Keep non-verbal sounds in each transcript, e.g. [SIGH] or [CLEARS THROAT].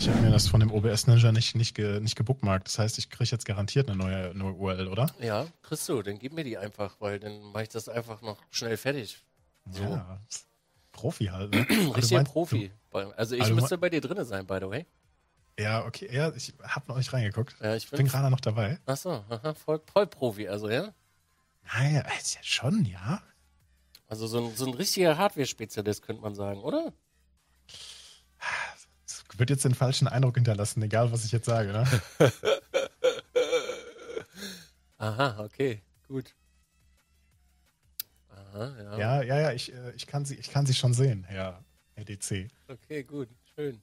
Ich habe mir das von dem OBS Ninja nicht, nicht, ge, nicht gebookmarkt. Das heißt, ich kriege jetzt garantiert eine neue, neue URL, oder? Ja, kriegst du. Dann gib mir die einfach, weil dann mache ich das einfach noch schnell fertig. So. Ja. Profi halt. Ne? [CLEARS THROAT] Richtig meinst, Profi. Du, also ich also müsste bei dir drin sein, by the way. Ja, okay. Ja, ich habe noch nicht reingeguckt. Ja, ich bin, bin gerade noch dabei. Achso, voll, voll Profi, also, ja? Naja, ist ja schon, ja. Also so ein, so ein richtiger Hardware-Spezialist, könnte man sagen, oder? Wird jetzt den falschen Eindruck hinterlassen, egal was ich jetzt sage, ne? [LAUGHS] Aha, okay, gut. Aha, ja. Ja, ja, ja, ich, äh, ich, kann, sie, ich kann sie schon sehen, Herr RDC. Okay, gut, schön.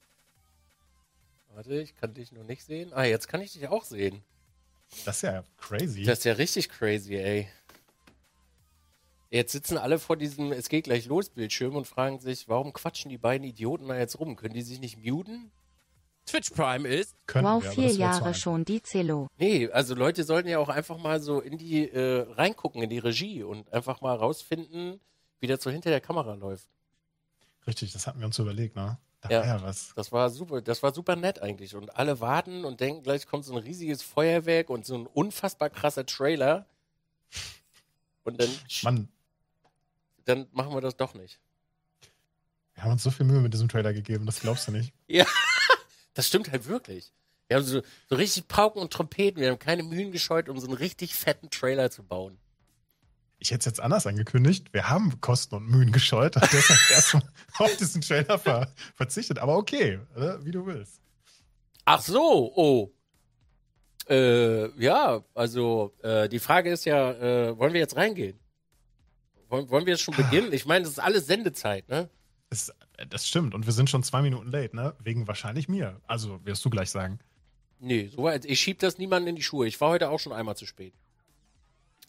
Warte, ich kann dich noch nicht sehen. Ah, jetzt kann ich dich auch sehen. Das ist ja crazy. Das ist ja richtig crazy, ey. Jetzt sitzen alle vor diesem Es geht gleich los Bildschirm und fragen sich, warum quatschen die beiden Idioten da jetzt rum? Können die sich nicht muten? Twitch Prime ist. Können wow, wir, vier Jahre schon, die Zello. Nee, also Leute sollten ja auch einfach mal so in die, äh, reingucken, in die Regie und einfach mal rausfinden, wie das so hinter der Kamera läuft. Richtig, das hatten wir uns überlegt, ne? Da ja, war ja was. Das war super, das war super nett eigentlich. Und alle warten und denken, gleich kommt so ein riesiges Feuerwerk und so ein unfassbar krasser Trailer. Und dann. Mann, dann machen wir das doch nicht. Wir haben uns so viel Mühe mit diesem Trailer gegeben, das glaubst du nicht. [LAUGHS] ja, das stimmt halt wirklich. Wir haben so, so richtig Pauken und Trompeten, wir haben keine Mühen gescheut, um so einen richtig fetten Trailer zu bauen. Ich hätte es jetzt anders angekündigt. Wir haben Kosten und Mühen gescheut und deshalb [LAUGHS] erstmal auf diesen Trailer ver verzichtet. Aber okay, oder? wie du willst. Ach so, oh. Äh, ja, also äh, die Frage ist ja, äh, wollen wir jetzt reingehen? Wollen, wollen wir jetzt schon beginnen? Ich meine, das ist alles Sendezeit, ne? Das, das stimmt. Und wir sind schon zwei Minuten late, ne? Wegen wahrscheinlich mir. Also, wirst du gleich sagen. Nee, so weit. Ich schieb das niemandem in die Schuhe. Ich war heute auch schon einmal zu spät.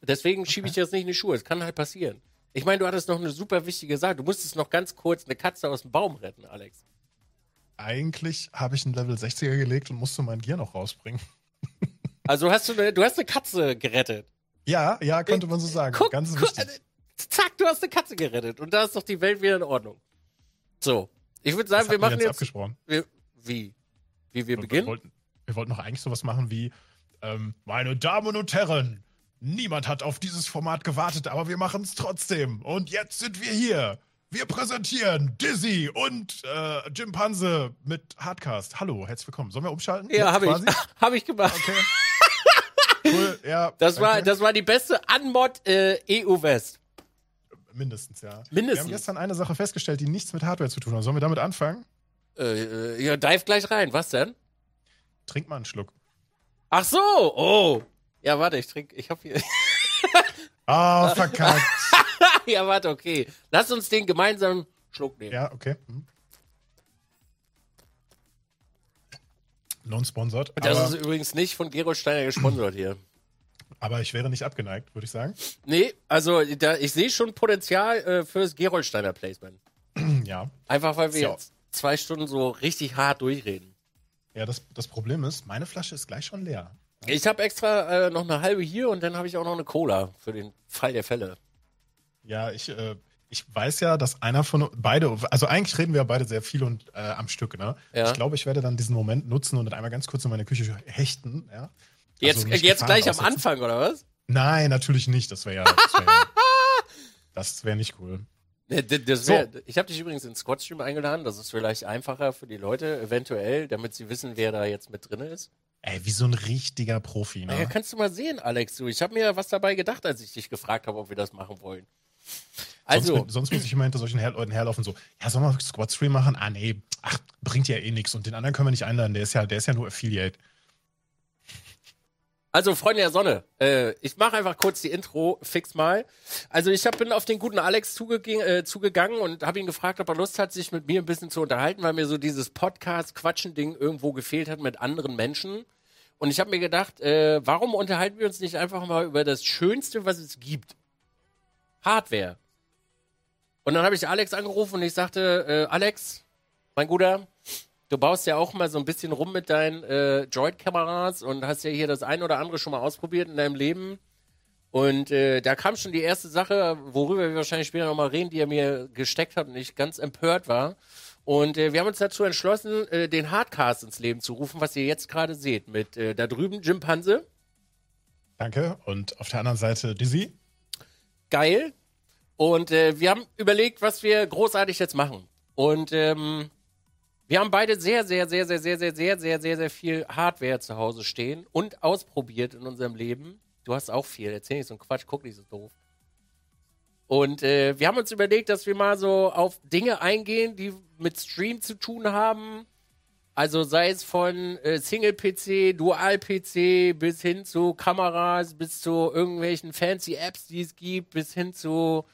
Deswegen okay. schiebe ich das nicht in die Schuhe. Es kann halt passieren. Ich meine, du hattest noch eine super wichtige Sache. Du musstest noch ganz kurz eine Katze aus dem Baum retten, Alex. Eigentlich habe ich einen Level 60er gelegt und musste mein Gear noch rausbringen. Also hast du eine, du hast eine Katze gerettet. Ja, ja, könnte man so sagen. Guck, Ganz wichtig. Zack, du hast eine Katze gerettet und da ist doch die Welt wieder in Ordnung. So, ich würde sagen, wir machen jetzt, jetzt abgesprochen. Wir, wie? Wie wir beginnen? Wir wollten, wir wollten noch eigentlich sowas machen wie, ähm, meine Damen und Herren, niemand hat auf dieses Format gewartet, aber wir machen es trotzdem. Und jetzt sind wir hier. Wir präsentieren Dizzy und äh, Jim Panse mit Hardcast. Hallo, herzlich willkommen. Sollen wir umschalten? Ja, habe ich, [LAUGHS] hab ich gemacht. Okay. cool, ja. Das war, das war die beste Unmod äh, EU West. Mindestens, ja. Mindestens. Wir haben gestern eine Sache festgestellt, die nichts mit Hardware zu tun hat. Sollen wir damit anfangen? Äh, äh, ja, dive gleich rein. Was denn? Trink mal einen Schluck. Ach so, oh. Ja, warte, ich trinke, ich hab hier. oh, [LAUGHS] verkackt. [LAUGHS] ja, warte, okay. Lass uns den gemeinsamen Schluck nehmen. Ja, okay. Hm. Non-sponsored. Das ist übrigens nicht von Gerold Steiner gesponsert hier. Aber ich wäre nicht abgeneigt, würde ich sagen. Nee, also da, ich sehe schon Potenzial äh, fürs Geroldsteiner Placement. [CLEARS THROAT] ja. Einfach weil wir so. jetzt zwei Stunden so richtig hart durchreden. Ja, das, das Problem ist, meine Flasche ist gleich schon leer. Ich habe extra äh, noch eine halbe hier und dann habe ich auch noch eine Cola für den Fall der Fälle. Ja, ich, äh, ich weiß ja, dass einer von beide, also eigentlich reden wir ja beide sehr viel und äh, am Stück, ne? Ja. Ich glaube, ich werde dann diesen Moment nutzen und dann einmal ganz kurz in meine Küche hechten, ja. Jetzt, also jetzt gleich aussetzen. am Anfang, oder was? Nein, natürlich nicht. Das wäre ja. Das wäre ja, [LAUGHS] wär nicht cool. Das wär, so. Ich habe dich übrigens in Squad-Stream eingeladen. Das ist vielleicht einfacher für die Leute, eventuell, damit sie wissen, wer da jetzt mit drin ist. Ey, wie so ein richtiger Profi, ne? Ja, kannst du mal sehen, Alex. Du, ich habe mir was dabei gedacht, als ich dich gefragt habe, ob wir das machen wollen. Also. Sonst, sonst muss ich immer hinter solchen Her Leuten herlaufen, so, ja, sollen wir Squad-Stream machen? Ah, nee, ach, bringt ja eh nichts. Und den anderen können wir nicht einladen, der ist ja, der ist ja nur Affiliate. Also, Freunde der Sonne, äh, ich mache einfach kurz die Intro, fix mal. Also, ich hab, bin auf den guten Alex zugeg äh, zugegangen und habe ihn gefragt, ob er Lust hat, sich mit mir ein bisschen zu unterhalten, weil mir so dieses Podcast-Quatschen-Ding irgendwo gefehlt hat mit anderen Menschen. Und ich habe mir gedacht, äh, warum unterhalten wir uns nicht einfach mal über das Schönste, was es gibt? Hardware. Und dann habe ich Alex angerufen und ich sagte, äh, Alex, mein Guter, Du baust ja auch mal so ein bisschen rum mit deinen äh, Droid-Kameras und hast ja hier das ein oder andere schon mal ausprobiert in deinem Leben. Und äh, da kam schon die erste Sache, worüber wir wahrscheinlich später nochmal reden, die er mir gesteckt hat und ich ganz empört war. Und äh, wir haben uns dazu entschlossen, äh, den Hardcast ins Leben zu rufen, was ihr jetzt gerade seht. Mit äh, da drüben Jim Panse. Danke. Und auf der anderen Seite Dizzy. Geil. Und äh, wir haben überlegt, was wir großartig jetzt machen. Und ähm, wir haben beide sehr, sehr, sehr, sehr, sehr, sehr, sehr, sehr, sehr, sehr viel Hardware zu Hause stehen und ausprobiert in unserem Leben. Du hast auch viel. Erzähl nicht so einen Quatsch, guck nicht so doof. Und äh, wir haben uns überlegt, dass wir mal so auf Dinge eingehen, die mit Stream zu tun haben. Also sei es von äh, Single-PC, Dual-PC bis hin zu Kameras, bis zu irgendwelchen fancy Apps, die es gibt, bis hin zu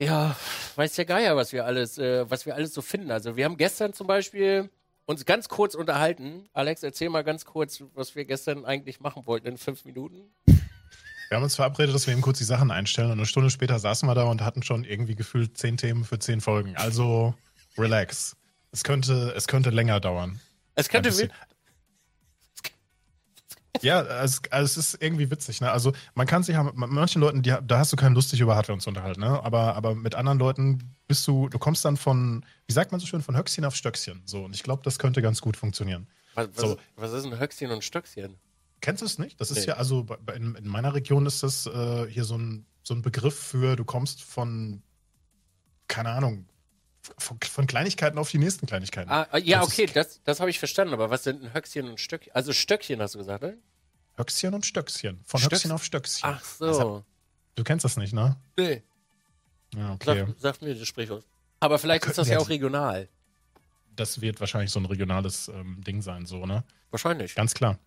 ja, weiß der Geier, was wir alles, äh, was wir alles so finden. Also wir haben gestern zum Beispiel uns ganz kurz unterhalten. Alex, erzähl mal ganz kurz, was wir gestern eigentlich machen wollten in fünf Minuten. Wir haben uns verabredet, dass wir eben kurz die Sachen einstellen und eine Stunde später saßen wir da und hatten schon irgendwie gefühlt zehn Themen für zehn Folgen. Also relax. Es könnte, es könnte länger dauern. Es könnte, ja, es, also es ist irgendwie witzig, ne? Also man kann sich ja, mit manchen Leuten, die, da hast du keine Lust, dich über Hardware zu unterhalten, ne? Aber, aber mit anderen Leuten bist du, du kommst dann von, wie sagt man so schön, von Höchstchen auf Stöckchen. So, und ich glaube, das könnte ganz gut funktionieren. Was, was, so. was ist ein Höchstchen und Stöckchen? Kennst du es nicht? Das ist nee. ja, also in, in, meiner Region ist das äh, hier so ein, so ein Begriff für, du kommst von, keine Ahnung, von, von, Kleinigkeiten auf die nächsten Kleinigkeiten. Ah, ah ja, das okay, das, das habe ich verstanden. Aber was sind ein Höchstchen und Stöckchen? Also Stöckchen hast du gesagt, ne? Höchstchen und Stöckchen. Von Stöcks Höchstchen auf Stöckchen. Ach so. Also, du kennst das nicht, ne? Nee. Ja, okay. Sag, sag mir das Sprichwort. Aber vielleicht ist das ja auch regional. Das wird wahrscheinlich so ein regionales ähm, Ding sein, so, ne? Wahrscheinlich. Ganz klar.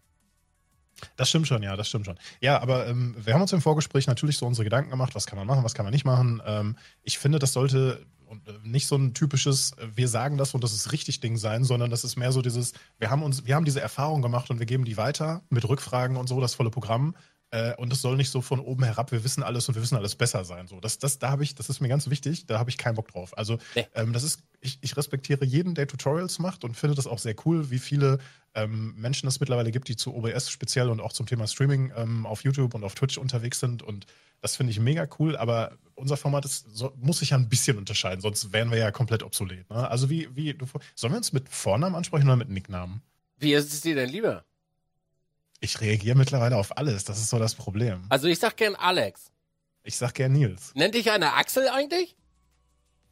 Das stimmt schon, ja, das stimmt schon. Ja, aber ähm, wir haben uns im Vorgespräch natürlich so unsere Gedanken gemacht, was kann man machen, was kann man nicht machen. Ähm, ich finde, das sollte äh, nicht so ein typisches, äh, wir sagen das und das ist richtig Ding sein, sondern das ist mehr so dieses, wir haben uns, wir haben diese Erfahrung gemacht und wir geben die weiter mit Rückfragen und so, das volle Programm. Äh, und es soll nicht so von oben herab, wir wissen alles und wir wissen alles besser sein. So, das, das, da habe ich, das ist mir ganz wichtig, da habe ich keinen Bock drauf. Also, nee. ähm, das ist, ich, ich respektiere jeden, der Tutorials macht und finde das auch sehr cool, wie viele ähm, Menschen es mittlerweile gibt, die zu OBS speziell und auch zum Thema Streaming ähm, auf YouTube und auf Twitch unterwegs sind. Und das finde ich mega cool, aber unser Format ist, so, muss sich ja ein bisschen unterscheiden, sonst wären wir ja komplett obsolet. Ne? Also, wie, wie, du, sollen wir uns mit Vornamen ansprechen oder mit Nicknamen? Wie ist es dir denn lieber? Ich reagiere mittlerweile auf alles. Das ist so das Problem. Also ich sag gern Alex. Ich sag gern Nils. Nennt dich einer Axel eigentlich?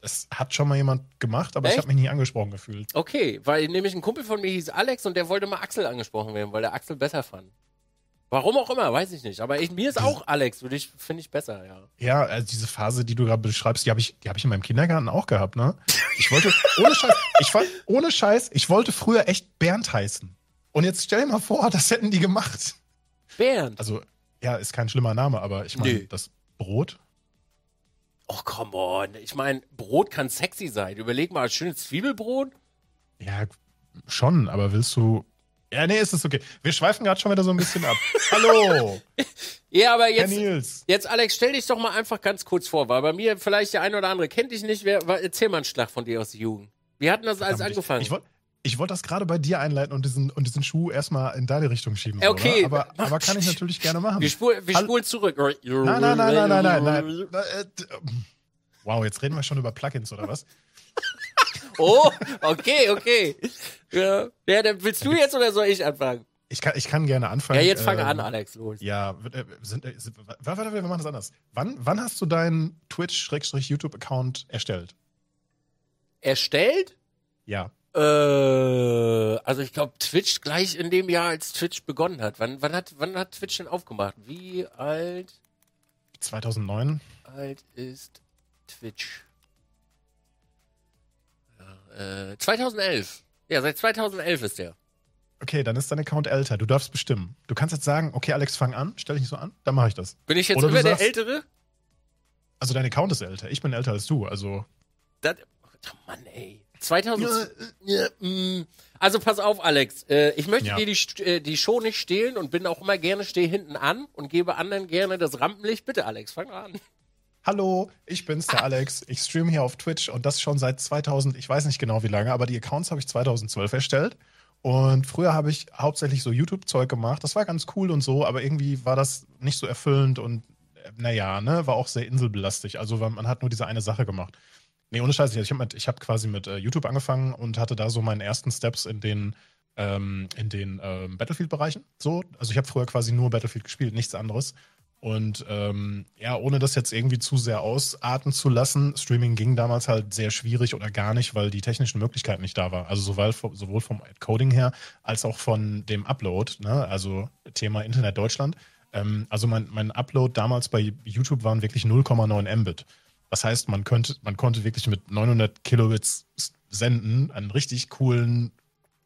Das hat schon mal jemand gemacht, aber Echt? ich habe mich nie angesprochen gefühlt. Okay, weil nämlich ein Kumpel von mir hieß Alex und der wollte mal Axel angesprochen werden, weil der Axel besser fand. Warum auch immer, weiß ich nicht. Aber ich, mir ist auch Alex, finde ich, besser, ja. Ja, also diese Phase, die du gerade beschreibst, die habe ich, hab ich in meinem Kindergarten auch gehabt, ne? Ich wollte, ohne Scheiß, ich fand, ohne Scheiß, ich wollte früher echt Bernd heißen. Und jetzt stell dir mal vor, [LAUGHS] das hätten die gemacht. Bernd. Also, ja, ist kein schlimmer Name, aber ich meine, das Brot. Oh, come on. Ich meine, Brot kann sexy sein. Überleg mal, schönes Zwiebelbrot. Ja, schon, aber willst du. Ja, nee, ist es okay. Wir schweifen gerade schon wieder so ein bisschen ab. [LAUGHS] Hallo! ja, aber jetzt, jetzt, Alex, stell dich doch mal einfach ganz kurz vor, weil bei mir vielleicht der eine oder andere kennt dich nicht. Wer, erzähl mal einen Schlag von dir aus der Jugend. Wie hat denn das alles angefangen? Ich, ich wollte ich wollte das gerade bei dir einleiten und diesen, und diesen Schuh erstmal in deine Richtung schieben. Okay. Aber, aber kann ich natürlich gerne machen. Wir, spul, wir spulen zurück. Nein, nein, nein, nein, nein, nein. nein. Wow, jetzt reden wir schon über Plugins oder was? [LAUGHS] oh, okay, okay. Ja, dann willst du jetzt oder soll ich anfangen? Ich kann, ich kann gerne anfangen. Ja, jetzt fange ähm, an, Alex, los. Ja, äh, sind, äh, sind, warte, warte, wir machen das anders. Wann, wann hast du deinen Twitch-YouTube-Account erstellt? Erstellt? Ja. Äh, also ich glaube Twitch gleich in dem Jahr, als Twitch begonnen hat. Wann, wann hat. wann hat Twitch denn aufgemacht? Wie alt? 2009. Alt ist Twitch? Ja, äh, 2011. Ja, seit 2011 ist der. Okay, dann ist dein Account älter. Du darfst bestimmen. Du kannst jetzt sagen, okay, Alex, fang an, stell dich nicht so an, dann mache ich das. Bin ich jetzt Oder immer der Ältere? Also dein Account ist älter. Ich bin älter als du, also. Das, oh Mann, ey. 2000. Ja, mm. also pass auf, Alex. Äh, ich möchte ja. dir die, äh, die Show nicht stehlen und bin auch immer gerne, stehe hinten an und gebe anderen gerne das Rampenlicht. Bitte, Alex, fang an. Hallo, ich bin's, der ah. Alex. Ich streame hier auf Twitch und das schon seit 2000, ich weiß nicht genau wie lange, aber die Accounts habe ich 2012 erstellt. Und früher habe ich hauptsächlich so YouTube-Zeug gemacht. Das war ganz cool und so, aber irgendwie war das nicht so erfüllend und äh, naja, ne, war auch sehr inselbelastig. Also man hat nur diese eine Sache gemacht. Nee, ohne Scheiß. Ich habe hab quasi mit äh, YouTube angefangen und hatte da so meinen ersten Steps in den, ähm, in den ähm, Battlefield-Bereichen. So, also ich habe früher quasi nur Battlefield gespielt, nichts anderes. Und ähm, ja, ohne das jetzt irgendwie zu sehr ausarten zu lassen, Streaming ging damals halt sehr schwierig oder gar nicht, weil die technischen Möglichkeiten nicht da waren. Also sowohl, sowohl vom Coding her als auch von dem Upload, ne? also Thema Internet Deutschland. Ähm, also mein, mein Upload damals bei YouTube waren wirklich 0,9 Mbit. Das heißt, man, könnte, man konnte wirklich mit 900 Kilobits senden, einen richtig coolen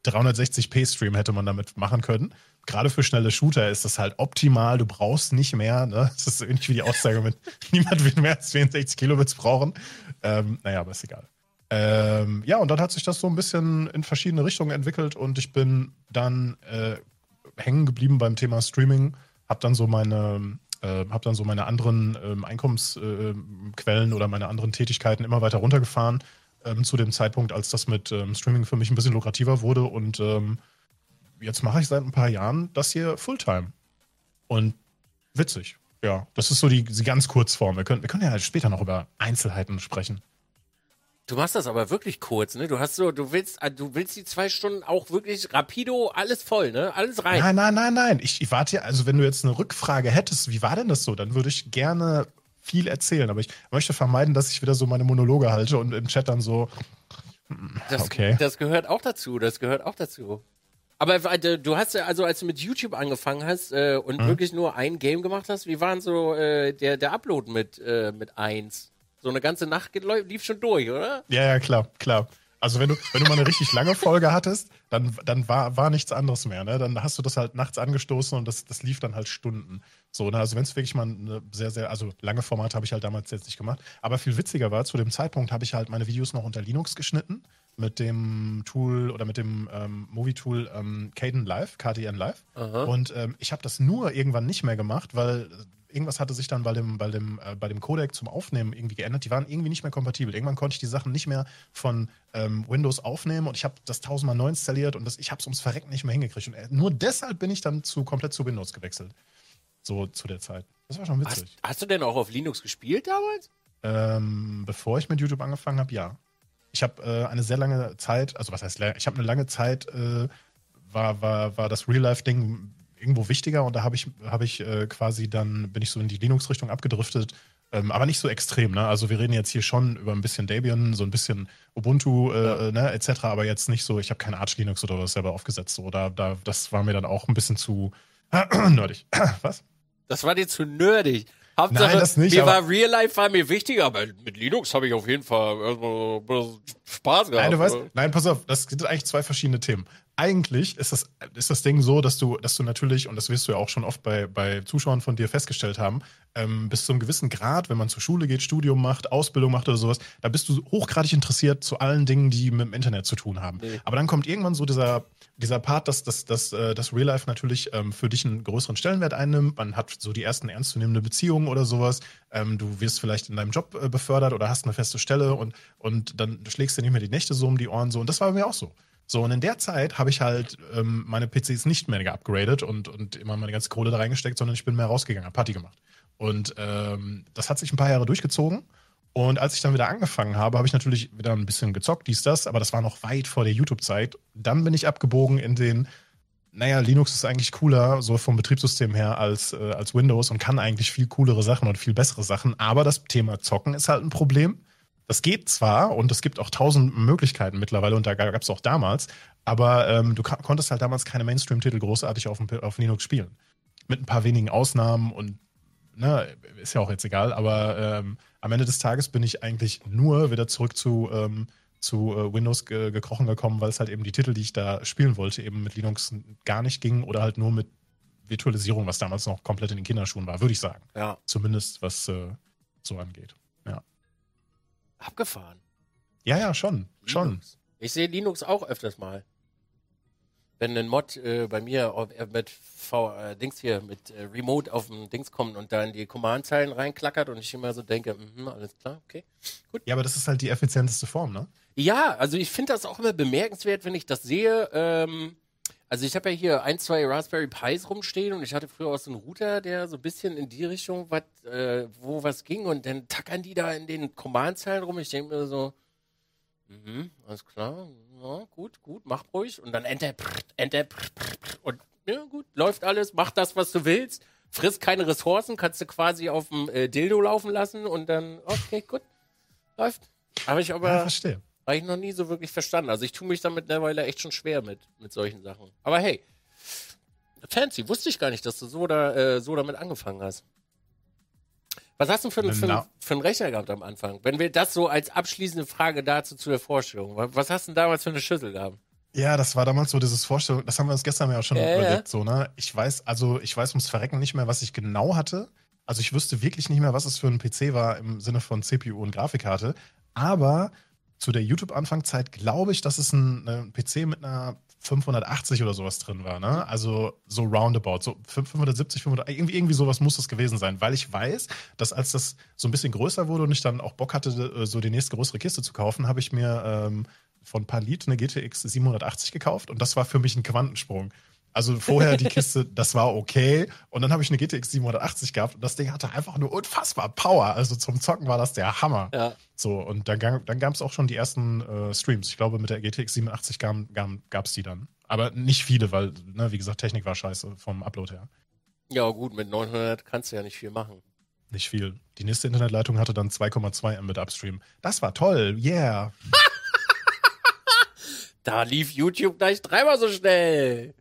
360p-Stream hätte man damit machen können gerade für schnelle Shooter ist das halt optimal. Du brauchst nicht mehr. Ne? [LAUGHS] Das ist ähnlich wie die Aussage mit [LAUGHS] niemand will mehr als 64 Kilobits brauchen. Ähm, naja, aber ist egal. Ähm, ja, und dann hat sich das so ein bisschen in verschiedene Richtungen entwickelt und ich bin dann äh, hängen geblieben beim Thema Streaming. Hab dann so meine, äh, hab dann so meine anderen ähm, Einkommensquellen äh, oder meine anderen Tätigkeiten immer weiter runtergefahren. Ähm, zu dem Zeitpunkt, als das mit ähm, Streaming für mich ein bisschen lukrativer wurde und ähm, jetzt mache ich seit ein paar Jahren das hier Fulltime. Und witzig. Ja, das ist so die, die ganz Kurzform. Wir können, wir können ja später noch über Einzelheiten sprechen. Du machst das aber wirklich kurz, ne? Du hast so, du willst, äh, du willst die zwei Stunden auch wirklich rapido, alles voll, ne? Alles rein. Nein, nein, nein, nein. Ich, ich warte ja, also wenn du jetzt eine Rückfrage hättest, wie war denn das so, dann würde ich gerne viel erzählen. Aber ich möchte vermeiden, dass ich wieder so meine Monologe halte und im Chat dann so. Das, okay. das gehört auch dazu. Das gehört auch dazu. Aber äh, du hast ja, also als du mit YouTube angefangen hast äh, und mhm. wirklich nur ein Game gemacht hast, wie war denn so äh, der, der Upload mit, äh, mit eins? So eine ganze Nacht lief schon durch, oder? Ja, ja, klar, klar. Also wenn du, wenn du mal eine richtig lange Folge hattest, dann, dann war, war nichts anderes mehr. Ne? Dann hast du das halt nachts angestoßen und das, das lief dann halt Stunden. So, ne? Also wenn es wirklich mal eine sehr, sehr, also lange Formate habe ich halt damals jetzt nicht gemacht. Aber viel witziger war, zu dem Zeitpunkt habe ich halt meine Videos noch unter Linux geschnitten mit dem Tool oder mit dem ähm, Movie-Tool ähm, Caden Live, KDN Live. Aha. Und ähm, ich habe das nur irgendwann nicht mehr gemacht, weil irgendwas hatte sich dann bei dem, bei, dem, äh, bei dem Codec zum Aufnehmen irgendwie geändert. Die waren irgendwie nicht mehr kompatibel. Irgendwann konnte ich die Sachen nicht mehr von ähm, Windows aufnehmen und ich habe das tausendmal neu installiert und das, ich habe es ums Verrecken nicht mehr hingekriegt. Und äh, nur deshalb bin ich dann zu, komplett zu Windows gewechselt. So zu der Zeit. Das war schon witzig. Hast, hast du denn auch auf Linux gespielt damals? Ähm, bevor ich mit YouTube angefangen habe, ja ich habe äh, eine sehr lange Zeit, also was heißt, ich habe eine lange Zeit, äh, war, war, war das Real-Life-Ding irgendwo wichtiger und da habe ich, hab ich äh, quasi dann, bin ich so in die Linux-Richtung abgedriftet, ähm, aber nicht so extrem, ne? Also wir reden jetzt hier schon über ein bisschen Debian, so ein bisschen Ubuntu, äh, ja. Ne, etc., aber jetzt nicht so, ich habe kein Arch Linux oder was selber aufgesetzt. So, da, da, das war mir dann auch ein bisschen zu [CLEARS THROAT] nerdig. [CLEARS THROAT] was? Das war dir zu nerdig. Hauptsache, Nein, das nicht, mir war Real Life war mir wichtiger, aber mit Linux habe ich auf jeden Fall Spaß gehabt. Nein, du weißt, nein, pass auf, das sind eigentlich zwei verschiedene Themen eigentlich ist das, ist das Ding so, dass du, dass du natürlich, und das wirst du ja auch schon oft bei, bei Zuschauern von dir festgestellt haben, ähm, bis zu einem gewissen Grad, wenn man zur Schule geht, Studium macht, Ausbildung macht oder sowas, da bist du hochgradig interessiert zu allen Dingen, die mit dem Internet zu tun haben. Nee. Aber dann kommt irgendwann so dieser, dieser Part, dass, dass, dass, äh, dass Real Life natürlich ähm, für dich einen größeren Stellenwert einnimmt. Man hat so die ersten ernstzunehmende Beziehungen oder sowas. Ähm, du wirst vielleicht in deinem Job äh, befördert oder hast eine feste Stelle und, und dann schlägst du nicht mehr die Nächte so um die Ohren so. Und das war bei mir auch so. So, und in der Zeit habe ich halt ähm, meine PCs nicht mehr geupgradet und, und immer meine ganze Kohle da reingesteckt, sondern ich bin mehr rausgegangen, habe Party gemacht. Und ähm, das hat sich ein paar Jahre durchgezogen. Und als ich dann wieder angefangen habe, habe ich natürlich wieder ein bisschen gezockt, dies, das, aber das war noch weit vor der YouTube-Zeit. Dann bin ich abgebogen in den, naja, Linux ist eigentlich cooler, so vom Betriebssystem her, als, äh, als Windows und kann eigentlich viel coolere Sachen und viel bessere Sachen. Aber das Thema Zocken ist halt ein Problem. Das geht zwar und es gibt auch tausend Möglichkeiten mittlerweile und da gab es auch damals, aber ähm, du konntest halt damals keine Mainstream-Titel großartig auf, auf Linux spielen. Mit ein paar wenigen Ausnahmen und ne, ist ja auch jetzt egal, aber ähm, am Ende des Tages bin ich eigentlich nur wieder zurück zu, ähm, zu äh, Windows ge gekrochen gekommen, weil es halt eben die Titel, die ich da spielen wollte, eben mit Linux gar nicht ging oder halt nur mit Virtualisierung, was damals noch komplett in den Kinderschuhen war, würde ich sagen. Ja. Zumindest was äh, so angeht. Abgefahren. Ja, ja, schon. Linux. Schon. Ich sehe Linux auch öfters mal. Wenn ein Mod äh, bei mir äh, mit v, äh, Dings hier, mit äh, Remote auf dem Dings kommt und da in die Command-Zeilen reinklackert und ich immer so denke, mh, alles klar, okay, gut. Ja, aber das ist halt die effizienteste Form, ne? Ja, also ich finde das auch immer bemerkenswert, wenn ich das sehe. Ähm, Also ich habe ja hier ein, zwei Raspberry Pis rumstehen und ich hatte früher auch so einen Router, der so ein bisschen in die Richtung, wat, äh, wo was ging und dann tackern die da in den Command-Zeilen rum. Ich denke mir so, mhm, alles klar, ja, gut, gut, mach ruhig und dann Enter, Enter, und ja gut, läuft alles, mach das, was du willst, frisst keine Ressourcen, kannst du quasi auf dem äh, Dildo laufen lassen und dann, okay, gut, läuft. Habe ich aber... Ja, verstehe. Habe ich noch nie so wirklich verstanden. Also ich tue mich damit mittlerweile echt schon schwer mit, mit solchen Sachen. Aber hey, fancy, wusste ich gar nicht, dass du so, da, äh, so damit angefangen hast. Was hast du für, für, für, für einen Rechner gehabt am Anfang? Wenn wir das so als abschließende Frage dazu zu der Vorstellung. Was hast du denn damals für eine Schüssel gehabt? Ja, das war damals so dieses Vorstellung, das haben wir uns gestern ja auch schon ja, überlegt, ja. so, ne? Ich weiß, also ich weiß ums Verrecken nicht mehr, was ich genau hatte. Also ich wüsste wirklich nicht mehr, was es für ein PC war im Sinne von CPU und Grafikkarte. Aber zu der YouTube-Anfangszeit glaube ich, dass es ein, ein, PC mit einer 580 oder sowas drin war, ne? Also so roundabout, so 570, 500, irgendwie, irgendwie sowas muss das gewesen sein, weil ich weiß, dass als das so ein bisschen größer wurde und ich dann auch Bock hatte, äh, so die nächste größere Kiste zu kaufen, habe ich mir ähm, von Palit eine GTX 780 gekauft und das war für mich ein Quantensprung. Also vorher die [LAUGHS] Kiste, das war okay. Und dann habe ich eine GTX 780 gehabt und das Ding hatte einfach nur unfassbar Power. Also zum Zocken war das der Hammer. Ja. So, und dann, dann gab es auch schon die ersten äh, Streams. Ich glaube, mit der GTX 87 gab es die dann. Aber nicht viele, weil, ne, wie gesagt, Technik war scheiße vom Upload her. Ja, gut, mit 900 kannst du ja nicht viel machen. Nicht viel. Die nächste Internetleitung hatte dann 2,2 Mbit Upstream. Das war toll, yeah. [LAUGHS] da lief YouTube gleich dreimal so schnell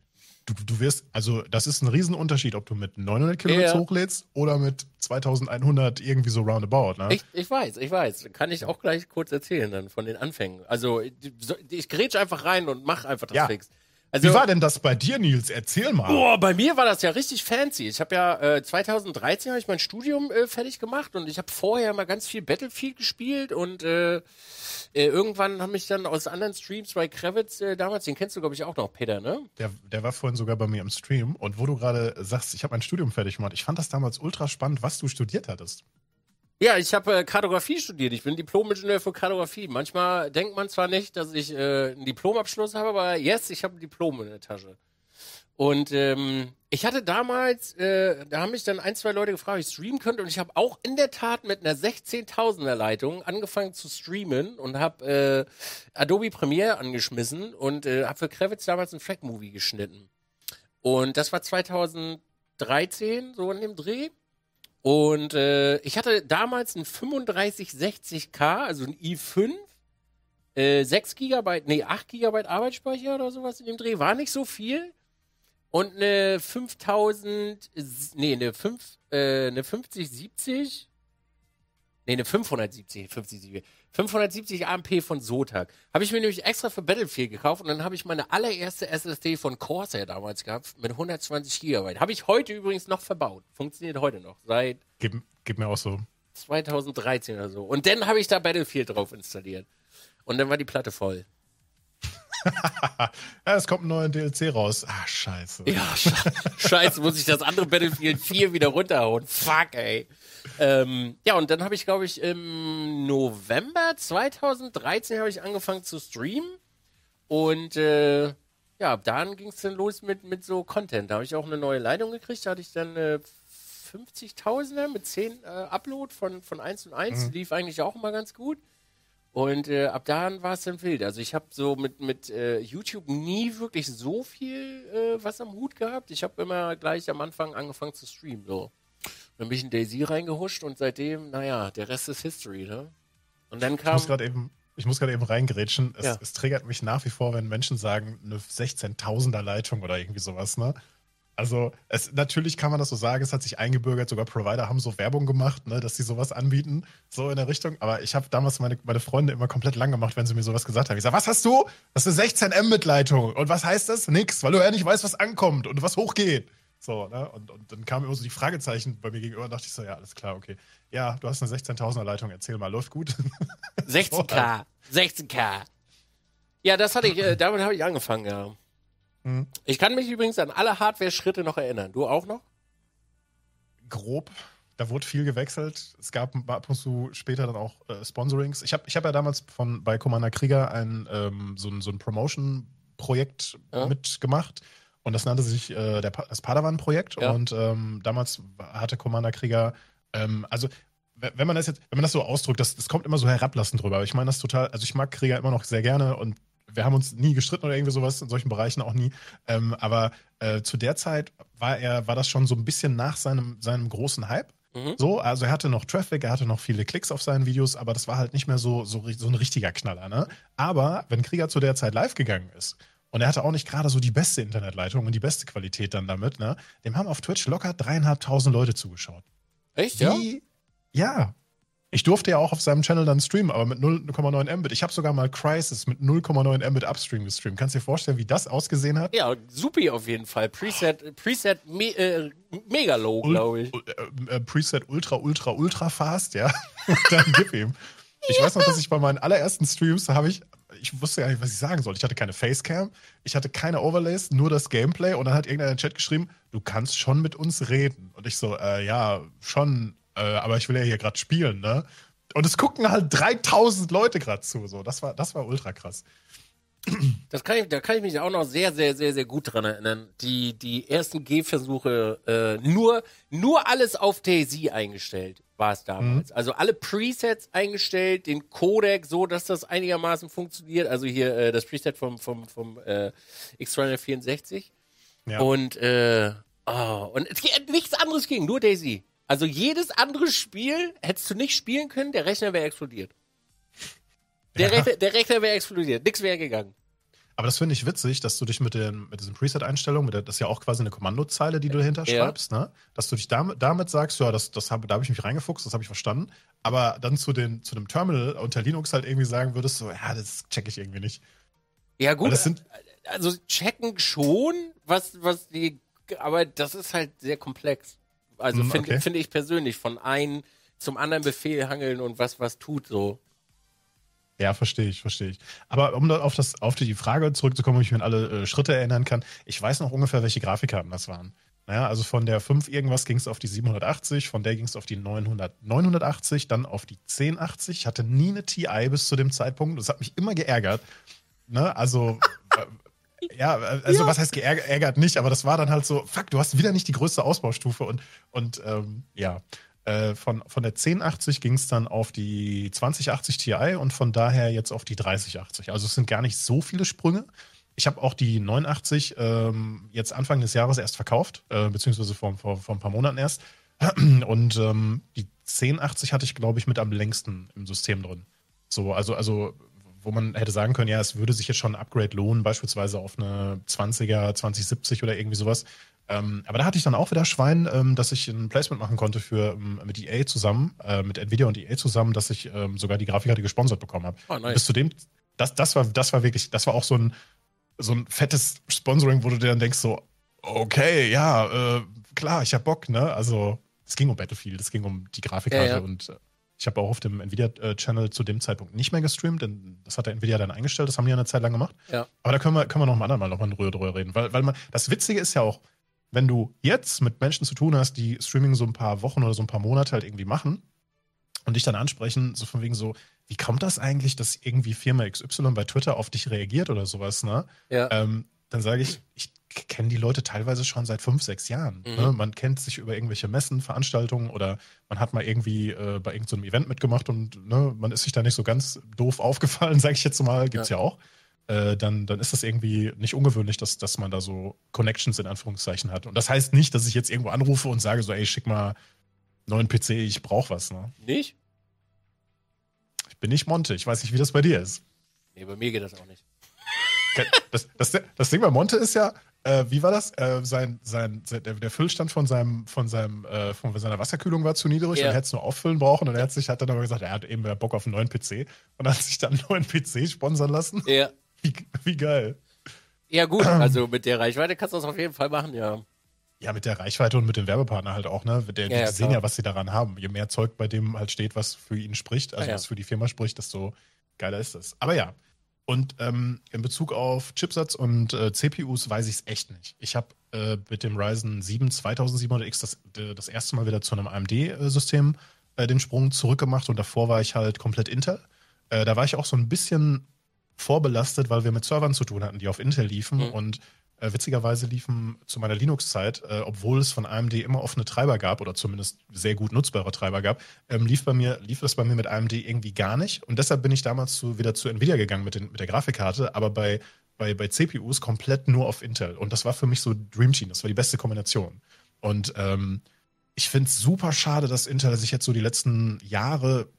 du, du wirst, also das ist ein Riesenunterschied, ob du mit 900 Kilohertz ja. hochlädst oder mit 2100 irgendwie so roundabout. Ne? Ich, ich weiß, ich weiß. Kann ich auch gleich kurz erzählen dann von den Anfängen. Also ich, ich grätsch einfach rein und mach einfach das ja. fix. Also, Wie war denn das bei dir, Nils? Erzähl mal. Boah, bei mir war das ja richtig fancy. Ich habe ja äh, 2013 habe ich mein Studium äh, fertig gemacht und ich habe vorher mal ganz viel Battlefield gespielt und äh, äh, irgendwann haben mich dann aus anderen Streams bei Kravitz äh, damals, den kennst du glaube ich auch noch, Peter, ne? Der, der war vorhin sogar bei mir im Stream und wo du gerade sagst, ich habe mein Studium fertig gemacht, ich fand das damals ultra spannend, was du studiert hattest. Ja, ich habe äh, Kartografie studiert. Ich bin Diplom-Ingenieur für Kartografie. Manchmal denkt man zwar nicht, dass ich äh, einen Diplomabschluss habe, aber yes, ich habe ein Diplom in der Tasche. Und ähm, ich hatte damals, äh, da haben mich dann ein, zwei Leute gefragt, ob ich streamen könnte. Und ich habe auch in der Tat mit einer 16.000er Leitung angefangen zu streamen und habe äh, Adobe Premiere angeschmissen und äh, habe für Kravitz damals einen Track-Movie geschnitten. Und das war 2013, so in dem Dreh. Und äh, ich hatte damals ein 3560K, also ein i5, äh, 6 GB, nee, 8 GB Arbeitsspeicher oder sowas in dem Dreh, war nicht so viel. Und eine 5000, nee, eine, 5, äh, eine 5070, nee, eine 570, 50, 70, 570 AMP von Zotac. Habe ich mir nämlich extra für Battlefield gekauft und dann habe ich meine allererste SSD von Corsair damals gehabt mit 120 GB. Habe ich heute übrigens noch verbaut. Funktioniert heute noch. Seit. Gib, gib mir auch so. 2013 oder so. Und dann habe ich da Battlefield drauf installiert. Und dann war die Platte voll. [LAUGHS] ja, es kommt ein neuer DLC raus. Ah, scheiße. Ja, [LAUGHS] scheiße, muss ich das andere Battlefield 4 wieder runterhauen. Fuck, ey. Ähm, ja, und dann habe ich, glaube ich, im November 2013 habe ich angefangen zu streamen. Und äh, ja, dann ging es dann los mit, mit so Content. Da habe ich auch eine neue Leitung gekriegt. Da hatte ich dann äh, 50.000er mit 10 äh, Upload von, von 1 und 1. Mhm. Lief eigentlich auch immer ganz gut. Und äh, ab da war es dann wild. Also ich habe so mit, mit äh, YouTube nie wirklich so viel äh, was am Hut gehabt. Ich habe immer gleich am Anfang angefangen zu streamen. So. Dann bin ich in Daisy reingehuscht und seitdem, naja, der Rest ist History, ne? Und dann kam. Ich muss gerade eben, ich muss gerade eben reingerätschen. Es, ja. es triggert mich nach wie vor, wenn Menschen sagen, eine 16.000er Leitung oder irgendwie sowas, ne? Also, es, natürlich kann man das so sagen, es hat sich eingebürgert, sogar Provider haben so Werbung gemacht, ne, dass sie sowas anbieten, so in der Richtung. Aber ich habe damals meine, meine Freunde immer komplett lang gemacht, wenn sie mir sowas gesagt haben. Ich sage, was hast du? Das ist eine 16 M mit Leitung. Und was heißt das? Nix, weil du ja nicht weißt, was ankommt und was hochgeht. So, ne? Und, und dann kamen immer so die Fragezeichen bei mir gegenüber und dachte ich so, ja, alles klar, okay. Ja, du hast eine 16.000er Leitung, erzähl mal, läuft gut. [LAUGHS] 16K, 16K. Ja, das hatte ich, äh, damit habe ich angefangen, ja. Mhm. Ich kann mich übrigens an alle Hardware-Schritte noch erinnern. Du auch noch? Grob. Da wurde viel gewechselt. Es gab ab und zu später dann auch äh, Sponsorings. Ich habe ich hab ja damals von, bei Commander Krieger ein, ähm, so ein, so ein Promotion-Projekt ja. mitgemacht. Und das nannte sich äh, der, das Padawan-Projekt. Ja. Und ähm, damals hatte Commander Krieger, ähm, also wenn man das jetzt, wenn man das so ausdrückt, das, das kommt immer so herablassend drüber. Aber ich meine das total, also ich mag Krieger immer noch sehr gerne und wir haben uns nie gestritten oder irgendwie sowas, in solchen Bereichen auch nie. Ähm, aber äh, zu der Zeit war er, war das schon so ein bisschen nach seinem, seinem großen Hype. Mhm. So, also er hatte noch Traffic, er hatte noch viele Klicks auf seinen Videos, aber das war halt nicht mehr so, so, so ein richtiger Knaller, ne? Aber wenn Krieger zu der Zeit live gegangen ist und er hatte auch nicht gerade so die beste Internetleitung und die beste Qualität dann damit, ne? Dem haben auf Twitch locker dreieinhalbtausend Leute zugeschaut. Echt, ja? ja. Ich durfte ja auch auf seinem Channel dann streamen, aber mit 0,9 Mbit. Ich habe sogar mal Crisis mit 0,9 Mbit Upstream gestreamt. Kannst du dir vorstellen, wie das ausgesehen hat? Ja, supi auf jeden Fall. Preset, Preset me, äh, mega low, glaube ich. Äh, äh, Preset ultra, ultra, ultra fast, ja. [LAUGHS] dann gib ihm. Ich ja. weiß noch, dass ich bei meinen allerersten Streams habe ich, ich wusste gar nicht, was ich sagen soll. Ich hatte keine Facecam, ich hatte keine Overlays, nur das Gameplay und dann hat irgendeiner in den Chat geschrieben, du kannst schon mit uns reden. Und ich so, äh, ja, schon, äh, aber ich will ja hier gerade spielen, ne? Und es gucken halt 3000 Leute gerade zu, so. Das war, das war ultra krass. Das kann ich, da kann ich mich auch noch sehr, sehr, sehr, sehr gut dran erinnern. Die, die ersten Gehversuche, äh, nur, nur alles auf Daisy eingestellt war es damals. Mhm. Also alle Presets eingestellt, den Codec so, dass das einigermaßen funktioniert. Also hier äh, das Preset vom, vom, vom äh, X364. Ja. Und, äh, oh, und nichts anderes ging, nur Daisy. Also jedes andere Spiel hättest du nicht spielen können, der Rechner wäre explodiert. Der, ja. Rechner, der Rechner wäre explodiert, nichts wäre gegangen. Aber das finde ich witzig, dass du dich mit, den, mit diesen Preset-Einstellungen, das ist ja auch quasi eine Kommandozeile, die du dahinter ja. schreibst, ne? dass du dich damit, damit sagst, ja, das, das hab, da habe ich mich reingefuchst, das habe ich verstanden. Aber dann zu, den, zu dem Terminal unter Linux halt irgendwie sagen würdest, so, ja, das checke ich irgendwie nicht. Ja, gut. also checken schon, was, was die, aber das ist halt sehr komplex. Also hm, finde okay. find ich persönlich, von einem zum anderen Befehl hangeln und was was tut so. Ja, verstehe ich, verstehe ich. Aber um auf, das, auf die Frage zurückzukommen, ob ich mich an alle äh, Schritte erinnern kann, ich weiß noch ungefähr, welche Grafikkarten das waren. Naja, also von der 5 irgendwas ging es auf die 780, von der ging es auf die 900, 980, dann auf die 1080. Ich hatte nie eine TI bis zu dem Zeitpunkt. Das hat mich immer geärgert. Ne? Also, [LAUGHS] ja, also ja. was heißt geärgert nicht, aber das war dann halt so, fuck, du hast wieder nicht die größte Ausbaustufe und, und ähm, ja. Äh, von, von der 1080 ging es dann auf die 2080 Ti und von daher jetzt auf die 3080. Also es sind gar nicht so viele Sprünge. Ich habe auch die 89 ähm, jetzt Anfang des Jahres erst verkauft, äh, beziehungsweise vor, vor, vor ein paar Monaten erst. Und ähm, die 1080 hatte ich, glaube ich, mit am längsten im System drin. So, also, also, wo man hätte sagen können, ja, es würde sich jetzt schon ein Upgrade lohnen, beispielsweise auf eine 20er, 2070 oder irgendwie sowas. Ähm, aber da hatte ich dann auch wieder Schwein, ähm, dass ich ein Placement machen konnte für ähm, mit EA zusammen, äh, mit Nvidia und EA zusammen, dass ich ähm, sogar die Grafikkarte gesponsert bekommen habe. Oh, nice. Bis zu dem, das, das war, das war wirklich, das war auch so ein, so ein fettes Sponsoring, wo du dir dann denkst, so, okay, ja, äh, klar, ich hab Bock, ne? Also, es ging um Battlefield, es ging um die Grafikkarte ja, ja. und äh, ich habe auch auf dem Nvidia-Channel zu dem Zeitpunkt nicht mehr gestreamt, denn das hat der Nvidia dann eingestellt, das haben die eine Zeit lang gemacht. Ja. Aber da können wir, können wir noch mal andermal noch mal drüber reden, weil, weil man, das Witzige ist ja auch, wenn du jetzt mit Menschen zu tun hast, die Streaming so ein paar Wochen oder so ein paar Monate halt irgendwie machen und dich dann ansprechen, so von wegen so, wie kommt das eigentlich, dass irgendwie Firma XY bei Twitter auf dich reagiert oder sowas, ne? Ja. Ähm, dann sage ich, ich kenne die Leute teilweise schon seit fünf, sechs Jahren. Mhm. Ne? Man kennt sich über irgendwelche Messen, Veranstaltungen oder man hat mal irgendwie äh, bei irgendeinem so Event mitgemacht und ne, man ist sich da nicht so ganz doof aufgefallen, [LAUGHS] sage ich jetzt mal, gibt's ja, ja auch. Äh, dann, dann ist das irgendwie nicht ungewöhnlich, dass, dass man da so Connections in Anführungszeichen hat. Und das heißt nicht, dass ich jetzt irgendwo anrufe und sage so, ey, schick mal neuen PC, ich brauch was. Ne? Nicht? Ich bin nicht Monte, ich weiß nicht, wie das bei dir ist. Nee, bei mir geht das auch nicht. Das, das, das Ding bei Monte ist ja, äh, wie war das? Äh, sein, sein, der, der, Füllstand von seinem, von seinem, äh, von seiner Wasserkühlung war zu niedrig ja. und er hätte es nur auffüllen brauchen und er hat sich, hat dann aber gesagt, er hat eben Bock auf einen neuen PC und hat sich dann einen neuen PC sponsern lassen. Ja. [LAUGHS] Wie, wie geil. Ja, gut, [CLEARS THROAT] also mit der Reichweite kannst du das auf jeden Fall machen, ja. Ja, mit der Reichweite und mit dem Werbepartner halt auch, ne? Der, ja, die ja, sehen ja, was sie daran haben. Je mehr Zeug bei dem halt steht, was für ihn spricht, also ja, was für die Firma spricht, desto geiler ist das. Aber ja. Und ähm, in Bezug auf Chipsatz und äh, CPUs weiß ich es echt nicht. Ich habe äh, mit dem Ryzen 7 2700X das, das erste Mal wieder zu einem AMD-System äh, den Sprung zurückgemacht und davor war ich halt komplett Intel. Äh, da war ich auch so ein bisschen vorbelastet, weil wir mit Servern zu tun hatten, die auf Intel liefen. Mhm. Und Äh, witzigerweise liefen zu meiner Linux-Zeit, äh, obwohl es von AMD immer offene Treiber gab oder zumindest sehr gut nutzbare Treiber gab, ähm, lief, bei mir, lief das bei mir mit AMD irgendwie gar nicht. Und deshalb bin ich damals zu, wieder zu Nvidia gegangen mit, den, mit der Grafikkarte, aber bei, bei, bei CPUs komplett nur auf Intel. Und das war für mich so Dream Team, das war die beste Kombination. Und ähm, ich finde es super schade, dass Intel sich jetzt so die letzten Jahre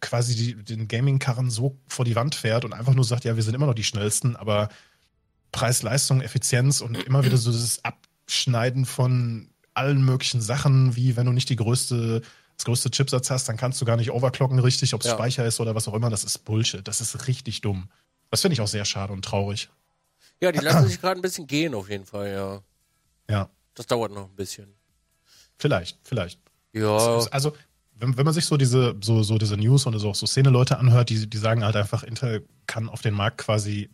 quasi die, den Gaming-Karren so vor die Wand fährt und einfach nur sagt, ja, wir sind immer noch die schnellsten, aber Preis, Leistung, Effizienz und immer wieder so dieses Abschneiden von allen möglichen Sachen, wie wenn du nicht die größte, das größte Chipsatz hast, dann kannst du gar nicht overclocken richtig, ob es ja. Speicher ist oder was auch immer. Das ist Bullshit. Das ist richtig dumm. Das finde ich auch sehr schade und traurig. Ja, die lassen sich gerade ein bisschen gehen, auf jeden Fall, ja. Ja. Das dauert noch ein bisschen. Vielleicht, vielleicht. Ja. also, wenn, wenn man sich so diese, so, so diese News und so, so Szene-Leute anhört, die, die sagen halt einfach, Intel kann auf den Markt quasi,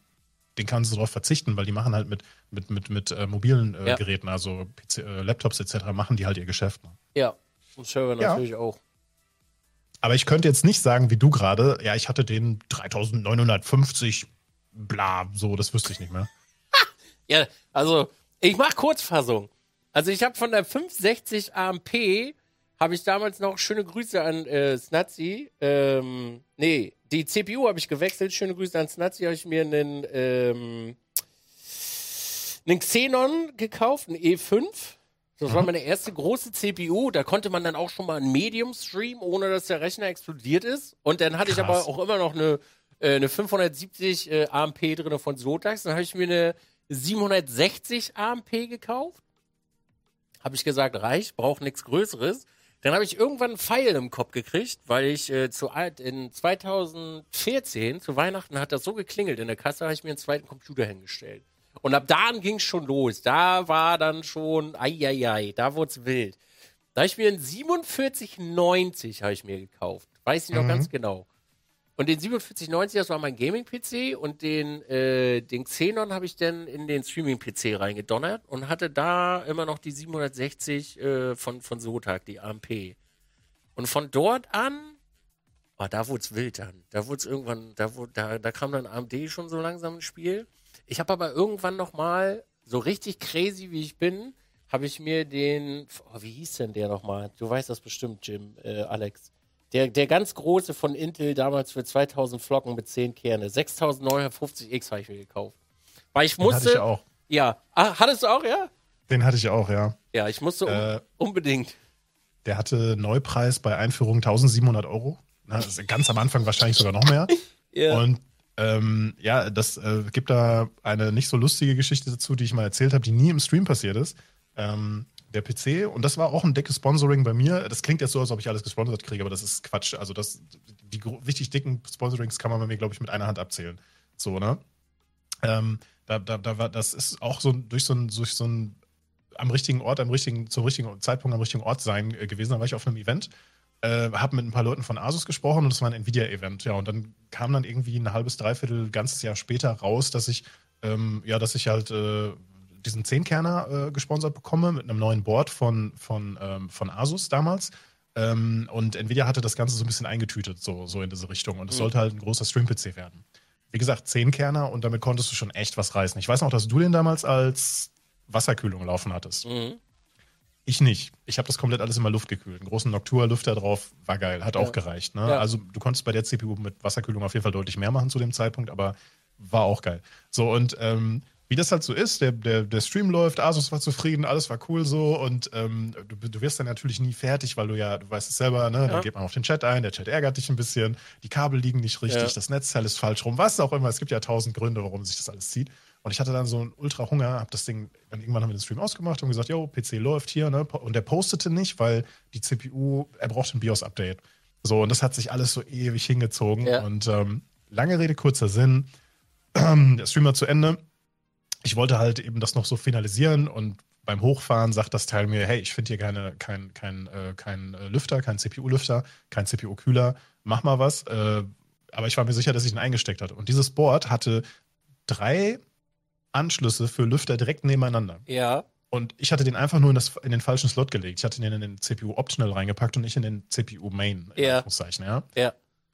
den kann sie darauf verzichten, weil die machen halt mit, mit, mit, mit äh, mobilen äh, ja. Geräten, also PC, äh, Laptops etc., machen die halt ihr Geschäft. Ne? Ja, und Server ja. natürlich auch. Aber ich könnte jetzt nicht sagen, wie du gerade, ja, ich hatte den 3950, bla, so, das wüsste ich nicht mehr. [LAUGHS] ja, also, ich mach Kurzfassung. Also ich habe von der 560 AMP habe ich damals noch schöne Grüße an äh, Snazzy. Ähm, nee, die CPU habe ich gewechselt. Schöne Grüße an Snazzy. Habe ich mir einen, ähm, einen Xenon gekauft, einen E5. Das war meine erste große CPU. Da konnte man dann auch schon mal ein Medium streamen, ohne dass der Rechner explodiert ist. Und dann hatte Krass. ich aber auch immer noch eine, äh, eine 570 äh, AMP drin von Sotax. Dann habe ich mir eine 760 AMP gekauft. Habe ich gesagt, reicht, braucht nichts Größeres. Dann habe ich irgendwann einen Pfeil im Kopf gekriegt, weil ich äh, zu alt in 2014 zu Weihnachten hat das so geklingelt in der Kasse, habe ich mir einen zweiten Computer hingestellt. Und ab da ging es schon los. Da war dann schon, ei, da wurde es wild. Da habe ich mir einen 4790 habe ich mir gekauft. Weiß ich noch mhm. ganz genau. Und den 4790, das war mein Gaming-PC und den, äh, den Xenon habe ich dann in den Streaming-PC reingedonnert und hatte da immer noch die 760 äh, von, von Sotag, die AMP. Und von dort an, oh, da wurde es wild dann. Da wurde es irgendwann, da, wurde, da, da kam dann AMD schon so langsam ins Spiel. Ich habe aber irgendwann noch mal, so richtig crazy wie ich bin, habe ich mir den, oh, wie hieß denn der nochmal? Du weißt das bestimmt, Jim, äh, Alex. Der, der ganz große von Intel damals für 2000 Flocken mit 10 Kerne. 6950X habe ich mir gekauft. Weil ich musste. Den hatte ich auch. Ja. Ah, hattest du auch, ja? Den hatte ich auch, ja. Ja, ich musste äh, unbedingt. Der hatte Neupreis bei Einführung 1700 Euro. Ganz am Anfang wahrscheinlich sogar noch mehr. [LAUGHS] ja. Und ähm, ja, das äh, gibt da eine nicht so lustige Geschichte dazu, die ich mal erzählt habe, die nie im Stream passiert ist. Ähm, der PC und das war auch ein dickes Sponsoring bei mir. Das klingt jetzt so, als ob ich alles gesponsert kriege, aber das ist Quatsch. Also das, die richtig dicken Sponsorings kann man bei mir, glaube ich, mit einer Hand abzählen. So, ne? Ähm, da, da, da war, das ist auch so durch so ein, durch so ein am richtigen Ort, am richtigen, zum richtigen Zeitpunkt am richtigen Ort sein äh, gewesen. Da war ich auf einem Event, äh, habe mit ein paar Leuten von Asus gesprochen und das war ein Nvidia-Event. Ja, und dann kam dann irgendwie ein halbes, dreiviertel, ganzes Jahr später raus, dass ich, ähm, ja, dass ich halt äh, diesen Zehnkerner äh, gesponsert bekomme mit einem neuen Board von, von, ähm, von Asus damals. Ähm, und Nvidia hatte das Ganze so ein bisschen eingetütet, so, so in diese Richtung. Und es mhm. sollte halt ein großer Stream-PC werden. Wie gesagt, Zehnkerner und damit konntest du schon echt was reißen. Ich weiß noch, dass du den damals als Wasserkühlung laufen hattest. Mhm. Ich nicht. Ich habe das komplett alles immer Luft gekühlt. Einen großen Noctua-Lüfter drauf, war geil, hat ja. auch gereicht. Ne? Ja. Also du konntest bei der CPU mit Wasserkühlung auf jeden Fall deutlich mehr machen zu dem Zeitpunkt, aber war auch geil. So, und ähm, wie das halt so ist, der, der, der Stream läuft, Asus war zufrieden, alles war cool so und ähm, du, du wirst dann natürlich nie fertig, weil du ja, du weißt es selber, ne? Ja. Dann geht man auf den Chat ein, der Chat ärgert dich ein bisschen, die Kabel liegen nicht richtig, ja. das Netzteil ist falsch rum, was auch immer. Es gibt ja tausend Gründe, warum sich das alles zieht. Und ich hatte dann so einen ultra Hunger, hab das Ding, dann irgendwann haben wir den Stream ausgemacht und gesagt, yo, PC läuft hier, ne? Und der postete nicht, weil die CPU, er braucht ein BIOS-Update. So, und das hat sich alles so ewig hingezogen. Ja. Und ähm, lange Rede, kurzer Sinn. [CLEARS THROAT] der Stream war zu Ende ich wollte halt eben das noch so finalisieren und beim Hochfahren sagt das Teil mir, hey, ich finde hier keine, kein, kein, äh, kein äh, Lüfter, kein CPU-Lüfter, kein CPU-Kühler, mach mal was. Äh, aber ich war mir sicher, dass ich ihn eingesteckt hatte. Und dieses Board hatte drei Anschlüsse für Lüfter direkt nebeneinander. Ja. Und ich hatte den einfach nur in, das, in den falschen Slot gelegt. Ich hatte den in den CPU Optional reingepackt und nicht in den CPU Main. Ja. ja. Ja.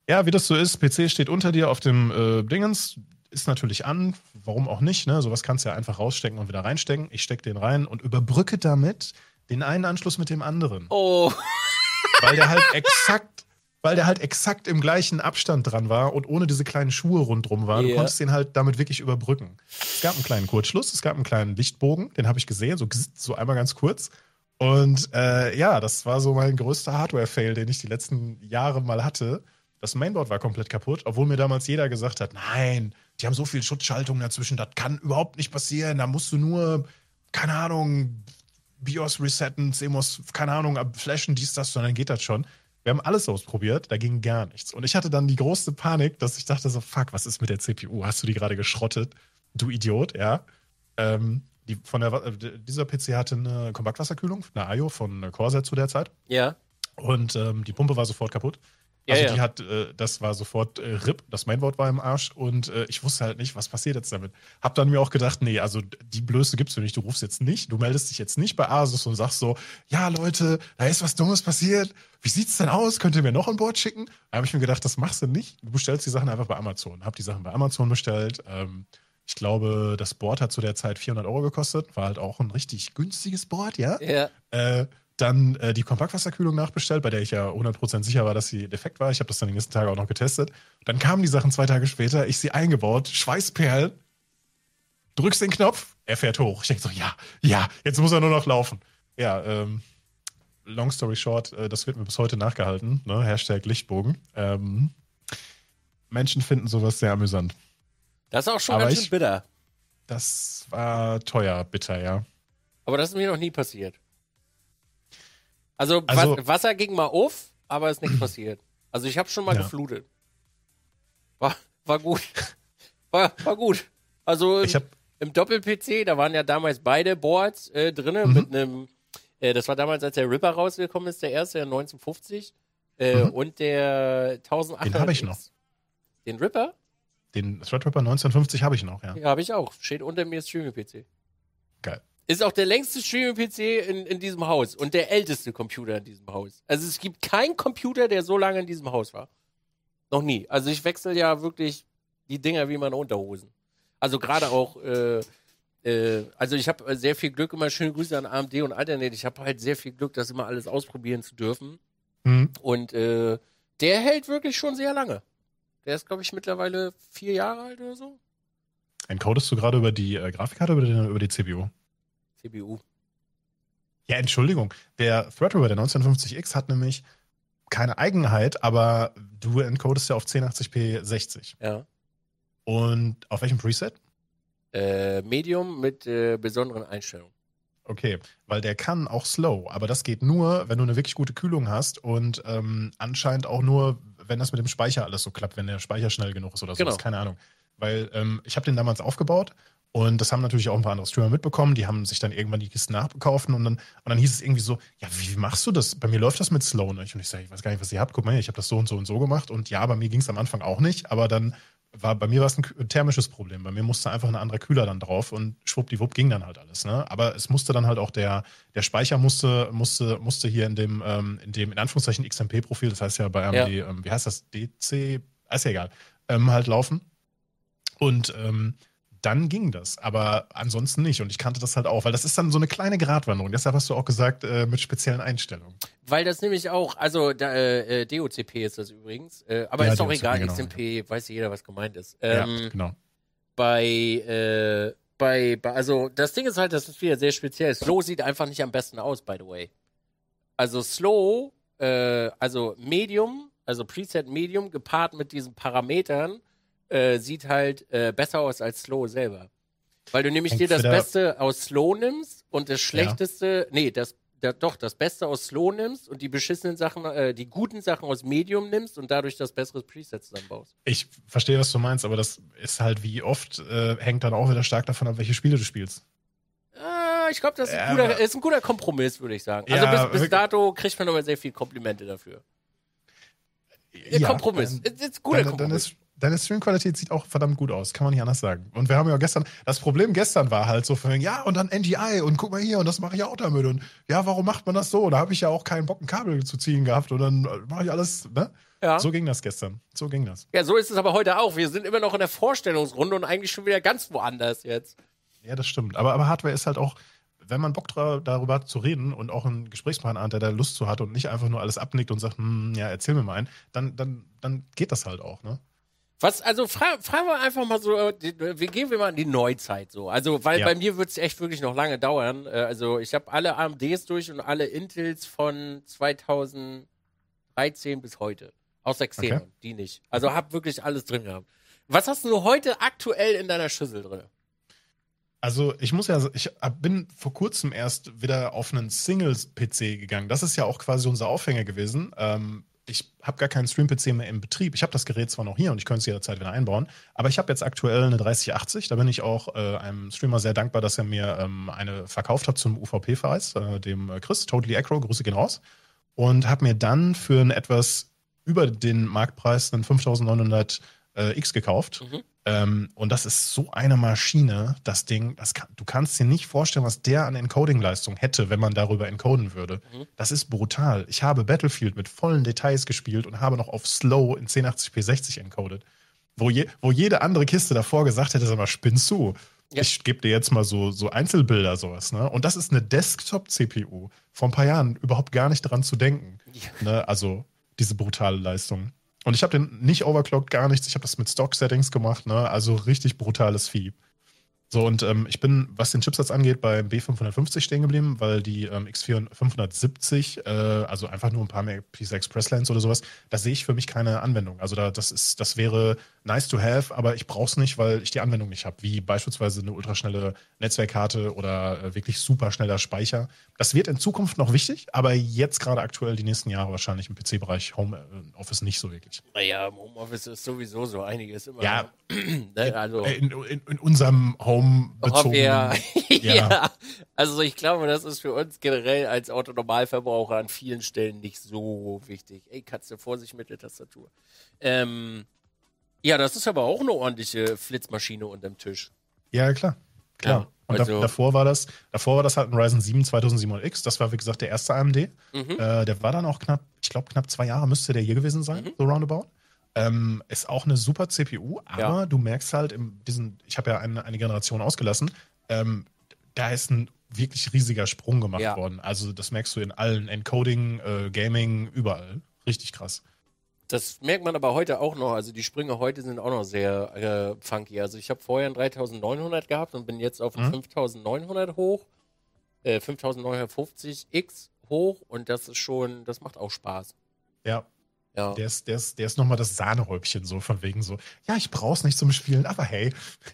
Ja, wie das so ist, PC steht unter dir auf dem äh, Dingens, ist natürlich an, warum auch nicht, ne? Sowas kannst du ja einfach rausstecken und wieder reinstecken. Ich stecke den rein und überbrücke damit den einen Anschluss mit dem anderen. Oh. [LAUGHS] Weil der halt exakt, weil der halt exakt im gleichen Abstand dran war und ohne diese kleinen Schuhe rundrum war. Du Ja. konntest den halt damit wirklich überbrücken. Es gab einen kleinen Kurzschluss, es gab einen kleinen Lichtbogen, den habe ich gesehen, so, so einmal ganz kurz. Und äh, ja, das war so mein größter Hardware-Fail, den ich die letzten Jahre mal hatte. Das Mainboard war komplett kaputt, obwohl mir damals jeder gesagt hat, nein, die haben so viel Schutzschaltungen dazwischen, das kann überhaupt nicht passieren. Da musst du nur, keine Ahnung, BIOS resetten, CMOS, keine Ahnung, flashen, dies, das, und dann geht das schon. Wir haben alles ausprobiert, da ging gar nichts. Und ich hatte dann die große Panik, dass ich dachte so, fuck, was ist mit der CPU? Hast du die gerade geschrottet? Du Idiot, ja. Ähm, die von der, äh, dieser PC hatte eine Kompaktwasserkühlung, eine IO von Corsair zu der Zeit. Ja. Und ähm, die Pumpe war sofort kaputt. Ja, Also ja. die hat, äh, das war sofort äh, RIP, das Mainboard war im Arsch und äh, ich wusste halt nicht, was passiert jetzt damit. Hab dann mir auch gedacht, nee, also die Blöße gibst du nicht, du rufst jetzt nicht, du meldest dich jetzt nicht bei Asus und sagst so, ja Leute, da ist was Dummes passiert, wie sieht's denn aus, könnt ihr mir noch ein Board schicken? Da habe ich mir gedacht, das machst du nicht, du bestellst die Sachen einfach bei Amazon. Hab die Sachen bei Amazon bestellt, ähm, ich glaube, das Board hat zu der Zeit 400 Euro gekostet, war halt auch ein richtig günstiges Board, ja? Ja. Äh, dann äh, die Kompaktwasserkühlung nachbestellt, bei der ich ja 100% sicher war, dass sie defekt war. Ich habe das dann die nächsten Tage auch noch getestet. Dann kamen die Sachen zwei Tage später, ich sie eingebaut, Schweißperlen, drückst den Knopf, er fährt hoch. Ich denke so, ja, ja, jetzt muss er nur noch laufen. Ja, ähm, long story short, äh, das wird mir bis heute nachgehalten, ne? Hashtag Lichtbogen. Ähm, Menschen finden sowas sehr amüsant. Das ist auch schon Aber ganz ich- schön bitter. Das war teuer, bitter, ja. Aber das ist mir noch nie passiert. Also, Also- Wa- Wasser ging mal auf, aber ist nichts passiert. Also ich habe schon mal Ja. geflutet. War, war gut. [LAUGHS] War, war gut. Also Ich habe im Doppel-PC, da waren ja damals beide Boards äh, drin Mhm. mit einem, äh, das war damals, als der Ripper rausgekommen ist, der erste, der 1950 äh, Mhm. und der 1800. Den hab ich noch. Den Ripper? den Threadripper 1950 habe ich noch, ja. Ja, habe ich auch. Steht unter mir Streaming-PC. Geil. Ist auch der längste Streaming-PC in, in diesem Haus und der älteste Computer in diesem Haus. Also es gibt keinen Computer, der so lange in diesem Haus war. Noch nie. Also ich wechsle ja wirklich die Dinger wie meine Unterhosen. Also gerade auch, äh, äh, also ich habe sehr viel Glück, immer schöne Grüße an AMD und Alternate. Ich habe halt sehr viel Glück, das immer alles ausprobieren zu dürfen. Mhm. Und äh, der hält wirklich schon sehr lange. Der ist, glaube ich, mittlerweile vier Jahre alt oder so. Encodest du gerade über die äh, Grafikkarte oder über die, über die CPU? CPU. Ja, Entschuldigung. Der Threadripper, der 1950X, hat nämlich keine Eigenheit, aber du encodest ja auf 1080p 60. Ja. Und auf welchem Preset? Äh, Medium mit äh, besonderen Einstellungen. Okay, weil der kann auch slow, aber das geht nur, wenn du eine wirklich gute Kühlung hast und ähm, anscheinend auch nur, wenn das mit dem Speicher alles so klappt, wenn der Speicher schnell genug ist oder so. Genau. Keine Ahnung. Weil ähm, ich habe den damals aufgebaut und das haben natürlich auch ein paar andere Streamer mitbekommen. Die haben sich dann irgendwann die Kisten nachgekauft und dann, und dann hieß es irgendwie so, ja, wie machst du das? Bei mir läuft das mit Slow nicht. Und ich sage, ich weiß gar nicht, was ihr habt. Guck mal, ich habe das so und so und so gemacht. Und ja, bei mir ging es am Anfang auch nicht, aber dann war bei mir war es ein thermisches Problem. Bei mir musste einfach ein anderer Kühler dann drauf und schwuppdiwupp ging dann halt alles. Ne? Aber es musste dann halt auch der, der Speicher musste, musste, musste hier in dem, ähm, in dem, in Anführungszeichen XMP-Profil, das heißt ja bei AMD, ähm, wie heißt das, DC, ist ja egal, ähm, halt laufen. Und ähm, dann ging das, aber ansonsten nicht. Und ich kannte das halt auch, weil das ist dann so eine kleine Gratwanderung. Deshalb hast du auch gesagt, äh, mit speziellen Einstellungen. Weil das nämlich auch, also da, äh, äh, DOCP ist das übrigens, äh, aber Ja, ist auch DOCP, egal, genau. XMP, weiß jeder, was gemeint ist. Ähm, ja, genau. bei, äh, bei, bei, also das Ding ist halt, das ist wieder sehr speziell. Slow sieht einfach nicht am besten aus, by the way. Also Slow, äh, also Medium, also Preset Medium gepaart mit diesen Parametern, äh, sieht halt äh, besser aus als Slow selber. Weil du nämlich dir das Beste aus Slow nimmst und das Schlechteste, nee, das, da, doch, das Beste aus Slow nimmst und die beschissenen Sachen, äh, die guten Sachen aus Medium nimmst und dadurch das bessere Preset zusammenbaust. Ich verstehe, was du meinst, aber das ist halt wie oft, äh, hängt dann auch wieder stark davon ab, welche Spiele du spielst. Ah, ich glaube, das ist, Ja, ein guter, ist ein guter Kompromiss, würde ich sagen. Ja, Also bis, bis wirklich. dato kriegt man aber sehr viel Komplimente dafür. Ein Kompromiss. Dann, ist ein guter dann, dann Kompromiss. ist, deine Streamqualität sieht auch verdammt gut aus, kann man nicht anders sagen. Und wir haben ja gestern, das Problem gestern war halt so von, ja, und dann NGI und guck mal hier und das mache ich auch damit und ja, warum macht man das so? Da habe ich ja auch keinen Bock, ein Kabel zu ziehen gehabt und dann mache ich alles, ne? Ja. So ging das gestern. So ging das. Ja, so ist es aber heute auch. Wir sind immer noch in der Vorstellungsrunde und eigentlich schon wieder ganz woanders jetzt. Ja, das stimmt. Aber, aber Hardware ist halt auch, wenn man Bock darüber hat zu reden und auch einen Gesprächspartner hat, der da Lust zu hat und nicht einfach nur alles abnickt und sagt, hm, ja, erzähl mir mal ein, dann, dann, dann geht das halt auch, ne? Was, also fra fragen wir einfach mal so, äh, wie gehen wir mal in die Neuzeit so? Also, weil ja. bei mir wird es echt wirklich noch lange dauern. Äh, also, ich habe alle AMDs durch und alle Intels von 2013 bis heute. Außer Xenon, okay. die nicht. Also, hab wirklich alles drin gehabt. Was hast du heute aktuell in deiner Schüssel drin? Also ich muss ja, ich bin vor kurzem erst wieder auf einen Singles-PC gegangen. Das ist ja auch quasi unser Aufhänger gewesen. Ähm, ich habe gar keinen Stream-PC mehr im Betrieb. Ich habe das Gerät zwar noch hier und ich könnte es jederzeit wieder einbauen, aber ich habe jetzt aktuell eine 3080. Da bin ich auch äh, einem Streamer sehr dankbar, dass er mir ähm, eine verkauft hat zum UVP-Preis, äh, dem äh, Chris, Totally Acro, Grüße gehen raus. Und habe mir dann für ein etwas über den Marktpreis einen 5900 äh, X gekauft. Mhm. Ähm, und das ist so eine Maschine, das Ding, das kann, du kannst dir nicht vorstellen, was der an Encoding-Leistung hätte, wenn man darüber encoden würde. Mhm. Das ist brutal. Ich habe Battlefield mit vollen Details gespielt und habe noch auf Slow in 1080p 60 encoded. Wo, je, wo jede andere Kiste davor gesagt hätte, sag mal, spinnst du? Ja. Ich gebe dir jetzt mal so, so Einzelbilder, sowas. Ne? Und das ist eine Desktop-CPU. Vor ein paar Jahren überhaupt gar nicht dran zu denken. Ja. Ne? Also diese brutale Leistung. Und ich habe den nicht overclockt, gar nichts. Ich habe das mit Stock-Settings gemacht, ne? Also richtig brutales Vieh. So, und ähm, ich bin, was den Chipsatz angeht, bei B550 stehen geblieben, weil die ähm, X570, äh, also einfach nur ein paar mehr PCI Express Lines oder sowas, da sehe ich für mich keine Anwendung. Also da, das ist, das wäre nice to have, aber ich brauche es nicht, weil ich die Anwendung nicht habe, wie beispielsweise eine ultraschnelle Netzwerkkarte oder äh, wirklich super schneller Speicher. Das wird in Zukunft noch wichtig, aber jetzt gerade aktuell die nächsten Jahre wahrscheinlich im PC-Bereich Homeoffice nicht so wirklich. Naja, im Homeoffice ist sowieso so einiges immer. Ja, [CLEARS THROAT] ne? also in, in, in unserem Home Home [LAUGHS] Ja. ja. Also ich glaube, das ist für uns generell als Autonormalverbraucher an vielen Stellen nicht so wichtig. Ey, Katze, Vorsicht mit der Tastatur. Ähm, ja, das ist aber auch eine ordentliche Flitzmaschine unterm Tisch. Ja, klar. Klar. Ja, und also, davor war das, davor war das halt ein Ryzen 7 2700X. Das war, wie gesagt, der erste AMD. Mhm. Äh, der war dann auch knapp, ich glaube, knapp zwei Jahre müsste der hier gewesen sein, mhm. so roundabout. Ähm, ist auch eine super CPU, aber ja. du merkst halt, in diesen, ich habe ja eine, eine, Generation ausgelassen, ähm, da ist ein wirklich riesiger Sprung gemacht ja. worden. Also das merkst du in allen Encoding, äh, Gaming, überall. Richtig krass. Das merkt man aber heute auch noch. Also die Sprünge heute sind auch noch sehr äh, funky. Also ich habe vorher ein 3900 gehabt und bin jetzt auf ein mhm. 5900 hoch, äh, 5950X hoch und das ist schon, das macht auch Spaß. Ja, ja. Der ist, der ist, der ist nochmal das Sahnehäubchen, so von wegen so, ja, ich brauch's nicht zum Spielen, aber hey,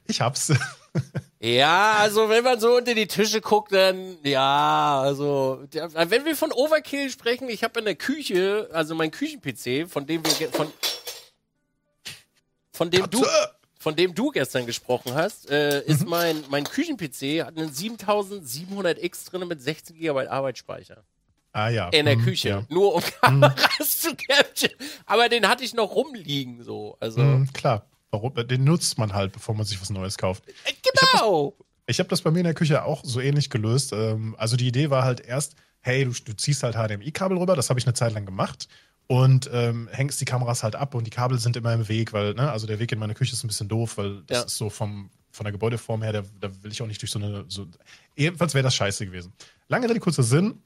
ich hab's. [LAUGHS] ja, also wenn man so unter die Tische guckt, dann ja, also der, wenn wir von Overkill sprechen, ich habe in der Küche, also mein Küchen-PC, von dem wir von von dem Katze. du von dem du gestern gesprochen hast, äh, mhm. ist mein mein Küchen-PC hat einen 7700X drin mit 16 GB Arbeitsspeicher. Ah ja. In der mhm, Küche. Ja. Nur um. Kameras [LAUGHS] mhm. zu capturen. Aber den hatte ich noch rumliegen, so. Also. Mhm, klar. Warum? Den nutzt man halt, bevor man sich was Neues kauft. Äh, genau. Ich habe das, hab das, bei mir in der Küche auch so ähnlich gelöst. Ähm, also die Idee war halt erst, hey, du, du ziehst halt HDMI-Kabel rüber, das habe ich eine Zeit lang gemacht. Und ähm, hängst die Kameras halt ab und die Kabel sind immer im Weg, weil, ne, also der Weg in meine Küche ist ein bisschen doof, weil das ja. ist so vom, von der Gebäudeform her, da, da will ich auch nicht durch so eine. So, ebenfalls wäre das scheiße gewesen. Lange Rede, kurzer Sinn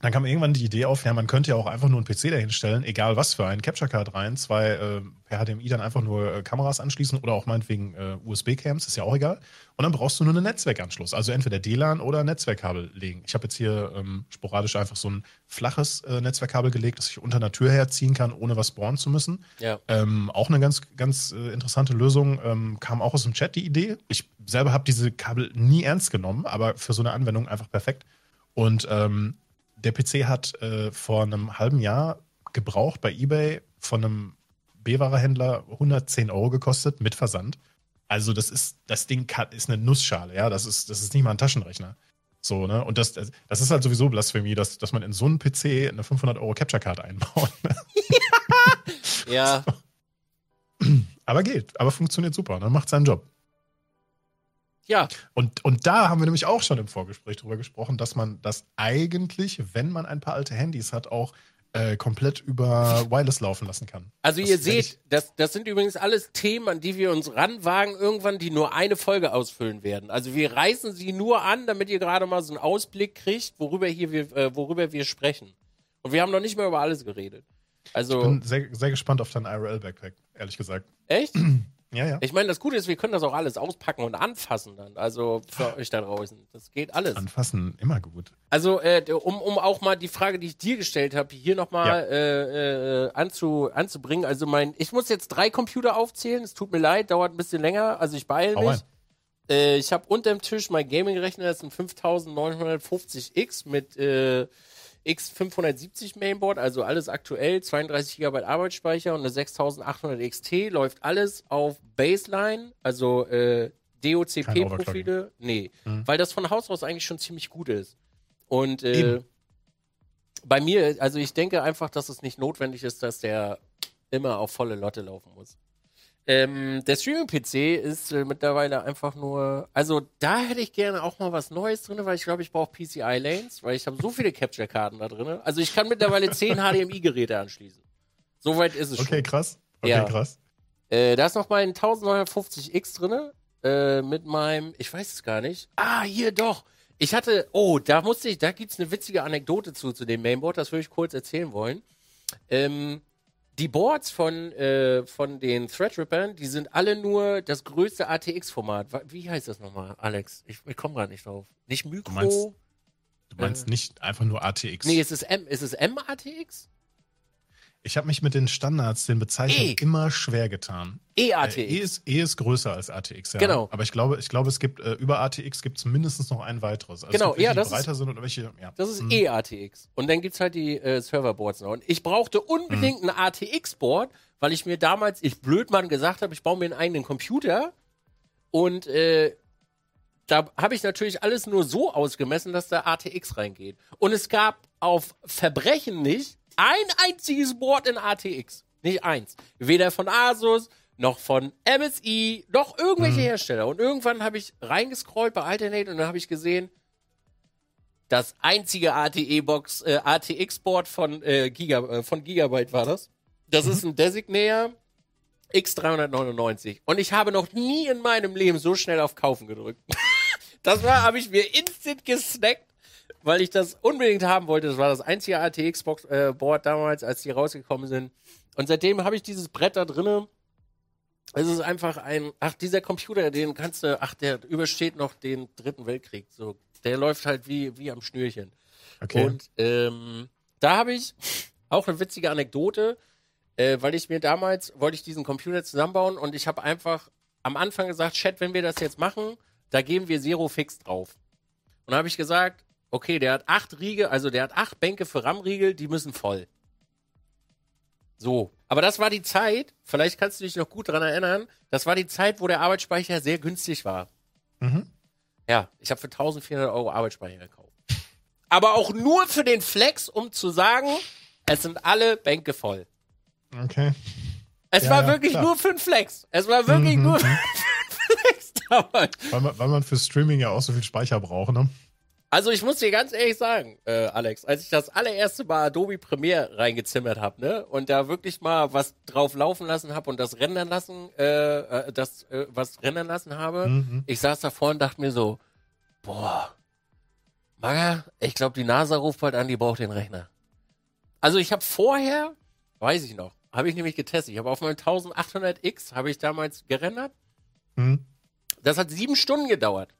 dann kam irgendwann die Idee auf, ja, man könnte ja auch einfach nur einen PC dahinstellen, egal was für einen, Capture Card rein, zwei äh, per HDMI dann einfach nur äh, Kameras anschließen oder auch meinetwegen äh, USB-Cams, ist ja auch egal. Und dann brauchst du nur einen Netzwerkanschluss, also entweder DLAN oder Netzwerkkabel legen. Ich habe jetzt hier ähm, sporadisch einfach so ein flaches äh, Netzwerkkabel gelegt, das ich unter einer Tür herziehen kann, ohne was bohren zu müssen. Ja. Ähm, auch eine ganz, ganz äh, interessante Lösung, ähm, kam auch aus dem Chat die Idee. Ich selber habe diese Kabel nie ernst genommen, aber für so eine Anwendung einfach perfekt. Und ähm, der PC hat äh, vor einem halben Jahr gebraucht bei eBay von einem B-Ware-Händler 110 Euro gekostet mit Versand. Also das ist, das Ding ist eine Nussschale, ja, das ist, das ist nicht mal ein Taschenrechner. So, ne? Und das, das ist halt sowieso Blasphemie, dass, dass man in so einen PC eine 500 Euro Capture-Card einbaut. [LAUGHS] ja. Aber geht, aber funktioniert super, ne? Macht seinen Job. Ja. Und, und da haben wir nämlich auch schon im Vorgespräch drüber gesprochen, dass man das eigentlich, wenn man ein paar alte Handys hat, auch äh, komplett über Wireless laufen lassen kann. Also das ihr seht, das, das sind übrigens alles Themen, an die wir uns ranwagen irgendwann, die nur eine Folge ausfüllen werden. Also wir reißen sie nur an, damit ihr gerade mal so einen Ausblick kriegt, worüber hier wir, äh, worüber wir sprechen. Und wir haben noch nicht mehr über alles geredet. Also ich bin sehr, sehr gespannt auf dein IRL-Backpack, ehrlich gesagt. Echt? [CLEARS THROAT] Ja, ja. Ich meine, das Gute ist, wir können das auch alles auspacken und anfassen dann. Also für euch da draußen. Das geht alles. Anfassen, immer gut. Also, äh, um, um auch mal die Frage, die ich dir gestellt habe, hier nochmal ja. äh, äh, anzu, anzubringen. Also mein, ich muss jetzt drei Computer aufzählen. Es tut mir leid, dauert ein bisschen länger. Also ich beeile mich. Äh, ich habe unter dem Tisch mein Gaming-Rechner, das ist ein 5950X mit äh, X570 Mainboard, also alles aktuell, 32 GB Arbeitsspeicher und eine 6800 XT, läuft alles auf Baseline, also äh, DOCP-Profile. Nee, mhm. weil das von Haus aus eigentlich schon ziemlich gut ist. Und äh, bei mir, also ich denke einfach, dass es nicht notwendig ist, dass der immer auf volle Lotte laufen muss. Ähm, der Streaming-PC ist äh, mittlerweile einfach nur. Also da hätte ich gerne auch mal was Neues drin, weil ich glaube, ich brauche PCI-Lanes, weil ich habe so viele Capture-Karten da drin. Also ich kann mittlerweile 10 HDMI-Geräte anschließen. Soweit ist es okay, schon. Okay, krass. Okay, ja. krass. Äh, da ist noch mein 1950X drin. Äh, mit meinem, ich weiß es gar nicht. Ah, hier doch. Ich hatte, oh, da musste ich, da gibt es eine witzige Anekdote zu, zu dem Mainboard, das würde ich kurz erzählen wollen. Ähm, die Boards von, äh, von den Threadrippern, die sind alle nur das größte ATX-Format. Wie heißt das nochmal, Alex? Ich, ich komme gerade nicht drauf. Nicht Micro. Du meinst, du meinst äh, nicht einfach nur ATX? Nee, ist es M, ist es M-ATX? Ich habe mich mit den Standards, den Bezeichnungen e. immer schwer getan. E-ATX. Äh, e, ist, e ist größer als ATX, ja. Genau. Aber ich glaube, ich glaube, es gibt äh, über ATX gibt es mindestens noch ein weiteres. Also genau, gibt ja, das breiter ist, sind oder welche. Ja. Das ist hm. E-ATX. Und dann gibt es halt die äh, Serverboards noch. Und ich brauchte unbedingt hm. ein ATX-Board, weil ich mir damals, ich Blödmann gesagt habe, ich baue mir einen eigenen Computer. Und äh, da habe ich natürlich alles nur so ausgemessen, dass da ATX reingeht. Und es gab auf Verbrechen nicht ein einziges Board in ATX. Nicht eins. Weder von Asus, noch von MSI, noch irgendwelche mhm. Hersteller. Und irgendwann habe ich reingescrollt bei Alternate und dann habe ich gesehen, das einzige ATE-Box, äh, ATX-Board von, äh, Giga, äh, von Gigabyte war das. Das mhm. ist ein Designator X399. Und ich habe noch nie in meinem Leben so schnell auf Kaufen gedrückt. [LAUGHS] das war, habe ich mir instant gesnackt weil ich das unbedingt haben wollte. Das war das einzige ATX-Board äh, damals, als die rausgekommen sind. Und seitdem habe ich dieses Brett da drinnen. Es ist einfach ein, ach, dieser Computer, den kannst du, ach, der übersteht noch den dritten Weltkrieg. So, der läuft halt wie, wie am Schnürchen. Okay. Und ähm, da habe ich auch eine witzige Anekdote, äh, weil ich mir damals, wollte ich diesen Computer zusammenbauen und ich habe einfach am Anfang gesagt, Chat, wenn wir das jetzt machen, da geben wir Zero Fix drauf. Und da habe ich gesagt, okay, der hat acht Riegel, also der hat acht Bänke für RAM-Riegel, die müssen voll. So. Aber das war die Zeit, vielleicht kannst du dich noch gut daran erinnern, das war die Zeit, wo der Arbeitsspeicher sehr günstig war. Mhm. Ja, ich habe für 1400 Euro Arbeitsspeicher gekauft. Aber auch nur für den Flex, um zu sagen, es sind alle Bänke voll. Okay. Es ja, war wirklich klar. nur für den Flex. Es war wirklich mhm. nur [LAUGHS] für den Flex damals. Weil man, weil man für Streaming ja auch so viel Speicher braucht, ne? Also ich muss dir ganz ehrlich sagen, äh, Alex, als ich das allererste Mal Adobe Premiere reingezimmert habe, ne, und da wirklich mal was drauf laufen lassen habe und das rendern lassen, äh, äh, das äh, was rendern lassen habe, mhm. ich saß davor und dachte mir so, boah, Maga, ich glaube die NASA ruft bald an, die braucht den Rechner. Also ich habe vorher, weiß ich noch, habe ich nämlich getestet. Ich habe auf meinem 1800X habe ich damals gerendert. Mhm. Das hat sieben Stunden gedauert.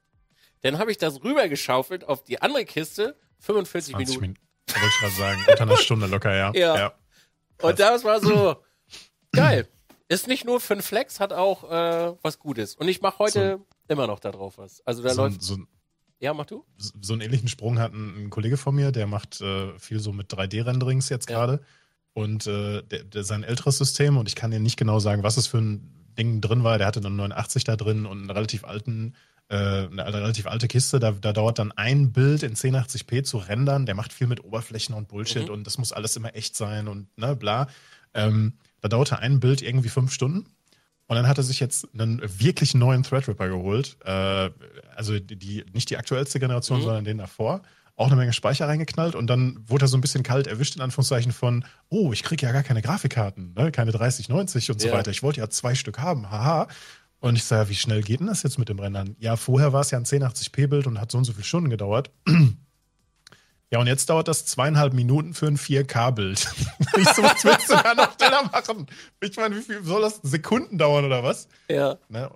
Dann habe ich das rübergeschaufelt auf die andere Kiste, 45 Minuten. Minuten. Wollte ich gerade sagen, unter einer [LAUGHS] Stunde locker, ja. ja. ja. Und das war so [CLEARS THROAT] geil. Ist nicht nur für einen Flex, hat auch äh, was Gutes. Und ich mache heute so, immer noch da drauf was. Also da so, läuft. So, ja, mach du? So einen ähnlichen Sprung hat ein, ein Kollege von mir, der macht äh, viel so mit 3D-Renderings jetzt gerade. Ja. Und äh, der, der, sein älteres System, und ich kann dir nicht genau sagen, was es für ein Ding drin war, der hatte dann 89 da drin und einen relativ alten eine relativ alte Kiste, da, da, dauert dann ein Bild in 1080p zu rendern, der macht viel mit Oberflächen und Bullshit mhm. und das muss alles immer echt sein und ne, bla. Ähm, da dauerte ein Bild irgendwie fünf Stunden. Und dann hat er sich jetzt einen wirklich neuen Threadripper geholt. Äh, also die, nicht die aktuellste Generation, mhm. sondern den davor. auch eine Menge Speicher reingeknallt und dann wurde er so ein bisschen kalt erwischt, in Anführungszeichen, von, oh, ich kriege ja gar keine Grafikkarten, ne? keine 3090 und so Ja. weiter. Ich wollte ja zwei Stück haben, haha. Und ich sage, wie schnell geht denn das jetzt mit dem Rendern? Ja, vorher war es ja ein 1080p-Bild und hat so und so viele Stunden gedauert. [CLEARS THROAT] Ja, und jetzt dauert das zweieinhalb Minuten für ein 4K-Bild. [LAUGHS] ich so, was willst du da noch schneller machen? Ich meine, wie viel soll das? Sekunden dauern oder was? Ja. Ne?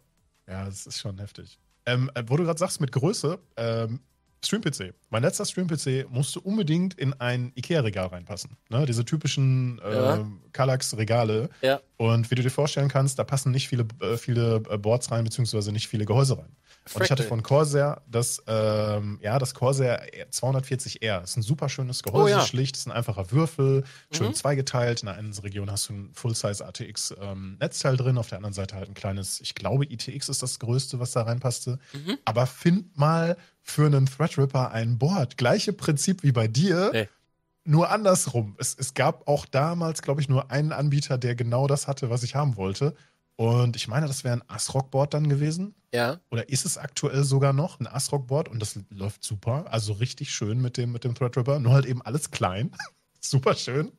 Ja, das ist schon heftig. Ähm, äh, wo du gerade sagst, mit Größe, ähm, Stream-PC. Mein letzter Stream-PC musste unbedingt in ein Ikea-Regal reinpassen. Ne? Diese typischen äh, Ja. Kallax-Regale. Ja. Und wie du dir vorstellen kannst, da passen nicht viele, äh, viele äh, Boards rein, beziehungsweise nicht viele Gehäuse rein. Und ich hatte Fractal. von Corsair das, ähm, ja, das Corsair 240R. Das ist ein super schönes Gehäuse, Oh ja. schlicht, ist ein einfacher Würfel, schön Mhm. zweigeteilt. In der einen Region hast du ein Full-Size ATX ähm, drin, auf der anderen Seite halt ein kleines, ich glaube, ITX ist das größte, was da reinpasste. Mhm. Aber find mal für einen Threadripper ein Board. Gleiche Prinzip wie bei dir. Nee. Nur andersrum. Es, es gab auch damals, glaube ich, nur einen Anbieter, der genau das hatte, was ich haben wollte. Und ich meine, das wäre ein ASRock-Board dann gewesen. Ja. Oder ist es aktuell sogar noch ein ASRock-Board und das läuft super. Also richtig schön mit dem, mit dem Threadripper. Nur halt eben alles klein. [LAUGHS] super schön.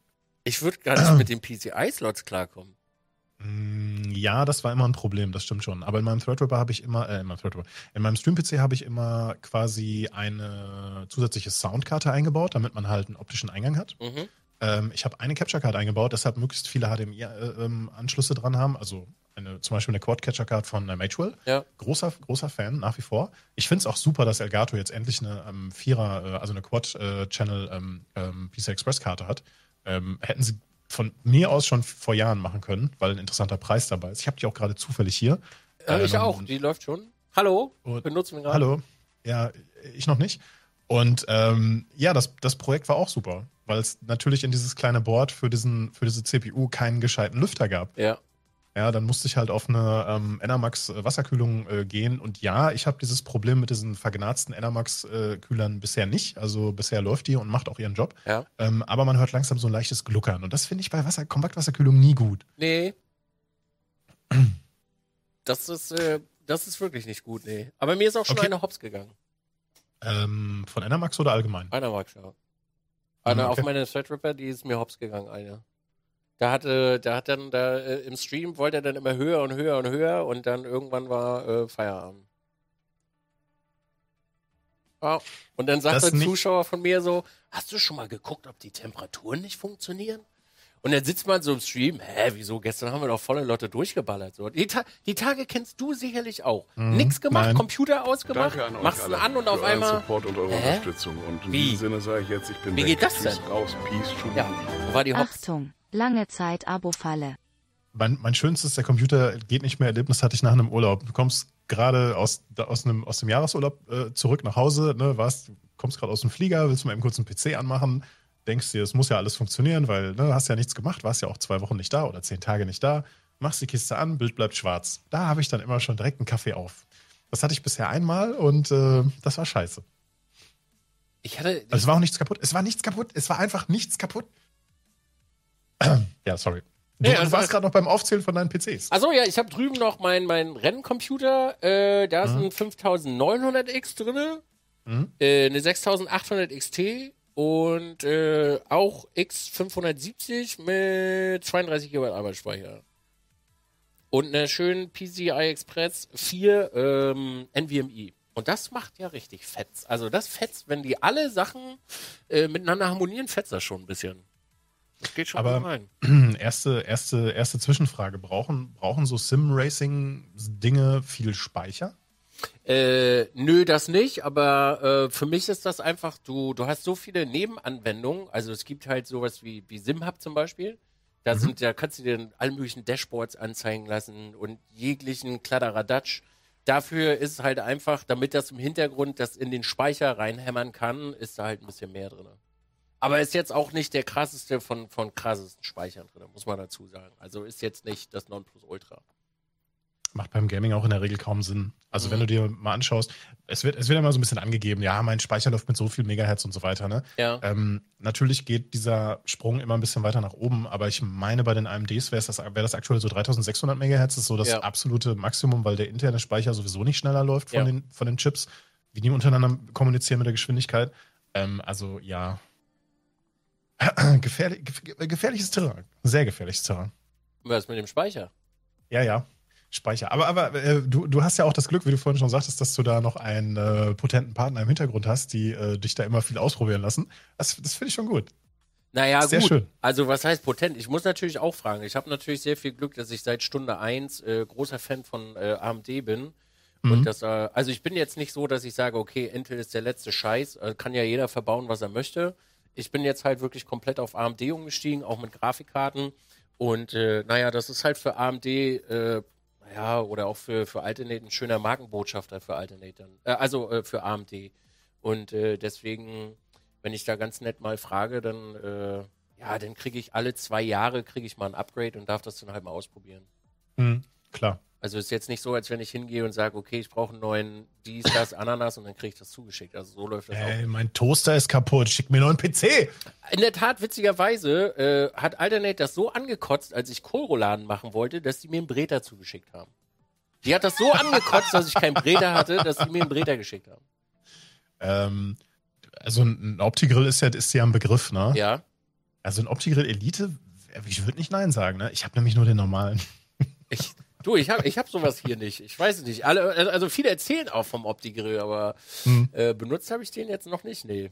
Ich würde gar nicht mit den [CLEARS THROAT] PCI-Slots klarkommen. Mm, Ja, das war immer ein Problem, das stimmt schon. Aber in meinem Threadripper habe ich immer, äh, in meinem Threadripper, in meinem Stream-PC habe ich immer quasi eine zusätzliche Soundkarte eingebaut, damit man halt einen optischen Eingang hat. Mhm. Ähm, ich habe eine Capture-Card eingebaut, deshalb möglichst viele HDMI-Anschlüsse ähm, dran haben. Also eine, zum Beispiel eine Quad-Catcher-Card von äh, Magewell. Ja. Großer, großer Fan, nach wie vor. Ich finde es auch super, dass Elgato jetzt endlich eine ähm, Vierer, äh, also eine Quad-Channel ähm, ähm, PCI Express-Karte hat. Ähm, hätten sie von mir aus schon vor Jahren machen können, weil ein interessanter Preis dabei ist. Ich habe die auch gerade zufällig hier. Ja, ich Ähm, auch. Die läuft schon. Hallo? und- Benutzen wir gerade. Hallo. Ja, ich noch nicht. Und ähm, ja, das, das Projekt war auch super, weil es natürlich in dieses kleine Board für, diesen, für diese CPU keinen gescheiten Lüfter gab. Ja. Ja, dann musste ich halt auf eine ähm, Enermax äh, Wasserkühlung äh, gehen. Und ja, ich habe dieses Problem mit diesen vergnatzten Enermax äh, Kühlern bisher nicht. Also bisher läuft die und macht auch ihren Job. Ja. Ähm, aber man hört langsam so ein leichtes Gluckern. Und das finde ich bei Wasser Kompaktwasserkühlung nie gut. Nee. Das ist, äh, das ist wirklich nicht gut, nee. Aber mir ist auch schon Okay. eine Hops gegangen. Ähm, von Enermax oder allgemein? Mag schon. Eine Mhm, okay. auf meine Threadripper, die ist mir hops gegangen, eine. Da hatte, da hat dann da äh, im Stream wollte er dann immer höher und höher und höher und dann irgendwann war äh, Feierabend. Ja. Und dann sagt Das ein Zuschauer von mir so: Hast du schon mal geguckt, ob die Temperaturen nicht funktionieren? Und dann sitzt man so im Stream, hä, wieso? Gestern haben wir doch volle Lotte durchgeballert. So. Die, Ta die Tage kennst du sicherlich auch. Mhm, Nix gemacht, nein. Computer ausgemacht, Danke an euch machst ihn alle an und auf einmal. Support und eure Hä? Unterstützung. Und in Wie? diesem Sinne sage ich jetzt, ich bin Wie weg. geht das denn? raus, Peace. Ja, wo war die Hops? Achtung, lange Zeit Abo-Falle. Mein, mein schönstes, der Computer geht nicht mehr, Erlebnis hatte ich nach einem Urlaub. Du kommst gerade aus, aus, einem, aus dem Jahresurlaub äh, zurück nach Hause, ne, warst, kommst gerade aus dem Flieger, willst mal eben kurz einen PC anmachen, denkst dir, es muss ja alles funktionieren, weil ne, hast ja nichts gemacht, warst ja auch zwei Wochen nicht da oder zehn Tage nicht da, machst die Kiste an, Bild bleibt schwarz. Da habe ich dann immer schon direkt einen Kaffee auf. Das hatte ich bisher einmal und äh, das war scheiße. Ich hatte. Also es war auch nichts kaputt. Es war nichts kaputt. Es war einfach nichts kaputt. Ja, sorry. Du, du also- warst gerade noch beim Aufzählen von deinen PCs. Achso, ja, ich habe drüben noch meinen mein Renncomputer. Äh, da ist Mhm. ein 5900X drin, Mhm. äh, eine 6800 XT und äh, auch X570 mit 32 GB Arbeitsspeicher. Und eine schöne PCI Express 4 ähm, NVMe. Und das macht ja richtig fetz. Also das fetzt, wenn die alle Sachen äh, miteinander harmonieren, fetzt das schon ein bisschen. Das geht schon Aber- rein. [CLEARS THROAT] erste, erste, erste Zwischenfrage. Brauchen, brauchen so Sim-Racing-Dinge viel Speicher? Äh, nö, das nicht, aber äh, für mich ist das einfach, du, du hast so viele Nebenanwendungen. Also es gibt halt sowas wie, wie SimHub zum Beispiel. Da Mhm. sind, da kannst du dir alle möglichen Dashboards anzeigen lassen und jeglichen Kladderadatsch. Dafür ist es halt einfach, damit das im Hintergrund das in den Speicher reinhämmern kann, ist da halt ein bisschen mehr drin. Aber ist jetzt auch nicht der krasseste von, von krassesten Speichern drin, muss man dazu sagen. Also ist jetzt nicht das Nonplusultra. Macht beim Gaming auch in der Regel kaum Sinn. Also Mhm. wenn du dir mal anschaust, es wird, es wird immer so ein bisschen angegeben, ja, mein Speicher läuft mit so viel Megahertz und so weiter. Ne? Ja. Ähm, natürlich geht dieser Sprung immer ein bisschen weiter nach oben, aber ich meine, bei den AMDs wäre das, wär das aktuell so 3600 Megahertz, ist so das Ja. absolute Maximum, weil der interne Speicher sowieso nicht schneller läuft von, Ja. den, von den Chips, wie die untereinander kommunizieren mit der Geschwindigkeit. Ähm, also ja. [CLEARS THROAT] Gefährlich, gef- gefährliches Terrain. Sehr gefährliches Terrain. Was mit dem Speicher? Ja, ja. Speicher. Aber, aber äh, du, du hast ja auch das Glück, wie du vorhin schon sagtest, dass du da noch einen äh, potenten Partner im Hintergrund hast, die äh, dich da immer viel ausprobieren lassen. Das, das finde ich schon gut. Naja, Sehr gut. schön. Also, was heißt potent? Ich muss natürlich auch fragen. Ich habe natürlich sehr viel Glück, dass ich seit Stunde eins äh, großer Fan von äh, AMD bin. Mhm. Und das, äh, also ich bin jetzt nicht so, dass ich sage, okay, Intel ist der letzte Scheiß, äh, kann ja jeder verbauen, was er möchte. Ich bin jetzt halt wirklich komplett auf AMD umgestiegen, auch mit Grafikkarten. Und äh, naja, das ist halt für AMD, äh, ja, oder auch für, für Alternate ein schöner Markenbotschafter für Alternate. Äh, also äh, für AMD. Und äh, deswegen, wenn ich da ganz nett mal frage, dann, äh, ja, dann kriege ich alle zwei Jahre kriege ich mal ein Upgrade und darf das dann halt mal ausprobieren. Mhm. Klar. Also ist jetzt nicht so, als wenn ich hingehe und sage, okay, ich brauche einen neuen dies, das, Ananas und dann kriege ich das zugeschickt. Also so läuft das auch. Ey, mein Toaster ist kaputt. Schick mir einen neuen PC. In der Tat, witzigerweise, äh, hat Alternate das so angekotzt, als ich Kohlrouladen machen wollte, dass die mir einen Breter zugeschickt haben. Die hat das so angekotzt, dass ich keinen Breter hatte, dass die mir einen Breter geschickt haben. Ähm, also ein Opti-Grill ist ja, ist ja ein Begriff, ne? Ja. Also ein Opti-Grill Elite, ich würde nicht Nein sagen, ne? Ich habe nämlich nur den normalen. Ich, du, ich habe ich hab sowas hier nicht. Ich weiß es nicht. Alle, also viele erzählen auch vom Opti-Grill, aber Hm. äh, benutzt habe ich den jetzt noch nicht. Nee.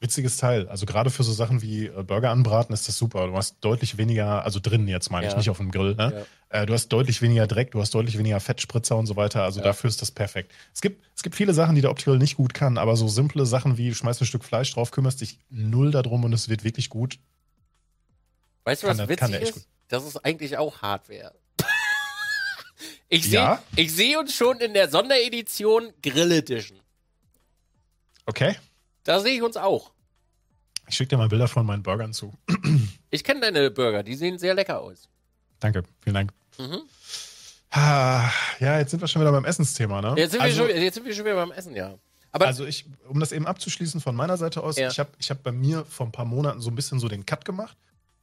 Witziges Teil. Also gerade für so Sachen wie äh, Burger anbraten ist das super. Du hast deutlich weniger, also drinnen jetzt meine ich, Ja. nicht auf dem Grill, ne? Äh, du hast deutlich weniger Dreck, du hast deutlich weniger Fettspritzer und so weiter. Also Ja. dafür ist das perfekt. Es gibt, es gibt viele Sachen, die der Opti-Grill nicht gut kann, aber so simple Sachen wie schmeißt ein Stück Fleisch drauf, kümmerst dich null darum und es wird wirklich gut. Weißt du, Kann was kann witzig echt ist? Das ist eigentlich auch Hardware. Ich sehe Ja? ich seh uns schon in der Sonderedition Grill Edition. Okay? Da sehe ich uns auch. Ich schicke dir mal Bilder von meinen Burgern zu. [CLEARS THROAT] Ich kenne deine Burger, die sehen sehr lecker aus. Danke, vielen Dank. Mhm. Ah, Ja, jetzt sind wir schon wieder beim Essensthema, ne? Jetzt, sind also, wir schon, jetzt sind wir schon wieder beim Essen, ja. Aber also ich, um das eben abzuschließen von meiner Seite aus, Ja. ich habe ich hab bei mir vor ein paar Monaten so ein bisschen so den Cut gemacht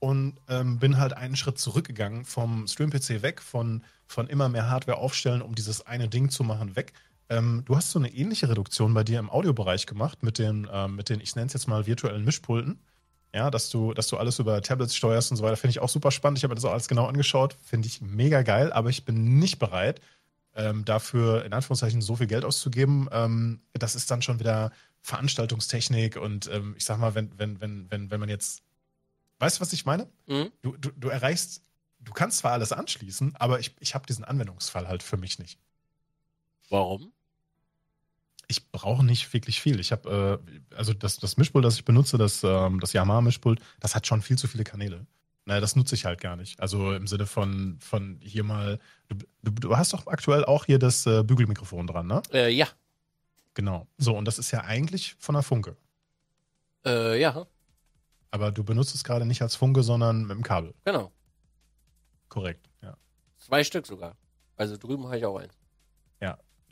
und ähm, bin halt einen Schritt zurückgegangen vom Stream-PC weg, von, von immer mehr Hardware aufstellen, um dieses eine Ding zu machen, weg. Ähm, du hast so eine ähnliche Reduktion bei dir im Audiobereich gemacht mit den, ähm, mit den ich nenne es jetzt mal virtuellen Mischpulten. Ja, dass du, dass du alles über Tablets steuerst und so weiter, finde ich auch super spannend. Ich habe mir das auch alles genau angeschaut, finde ich mega geil, aber ich bin nicht bereit, ähm, dafür in Anführungszeichen so viel Geld auszugeben. Ähm, das ist dann schon wieder Veranstaltungstechnik und ähm, ich sag mal, wenn, wenn, wenn, wenn, wenn man jetzt, weißt du, was ich meine? Mhm. Du, du, du erreichst, du kannst zwar alles anschließen, aber ich, ich habe diesen Anwendungsfall halt für mich nicht. warum? Ich brauche nicht wirklich viel. Ich habe, äh, also das, das Mischpult, das ich benutze, das, ähm, das Yamaha-Mischpult, das hat schon viel zu viele Kanäle. Naja, das nutze ich halt gar nicht. Also im Sinne von, von hier mal, du, du, hast doch aktuell auch hier das äh, Bügelmikrofon dran, ne? Äh, ja. Genau. So, und das ist ja eigentlich von der Funke. Äh, ja, Aber du benutzt es gerade nicht als Funke, sondern mit dem Kabel. genau. Korrekt, ja. Zwei Stück sogar. Also drüben habe ich auch eins.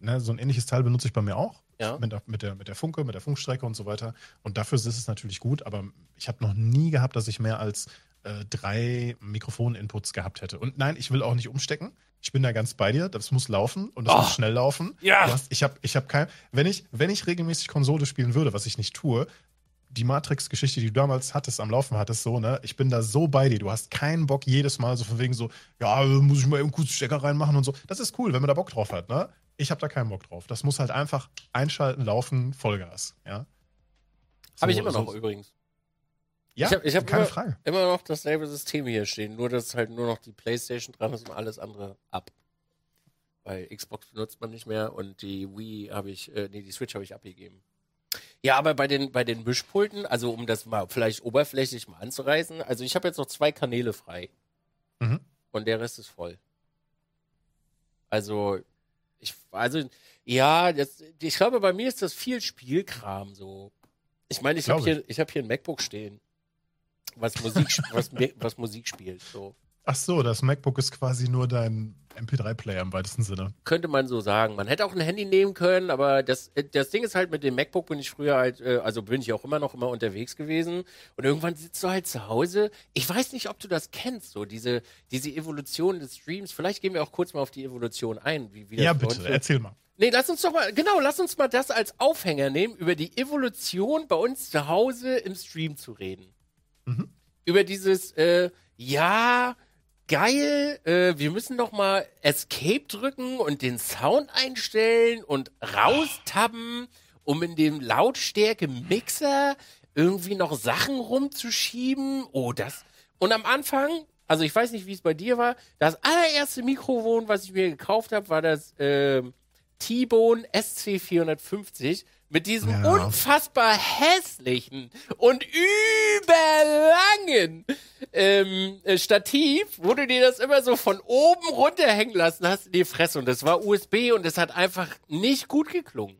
Ne, so ein ähnliches Teil benutze ich bei mir auch. Ja. Mit, der, mit, der, mit der Funke, mit der Funkstrecke und so weiter. Und dafür ist es natürlich gut, aber ich habe noch nie gehabt, dass ich mehr als äh, drei Mikrofon-Inputs gehabt hätte. Und nein, ich will auch nicht umstecken. Ich bin da ganz bei dir. Das muss laufen und das Oh. muss schnell laufen. Ja. Hast, ich habe ich hab kein. Wenn ich, wenn ich regelmäßig Konsole spielen würde, was ich nicht tue, die Matrix-Geschichte, die du damals hattest, am Laufen hattest, so, ne? Ich bin da so bei dir. Du hast keinen Bock jedes Mal so von wegen so, ja, muss ich mal eben kurz Stecker reinmachen und so. Das ist cool, wenn man da Bock drauf hat, ne? Ich habe da keinen Bock drauf. Das muss halt einfach einschalten, laufen, Vollgas, ja? Habe ich So- immer noch so- übrigens. Ja, Ich hab- ich hab keine immer- Frage. Immer noch dasselbe System hier stehen, nur dass halt nur noch die Playstation dran ist und alles andere ab. Weil Xbox benutzt man nicht mehr und die Wii habe ich, äh, nee, die Switch habe ich abgegeben. Ja, aber bei den, bei den Mischpulten, also um das mal vielleicht oberflächlich mal anzureißen, also ich habe jetzt noch zwei Kanäle frei. Mhm. Und der Rest ist voll. Also, ich, also, ja, das, ich glaube, bei mir ist das viel Spielkram so. Ich meine, ich habe hier, ich hab hier ein MacBook stehen, was Musik, was, was Musik spielt. So. Ach so, das MacBook ist quasi nur dein MP3-Player im weitesten Sinne. Könnte man so sagen. Man hätte auch ein Handy nehmen können, aber das, äh, das Ding ist halt, mit dem MacBook bin ich früher halt, äh, also bin ich auch immer noch immer unterwegs gewesen. Und irgendwann sitzt du halt zu Hause. Ich weiß nicht, ob du das kennst, so diese, diese Evolution des Streams. Vielleicht gehen wir auch kurz mal auf die Evolution ein. Wie, wie Ja, bitte, erzähl mal. Nee, lass uns doch mal, genau, lass uns mal das als Aufhänger nehmen, über die Evolution bei uns zu Hause im Stream zu reden. Mhm. Über dieses, äh, ja, geil, äh, wir müssen doch mal Escape drücken und den Sound einstellen und raustabben, um in dem Lautstärke-Mixer irgendwie noch Sachen rumzuschieben. Oh, das. Und am Anfang, also ich weiß nicht, wie es bei dir war, das allererste Mikrofon, was ich mir gekauft habe, war das ähm, T-Bone SC450 mit diesem Ja. unfassbar hässlichen und überlangen ähm, äh, Stativ, wo du dir das immer so von oben runterhängen lassen hast in die Fresse. Und das war USB und das hat einfach nicht gut geklungen.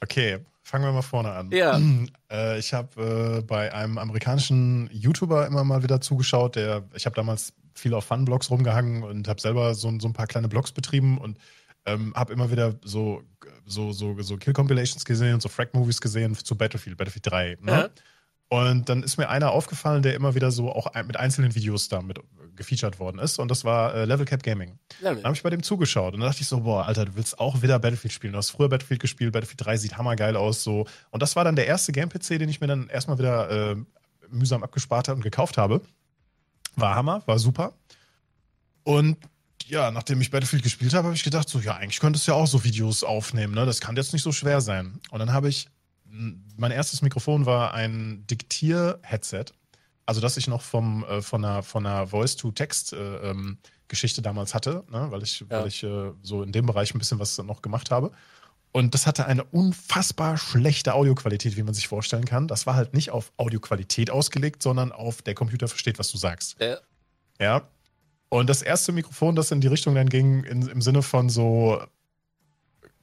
Okay, fangen wir mal vorne an. Ja. [CLEARS THROAT] Äh, ich habe äh, bei einem amerikanischen YouTuber immer mal wieder zugeschaut, der, ich habe damals viel auf Fun-Blogs rumgehangen und habe selber so, so ein paar kleine Blogs betrieben und ähm, habe immer wieder so, so, so, so Kill-Compilations gesehen und so Frag-Movies gesehen zu Battlefield, Battlefield 3. Ne? Ja. Und dann ist mir einer aufgefallen, der immer wieder so auch mit einzelnen Videos da mit äh, gefeatured worden ist. Und das war äh, Level Cap Gaming. Dann habe ich bei dem zugeschaut und dann dachte ich so, boah, Alter, du willst auch wieder Battlefield spielen. Du hast früher Battlefield gespielt, Battlefield 3 sieht hammergeil aus so. Und das war dann der erste Game-PC, den ich mir dann erstmal wieder äh, mühsam abgespart habe und gekauft habe. War Hammer, war super. Und ja, nachdem ich Battlefield gespielt habe, habe ich gedacht, so, ja, eigentlich könntest du ja auch so Videos aufnehmen, ne? Das kann jetzt nicht so schwer sein. Und dann habe ich, mein erstes Mikrofon war ein Diktier-Headset. Also, das ich noch vom, äh, von einer, von einer Voice-to-Text-Geschichte damals hatte, ne? weil ich, Ja. weil ich äh, so in dem Bereich ein bisschen was noch gemacht habe. Und das hatte eine unfassbar schlechte Audioqualität, wie man sich vorstellen kann. Das war halt nicht auf Audioqualität ausgelegt, sondern auf der Computer versteht, was du sagst. Ja. Ja. Und das erste Mikrofon, das in die Richtung dann ging, in, im Sinne von so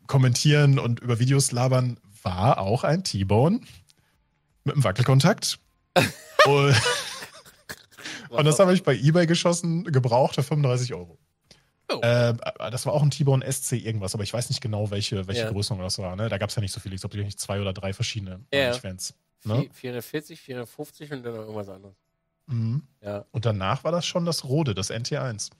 kommentieren und über Videos labern, war auch ein T-Bone mit einem Wackelkontakt. [LAUGHS] und, und das habe ich bei eBay geschossen, gebraucht für 35 Euro. Oh. Äh, das war auch ein T-Bone SC irgendwas, aber ich weiß nicht genau, welche, welche Ja. Größe das war. Ne? Da gab es ja nicht so viele. Ich glaube, nicht zwei oder drei verschiedene Ja. Fans. Ne? 440, 450 und dann noch irgendwas anderes. Mhm. Ja. Und danach war das schon das Rode, das NT1.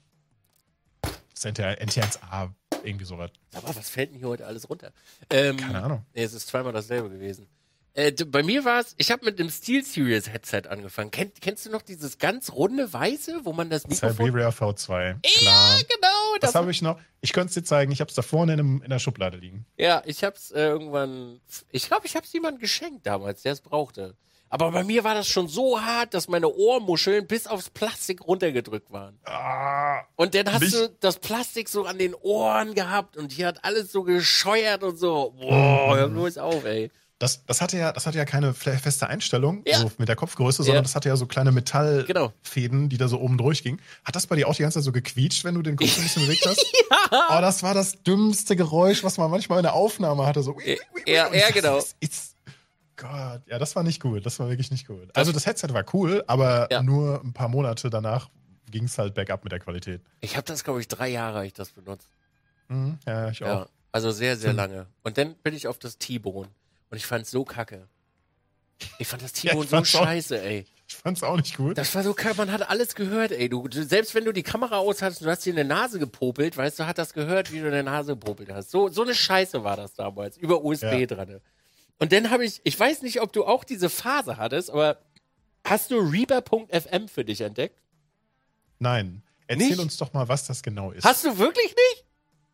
Das NT1, NT1A, irgendwie sowas. Aber was fällt denn hier heute alles runter? Ähm, Keine Ahnung. Nee, es ist zweimal dasselbe gewesen. Äh, bei mir war es, ich habe mit dem Steel Series Headset angefangen. Kenn, kennst du noch dieses ganz runde weiße, wo man das Mikrofon... Siberia V2. Klar. Ja, genau. Das habe ich noch. Ich könnte es dir zeigen. Ich habe es da vorne in, einem, in der Schublade liegen. Ja, ich hab's äh, irgendwann. Ich glaube, ich hab's jemandem geschenkt damals, der es brauchte. Aber bei mir war das schon so hart, dass meine Ohrmuscheln bis aufs Plastik runtergedrückt waren. Ah, Und dann hast Mich- du das Plastik so an den Ohren gehabt und hier hat alles so gescheuert und so. Boah, hör bloß auf, ey. das, das, hatte ja, das hatte ja keine feste Einstellung Ja. so mit der Kopfgröße, sondern Ja. das hatte ja so kleine Genau. Metallfäden, die da so oben durchgingen. Hat das bei dir auch die ganze Zeit so gequietscht, wenn du den Kopf ein bisschen bewegt hast? [LAUGHS] ja. Oh, das war das dümmste Geräusch, was man manchmal in der Aufnahme hatte. So. Ja, ja, genau. was ist- Gott, ja, das war nicht gut. Das war wirklich nicht gut. Also das Headset war cool, aber Ja. nur ein paar Monate danach ging es halt bergab mit der Qualität. Ich habe das, glaube ich, drei Jahre ich das benutzt. Mhm, ja, ich auch. Ja. Also sehr, sehr Hm. lange. Und dann bin ich auf das T-Bone. Und ich fand's so kacke. Ich fand das [LAUGHS] Ja, T-Bone ich so auch- scheiße, ey. Ich fand's auch nicht gut. Das war so kacke, man hat alles gehört, ey. Du, selbst wenn du die Kamera aus hattest, du hast dir in der Nase gepopelt, weißt du, hat das gehört, wie du in der Nase gepopelt hast. So, so eine Scheiße war das damals, über USB Ja. dran. Und dann habe ich, ich weiß nicht, ob du auch diese Phase hattest, aber hast du Reaper.fm für dich entdeckt? Nein. Erzähl Nicht? uns doch mal, was das genau ist. Hast du wirklich nicht?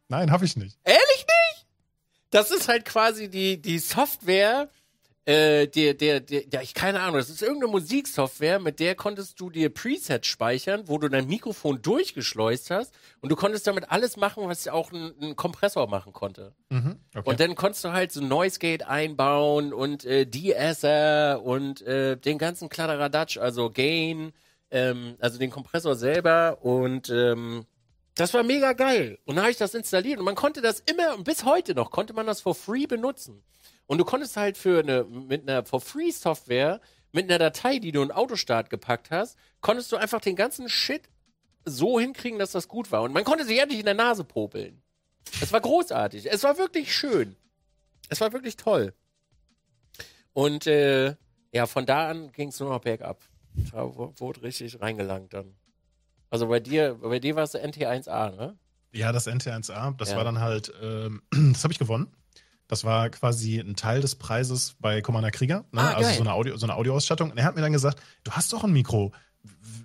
Nein, habe ich nicht. Ehrlich nicht? Das ist halt quasi die, die Software, äh, der, der, der, ja, ich keine Ahnung, das ist irgendeine Musiksoftware, mit der konntest du dir Presets speichern, wo du dein Mikrofon durchgeschleust hast und du konntest damit alles machen, was auch ein, ein Kompressor machen konnte. Mhm. Okay. Und dann konntest du halt so Noise Gate einbauen und äh, De-Esser und äh, den ganzen Kladderadatsch, also Gain, ähm, also den Kompressor selber und ähm, das war mega geil. Und dann habe ich das installiert und man konnte das immer, und bis heute noch, konnte man das for free benutzen. Und du konntest halt für eine, mit einer for free Software, mit einer Datei, die du in Autostart gepackt hast, konntest du einfach den ganzen Shit so hinkriegen, dass das gut war. Und man konnte sich endlich in der Nase popeln. Es war großartig. Es war wirklich schön. Es war wirklich toll. Und äh, ja, von da an ging es nur noch bergab. Da wurde richtig reingelangt dann. Also bei dir, bei dir war es der NT1A, ne? Ja, das NT1A, das Ja. war dann halt, ähm, [CLEARS THROAT] das habe ich gewonnen. Das war quasi ein Teil des Preises bei Commander Krieger, ne? Ah, also so eine, Audio, so eine Audioausstattung. Und er hat mir dann gesagt, du hast doch ein Mikro,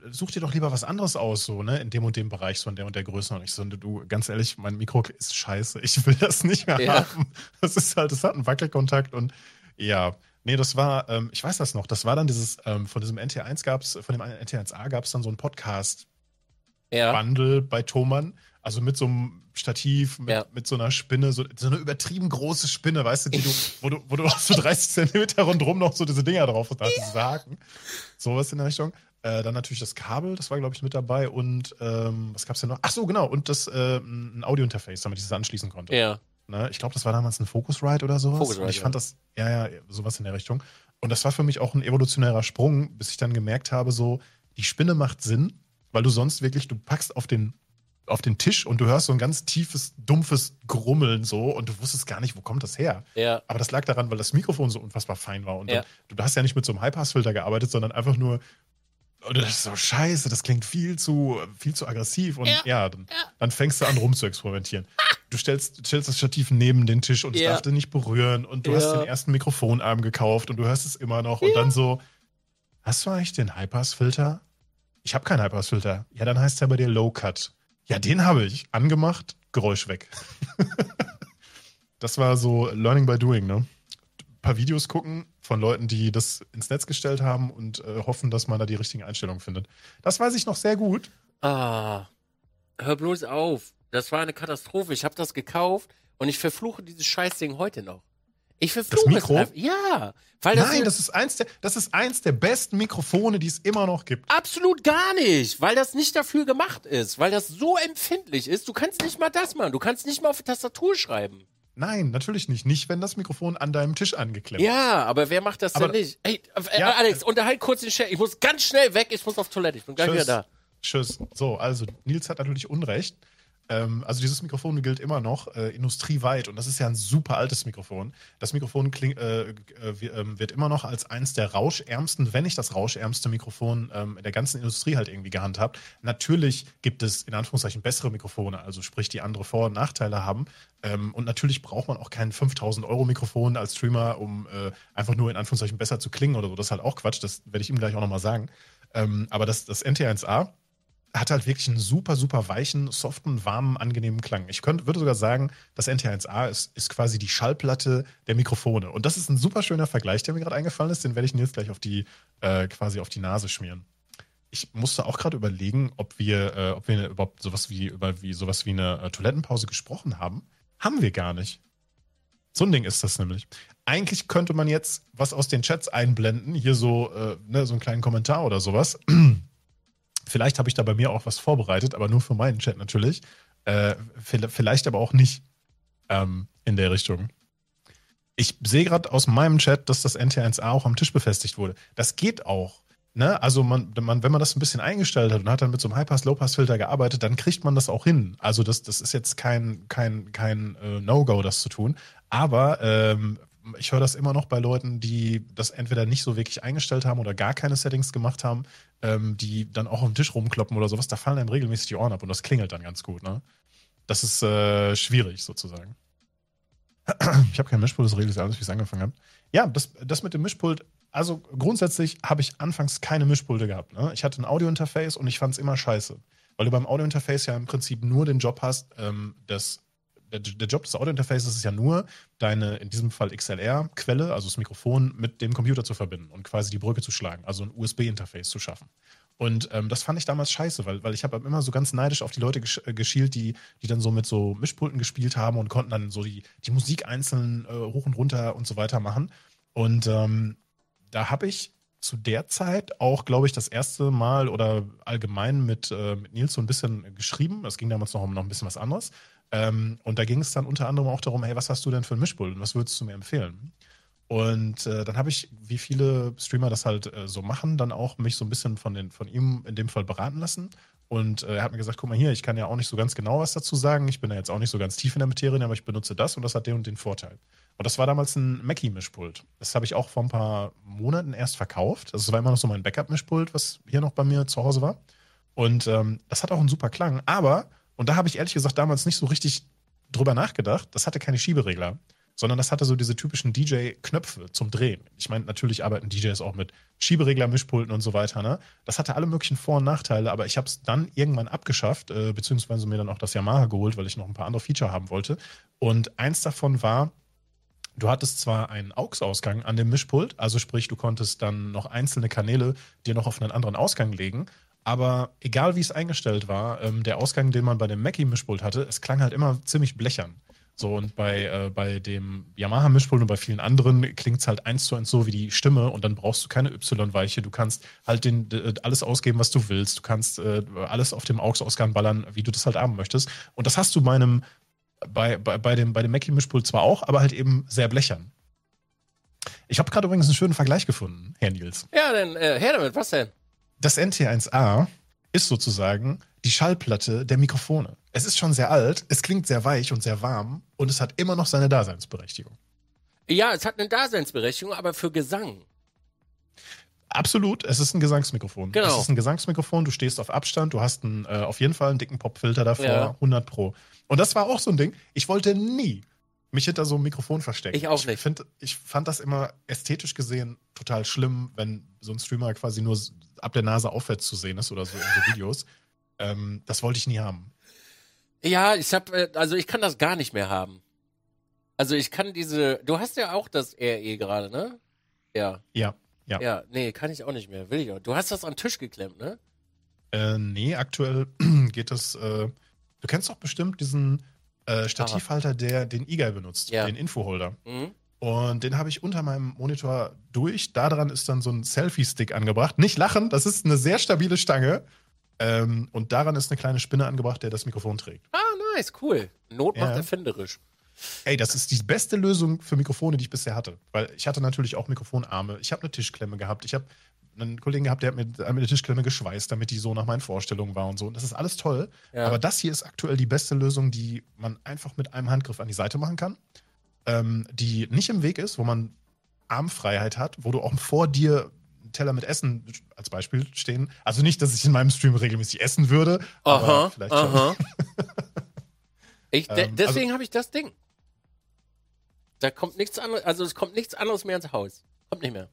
such dir doch lieber was anderes aus, so, ne, in dem und dem Bereich, so in der und der Größe. Und ich so, du, ganz ehrlich, mein Mikro ist scheiße, ich will das nicht mehr Ja. haben. Das ist halt, das hat einen Wackelkontakt und ja, nee, das war, ähm, ich weiß das noch, das war dann dieses, ähm, von diesem NT1 gab's, von dem NT1A gab es dann so einen Podcast, Ja. Bei Thomann. Also mit so einem Stativ, mit, Ja. mit so einer Spinne, so, so eine übertrieben große Spinne, weißt du, die du, [LAUGHS] wo du, wo du auch so 30 Zentimeter rundherum noch so diese Dinger drauf hast, diese Haken. Sowas in der Richtung. Äh, dann natürlich das Kabel, das war, glaube ich, mit dabei. Und ähm, was gab's denn noch? Ach so, genau. Und das äh, ein Audiointerface, damit ich das anschließen konnte. Ja. Ne? Ich glaube, das war damals ein Focusrite oder sowas. Focusrite, und ich ja. fand das, ja, ja, sowas in der Richtung. Und das war für mich auch ein evolutionärer Sprung, bis ich dann gemerkt habe, so, die Spinne macht Sinn, weil du sonst wirklich, du packst auf den, auf den Tisch und du hörst so ein ganz tiefes, dumpfes Grummeln so und du wusstest gar nicht, wo kommt das her. Ja. Aber das lag daran, weil das Mikrofon so unfassbar fein war. Und Ja. dann, du hast ja nicht mit so einem Highpass-Filter gearbeitet, sondern einfach nur. Und das ist so scheiße, das klingt viel zu, viel zu aggressiv. Und ja, dann, dann fängst du an, rum zu experimentieren. Du stellst, stellst das Stativ neben den Tisch und es Ja. darf dir nicht berühren. Und du Ja. hast den ersten Mikrofonarm gekauft und du hörst es immer noch. Und dann so, hast du eigentlich den Highpass-Filter? Ich habe keinen Highpass-Filter. Ja, dann heißt der bei dir Low Cut. Ja, den habe ich. Angemacht, Geräusch weg. [LAUGHS] Das war so Learning by Doing, ne? Ein paar Videos gucken von Leuten, die das ins Netz gestellt haben und äh, hoffen, dass man da die richtigen Einstellungen findet. Das weiß ich noch sehr gut. Ah. Hör bloß auf. Das war eine Katastrophe. Ich habe das gekauft und ich verfluche dieses Scheißding heute noch. Ich verfluche Mikro? es. Ja. Weil das Nein, das ist, eins der, das ist eins der besten Mikrofone, die es immer noch gibt. absolut gar nicht, weil das nicht dafür gemacht ist, weil das so empfindlich ist. Du kannst nicht mal das machen. Du kannst nicht mal auf die Tastatur schreiben. Nein, natürlich nicht. Nicht, wenn das Mikrofon an deinem Tisch angeklemmt ist. Ja, aber wer macht das Aber- denn nicht? Ey, äh, Ja, Alex, unterhalt kurz den Chat. Ich muss ganz schnell weg. Ich muss auf Toilette. Ich bin gleich Tschüss. wieder da. Tschüss. So, also Nils hat natürlich Unrecht. Ähm, also dieses Mikrofon gilt immer noch äh, industrieweit und das ist ja ein super altes Mikrofon. Das Mikrofon kling, äh, äh, ähm, wird immer noch als eins der rauschärmsten, wenn nicht das rauschärmste Mikrofon ähm, der ganzen Industrie halt irgendwie gehandhabt. Natürlich gibt es in Anführungszeichen bessere Mikrofone, also sprich die andere Vor- und Nachteile haben. Ähm, und natürlich braucht man auch kein 5000 Euro Mikrofon als Streamer, um äh, einfach nur in Anführungszeichen besser zu klingen oder so. Das ist halt auch Quatsch, das werde ich ihm gleich auch nochmal sagen. Ähm, aber das, das NT1A hat halt wirklich einen super, super weichen, soften, warmen, angenehmen Klang. Ich könnte, würde sogar sagen, das NT1A ist, ist quasi die Schallplatte der Mikrofone. Und das ist ein super schöner Vergleich, der mir gerade eingefallen ist. Den werde ich mir jetzt gleich auf die, äh, quasi auf die Nase schmieren. Ich musste auch gerade überlegen, ob wir, äh, ob wir überhaupt sowas wie, über wie, sowas wie eine äh, Toilettenpause gesprochen haben. Haben wir gar nicht. So ein Ding ist das nämlich. Eigentlich könnte man jetzt was aus den Chats einblenden, hier so, äh, ne, so einen kleinen Kommentar oder sowas. [CLEARS THROAT] Vielleicht habe ich da bei mir auch was vorbereitet, aber nur für meinen Chat natürlich. Äh, vi- vielleicht aber auch nicht ähm, in der Richtung. Ich sehe gerade aus meinem Chat, dass das NT1A auch am Tisch befestigt wurde. Das geht auch. Ne? Also man, man, wenn man das ein bisschen eingestellt hat und hat dann mit so einem High-Pass, Low-Pass-Filter gearbeitet, dann kriegt man das auch hin. Also das, das ist jetzt kein, kein, kein äh, No-Go, das zu tun. Aber ähm, ich höre das immer noch bei Leuten, die das entweder nicht so wirklich eingestellt haben oder gar keine Settings gemacht haben, ähm, die dann auch auf dem Tisch rumkloppen oder sowas. Da fallen einem regelmäßig die Ohren ab und das klingelt dann ganz gut. Ne? Das ist äh, schwierig sozusagen. [CLEARS THROAT] Ich habe kein Mischpult, das regelt sich alles, wie ich es angefangen habe. Ja, das, das mit dem Mischpult, also grundsätzlich habe ich anfangs keine Mischpulte gehabt. Ne? Ich hatte ein Audiointerface und ich fand es immer scheiße. Weil du beim Audiointerface ja im Prinzip nur den Job hast, ähm, das, der, der Job des Audiointerfaces ist ja nur, deine, in diesem Fall XLR-Quelle, also das Mikrofon, mit dem Computer zu verbinden und quasi die Brücke zu schlagen, also ein USB-Interface zu schaffen. Und ähm, das fand ich damals scheiße, weil, weil ich habe immer so ganz neidisch auf die Leute gesch äh, geschielt, die, die dann so mit so Mischpulten gespielt haben und konnten dann so die, die Musik einzeln äh, hoch und runter und so weiter machen. Und ähm, da habe ich zu der Zeit auch, glaube ich, das erste Mal oder allgemein mit, äh, mit Nils so ein bisschen geschrieben. Es ging damals noch um noch ein bisschen was anderes. Ähm, und da ging es dann unter anderem auch darum, hey, was hast du denn für ein Mischpult und was würdest du mir empfehlen? Und äh, dann habe ich, wie viele Streamer das halt äh, so machen, dann auch mich so ein bisschen von, den, von ihm in dem Fall beraten lassen. Und äh, er hat mir gesagt, guck mal hier, ich kann ja auch nicht so ganz genau was dazu sagen. Ich bin ja jetzt auch nicht so ganz tief in der Materie, aber ich benutze das und das hat den und den Vorteil. Und das war damals ein Mackie-Mischpult. Das habe ich auch vor ein paar Monaten erst verkauft. Das war immer noch so mein Backup-Mischpult, was hier noch bei mir zu Hause war. Und ähm, das hat auch einen super Klang. Aber Und da habe ich ehrlich gesagt damals nicht so richtig drüber nachgedacht. Das hatte keine Schieberegler, sondern das hatte so diese typischen DJ-Knöpfe zum Drehen. Ich meine, natürlich arbeiten DJs auch mit Schieberegler, Mischpulten und so weiter. Ne? Das hatte alle möglichen Vor- und Nachteile, aber ich habe es dann irgendwann abgeschafft, äh, beziehungsweise mir dann auch das Yamaha geholt, weil ich noch ein paar andere Feature haben wollte. Und eins davon war, Du hattest zwar einen AUX-Ausgang an dem Mischpult, also sprich, du konntest dann noch einzelne Kanäle dir noch auf einen anderen Ausgang legen, aber egal wie es eingestellt war, ähm, der Ausgang, den man bei dem Mackie-Mischpult hatte, es klang halt immer ziemlich blechern. So, und bei, äh, bei dem Yamaha-Mischpult und bei vielen anderen klingt es halt eins zu eins so wie die Stimme und dann brauchst du keine Y-Weiche. Du kannst halt den, äh, alles ausgeben, was du willst. Du kannst äh, alles auf dem AUX-Ausgang ballern, wie du das halt haben möchtest. Und das hast du bei bei, bei, bei dem, bei dem Mackie-Mischpult zwar auch, aber halt eben sehr blechern. Ich habe gerade übrigens einen schönen Vergleich gefunden, Herr Nils. Ja, dann äh, her damit, was denn? Das NT1A ist sozusagen die Schallplatte der Mikrofone. Es ist schon sehr alt, es klingt sehr weich und sehr warm und es hat immer noch seine Daseinsberechtigung. Ja, es hat eine Daseinsberechtigung, aber für Gesang. Absolut, es ist ein Gesangsmikrofon. Genau. Es ist ein Gesangsmikrofon, du stehst auf Abstand, du hast einen, äh, auf jeden Fall einen dicken Popfilter davor, Ja. 100 Pro. Und das war auch so ein Ding, ich wollte nie mich hinter so einem Mikrofon verstecken. Ich auch nicht. Find, ich fand das immer ästhetisch gesehen total schlimm, wenn so ein Streamer quasi nur ab der Nase aufwärts zu sehen ist oder so in so Videos. [LAUGHS] ähm, das wollte ich nie haben. Ja, ich hab, äh, also ich kann das gar nicht mehr haben. Also ich kann diese, du hast ja auch das RE gerade, ne? Ja. Ja, ja. Ja, nee, kann ich auch nicht mehr, will ich auch. Du hast das an den Tisch geklemmt, ne? Äh, nee, aktuell [CLEARS THROAT] geht das. Äh, du kennst doch bestimmt diesen äh, Stativhalter, der den eGuy benutzt, Ja. den Infoholder. Mhm. Und den habe ich unter meinem Monitor durch. Da dran ist dann so ein Selfie-Stick angebracht. Nicht lachen, das ist eine sehr stabile Stange. Ähm, und daran ist eine kleine Spinne angebracht, der das Mikrofon trägt. Ah, nice, cool. Not macht Ja. erfinderisch. Ey, das ist die beste Lösung für Mikrofone, die ich bisher hatte. Weil ich hatte natürlich auch Mikrofonarme. Ich habe eine Tischklemme gehabt. Ich habe einen Kollegen gehabt, der hat mir mit eine Tischklemme geschweißt, damit die so nach meinen Vorstellungen war und so. Und das ist alles toll. Ja. Aber das hier ist aktuell die beste Lösung, die man einfach mit einem Handgriff an die Seite machen kann. Ähm, die nicht im Weg ist, wo man Armfreiheit hat, wo du auch vor dir einen Teller mit Essen als Beispiel stehen. Also nicht, dass ich in meinem Stream regelmäßig essen würde, aber Aha, vielleicht schon. aha. [LAUGHS] Ich, de Ähm, deswegen habe ich das Ding. Da kommt nichts anderes, also es kommt nichts anderes mehr ins Haus. Kommt nicht mehr.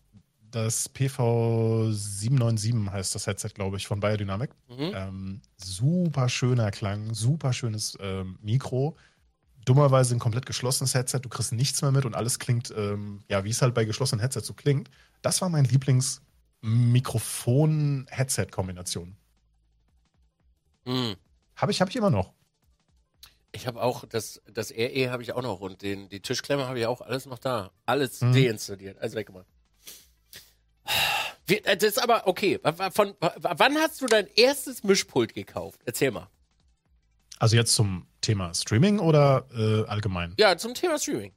Das PV797 heißt das Headset, glaube ich, von Biodynamic. Mhm. Ähm, super schöner Klang, super schönes ähm, Mikro. Dummerweise ein komplett geschlossenes Headset. Du kriegst nichts mehr mit und alles klingt, ähm, ja, wie es halt bei geschlossenen Headsets so klingt. Das war mein Lieblings-Mikrofon-Headset-Kombination. Mhm. Habe ich, hab ich immer noch. Ich habe auch das, das RE habe ich auch noch und den, die Tischklemme habe ich auch alles noch da. Alles Mhm. deinstalliert, alles weggemacht. Wie, äh, das ist aber okay. Von, wann hast du dein erstes Mischpult gekauft? Erzähl mal. Also jetzt zum Thema Streaming oder äh, allgemein? Ja, zum Thema Streaming.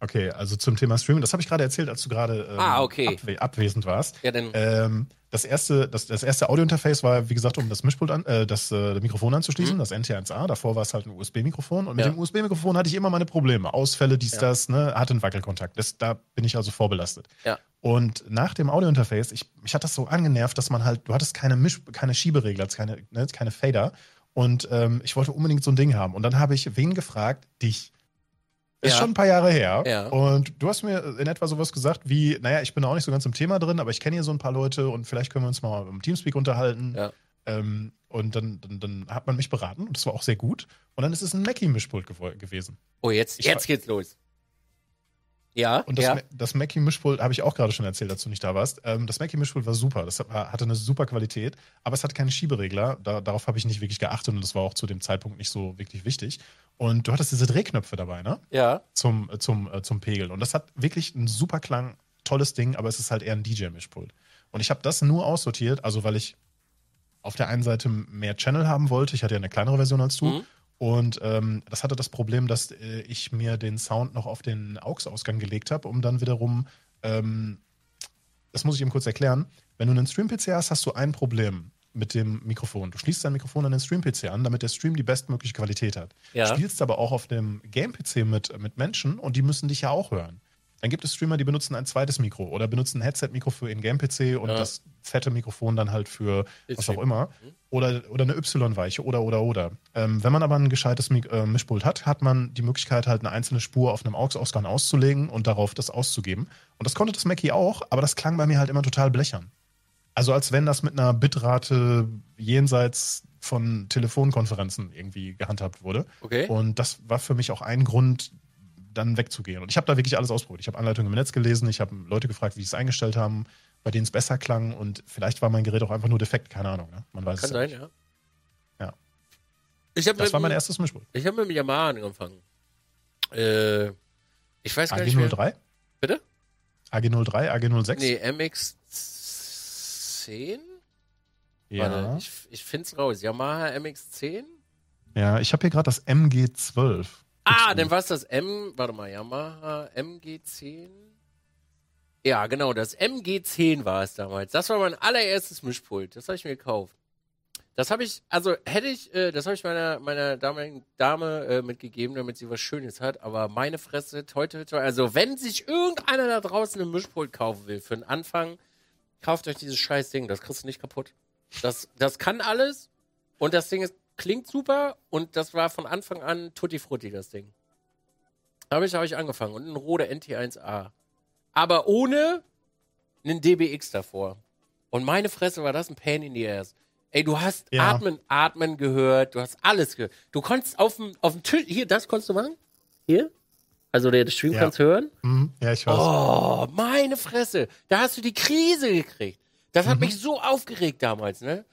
Okay, also zum Thema Streaming, das habe ich gerade erzählt, als du gerade ähm, Ah, okay. abwe abwesend warst. Ja, dann. Ähm, das erste, das, das erste Audiointerface war, wie gesagt, um das Mischpult an, äh, das äh, Mikrofon anzuschließen, Mhm. das NT1A. Davor war es halt ein USB-Mikrofon. Und mit Ja. dem USB-Mikrofon hatte ich immer meine Probleme. Ausfälle, dies, Ja. das, ne, hatte einen Wackelkontakt. Das, da bin ich also vorbelastet. Ja. Und nach dem Audiointerface, ich, mich hat das so angenervt, dass man halt, du hattest keine Misch, keine Schieberegler, keine, ne, keine Fader. Und ähm, ich wollte unbedingt so ein Ding haben. Und dann habe ich wen gefragt? Dich. Ist Ja. schon ein paar Jahre her. Ja. Und du hast mir in etwa sowas gesagt wie, naja, ich bin auch nicht so ganz im Thema drin, aber ich kenne hier so ein paar Leute und vielleicht können wir uns mal im Teamspeak unterhalten. Ja. Ähm, und dann, dann, dann hat man mich beraten und das war auch sehr gut. Und dann ist es ein Mackie-Mischpult gewesen. Oh, jetzt, ich jetzt geht's los. Ja, Und das, ja. Das Mackie-Mischpult habe ich auch gerade schon erzählt, du nicht da warst. Ähm, das Mackie-Mischpult war super. Das hatte eine super Qualität, aber es hatte keine Schieberegler. Da, darauf habe ich nicht wirklich geachtet und das war auch zu dem Zeitpunkt nicht so wirklich wichtig. Und du hattest diese Drehknöpfe dabei, ne? ja. Zum, äh, zum, äh, zum Pegeln. Und das hat wirklich einen super Klang, tolles Ding, aber es ist halt eher ein DJ-Mischpult. Und ich habe das nur aussortiert, also weil ich auf der einen Seite mehr Channel haben wollte. Ich hatte ja eine kleinere Version als du. Mhm. Und ähm, das hatte das Problem, dass äh, ich mir den Sound noch auf den AUX-Ausgang gelegt habe, um dann wiederum, ähm, das muss ich eben kurz erklären, wenn du einen Stream-PC hast, hast du ein Problem mit dem Mikrofon. Du schließt dein Mikrofon an den Stream-PC an, damit der Stream die bestmögliche Qualität hat. Ja. Spielst aber auch auf dem Game-PC mit, mit Menschen und die müssen dich ja auch hören. Dann gibt es Streamer, die benutzen ein zweites Mikro oder benutzen ein Headset-Mikro für ihren Game-PC und Ja. das fette Mikrofon dann halt für was auch immer. Oder, oder eine Y-Weiche oder, oder, oder. Ähm, wenn man aber ein gescheites Mik äh, Mischpult hat, hat man die Möglichkeit, halt eine einzelne Spur auf einem AUX-Ausgang auszulegen und darauf das auszugeben. Und das konnte das Mackie auch, aber das klang bei mir halt immer total blechern. Also als wenn das mit einer Bitrate jenseits von Telefonkonferenzen irgendwie gehandhabt wurde. Okay. Und das war für mich auch ein Grund, dann wegzugehen. Und ich habe da wirklich alles ausprobiert. Ich habe Anleitungen im Netz gelesen, ich habe Leute gefragt, wie sie es eingestellt haben, bei denen es besser klang und vielleicht war mein Gerät auch einfach nur defekt, keine Ahnung. Ne? Man weiß Kann es sein, nicht. ja. Ja. Ich habe Das war mein mit, erstes Mischpult. ich hab mit dem Yamaha angefangen. Äh, ich weiß gar nicht mehr. AG03? Bitte? AG03, AG06? Nee, MX10? Ja. Warte, ich, ich find's raus. Yamaha MX10? ja, ich habe hier gerade das MG12. Ah, dann war es das M, warte mal, Yamaha MG10? Ja, genau, das MG10 war es damals. Das war mein allererstes Mischpult. Das habe ich mir gekauft. Das habe ich, also hätte ich, äh, das habe ich meiner, meiner damaligen Dame äh, mitgegeben, damit sie was Schönes hat. Aber meine Fresse, heute, heute, also wenn sich irgendeiner da draußen ein Mischpult kaufen will, für den Anfang, kauft euch dieses scheiß Ding. Das kriegst du nicht kaputt. Das, das kann alles und das Ding ist, klingt super und das war von Anfang an Tutti Frutti, das Ding. Ich, habe ich angefangen und ein Rode NT1A. Aber ohne einen DBX davor. Und meine Fresse war das ein Pain in the ass. Ey, du hast Ja. Atmen, Atmen gehört, du hast alles gehört. Du konntest auf dem, auf dem Tisch, hier, das konntest du machen? Hier? Also der Stream Ja. kannst hören? Mhm, ja, ich weiß. Oh, meine Fresse. Da hast du die Krise gekriegt. Das hat Mhm. mich so aufgeregt damals, ne?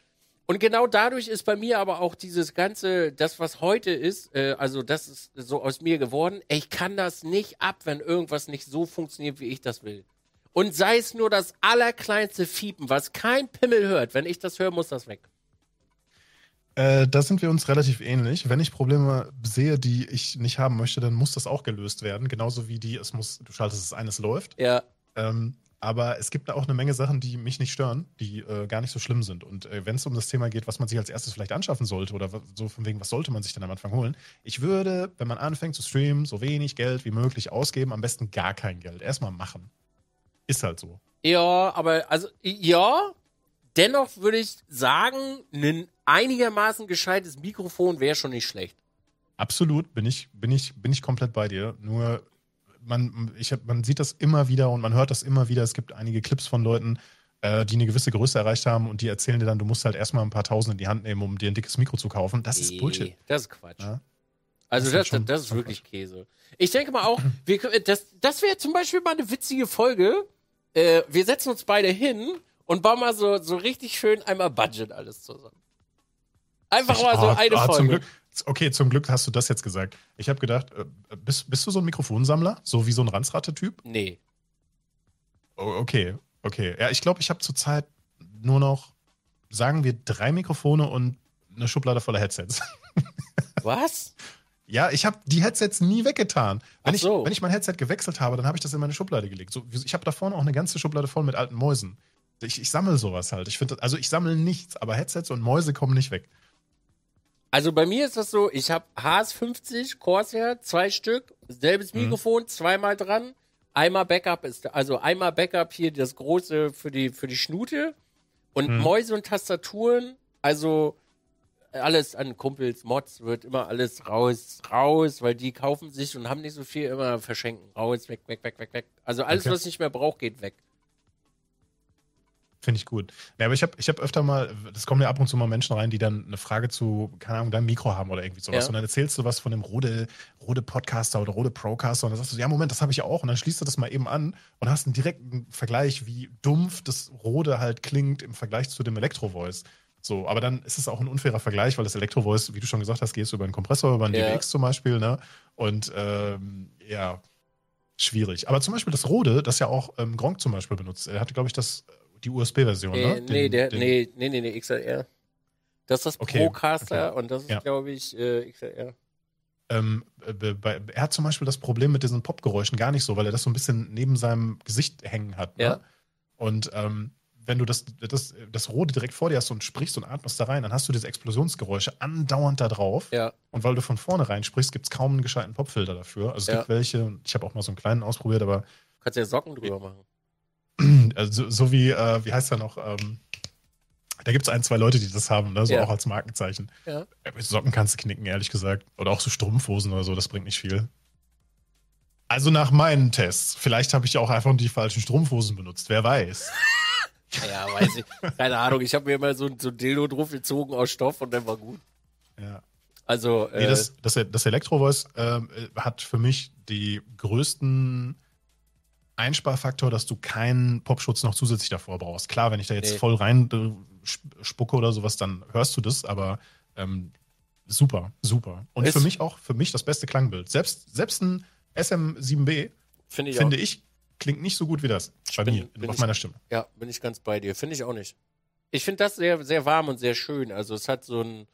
Und genau dadurch ist bei mir aber auch dieses ganze, das was heute ist, äh, also das ist so aus mir geworden. Ich kann das nicht ab, wenn irgendwas nicht so funktioniert, wie ich das will. Und sei es nur das allerkleinste Fiepen, was kein Pimmel hört. Wenn ich das höre, muss das weg. Äh, da sind wir uns relativ ähnlich. Wenn ich Probleme sehe, die ich nicht haben möchte, dann muss das auch gelöst werden. Genauso wie die, es muss, du schaltest es ein, es läuft. Ja. Ähm, aber es gibt da auch eine Menge Sachen, die mich nicht stören, die äh, gar nicht so schlimm sind. Und äh, wenn es um das Thema geht, was man sich als erstes vielleicht anschaffen sollte oder so von wegen, was sollte man sich denn am Anfang holen? Ich würde, wenn man anfängt zu streamen, so wenig Geld wie möglich ausgeben, am besten gar kein Geld. Erstmal machen. Ist halt so. Ja, aber also ja, dennoch würde ich sagen, ein einigermaßen gescheites Mikrofon wäre schon nicht schlecht. Absolut, bin ich, bin ich, bin ich komplett bei dir. Nur man, ich hab, man sieht das immer wieder und man hört das immer wieder. Es gibt einige Clips von Leuten, äh, die eine gewisse Größe erreicht haben und die erzählen dir dann, du musst halt erstmal ein paar Tausend in die Hand nehmen, um dir ein dickes Mikro zu kaufen. Das ist Nee, Bullshit. Das ist Quatsch. Ja. Also Das ist das, halt schon- das ist wirklich Käse. Ich denke mal auch, [CLEARS THROAT] wir, das, das wäre zum Beispiel mal eine witzige Folge. Äh, wir setzen uns beide hin und bauen mal so, so richtig schön einmal Budget alles zusammen. Einfach mal so Ah, eine ah, Folge. Zum Glück, okay, zum Glück hast du das jetzt gesagt. Ich habe gedacht, äh, bist, bist du so ein Mikrofonsammler? So wie so ein Ranzratte-Typ? Nee. Oh, okay, okay. Ja, ich glaube, ich habe zurzeit nur noch, sagen wir, drei Mikrofone und eine Schublade voller Headsets. [LAUGHS] Was? Ja, ich habe die Headsets nie weggetan. Wenn, so. ich, wenn ich mein Headset gewechselt habe, dann habe ich das in meine Schublade gelegt. So, ich habe da vorne auch eine ganze Schublade voll mit alten Mäusen. Ich, ich sammle sowas halt. Ich finde, also ich sammle nichts, aber Headsets und Mäuse kommen nicht weg. Also bei mir ist das so, ich habe HS50 Corsair, zwei Stück, selbes Mhm. Mikrofon, zweimal dran, einmal Backup ist, also einmal Backup hier das große für die für die Schnute und Mhm. Mäuse und Tastaturen, also alles an Kumpels, Mods wird immer alles raus, raus, weil die kaufen sich und haben nicht so viel immer verschenken, raus, weg, weg, weg, weg, weg. Also alles, Okay. was ich nicht mehr braucht, geht weg. Finde ich gut. Ja, aber ich habe ich hab öfter mal, das kommen ja ab und zu mal Menschen rein, die dann eine Frage zu, keine Ahnung, deinem Mikro haben oder irgendwie sowas. Ja. Und dann erzählst du was von dem Rode, Rode Podcaster oder Rode Procaster und dann sagst du, ja, Moment, das habe ich auch. Und dann schließt du das mal eben an und hast einen direkten Vergleich, wie dumpf das Rode halt klingt im Vergleich zu dem Elektro-Voice. So, aber dann ist es auch ein unfairer Vergleich, weil das Elektro-Voice, wie du schon gesagt hast, gehst du über einen Kompressor, über einen Ja. DBX zum Beispiel, ne? Und ähm, ja, schwierig. Aber zum Beispiel das Rode, das ja auch ähm, Gronk zum Beispiel benutzt. Er hatte, glaube ich, das, die USB-Version, Nee, ne? Äh, nee, Den- der, den- nee, nee, nee, nee, XLR. Das ist das Okay, Procaster okay. und das ist, Ja. glaube ich, äh, XLR. Ähm, äh, bei, er hat zum Beispiel das Problem mit diesen Popgeräuschen gar nicht so, weil er das so ein bisschen neben seinem Gesicht hängen hat. Ne? Ja. Und ähm, wenn du das, das, das Rode direkt vor dir hast und sprichst und atmest da rein, dann hast du diese Explosionsgeräusche andauernd da drauf. Ja. Und weil du von vorne rein sprichst, gibt es kaum einen gescheiten Popfilter dafür. Also es Ja. gibt welche, ich habe auch mal so einen kleinen ausprobiert, aber Kannst ja Socken drüber machen. [CLEARS THROAT] Also, so wie, äh, wie heißt er noch? Ähm, da gibt es ein, zwei Leute, die das haben, ne? so Ja. auch als Markenzeichen. Ja. Äh, Mit Socken kannst du knicken, ehrlich gesagt. Oder auch so Strumpfhosen oder so, das bringt nicht viel. Also nach meinen Tests. Vielleicht habe ich auch einfach die falschen Strumpfhosen benutzt, wer weiß. [LAUGHS] Ja, weiß ich. Keine Ahnung. Ich habe mir immer so, so ein Dildo drauf gezogen aus Stoff und dann war gut. Ja. Also, Nee, äh, das, das, das Electro-Voice ähm, äh, hat für mich die größten Einsparfaktor, dass du keinen Popschutz noch zusätzlich davor brauchst. Klar, wenn ich da jetzt Nee. voll rein äh, sp- spucke oder sowas, dann hörst du das, aber ähm, super, super. Und Ist- für mich auch, für mich das beste Klangbild. Selbst, selbst ein SM7B, finde ich auch. ich, klingt nicht so gut wie das. Bei bin- mir, bin auf ich- meiner Stimme. Ja, bin ich ganz bei dir. Finde ich auch nicht. Ich finde das sehr, sehr warm und sehr schön. Also es hat so ein,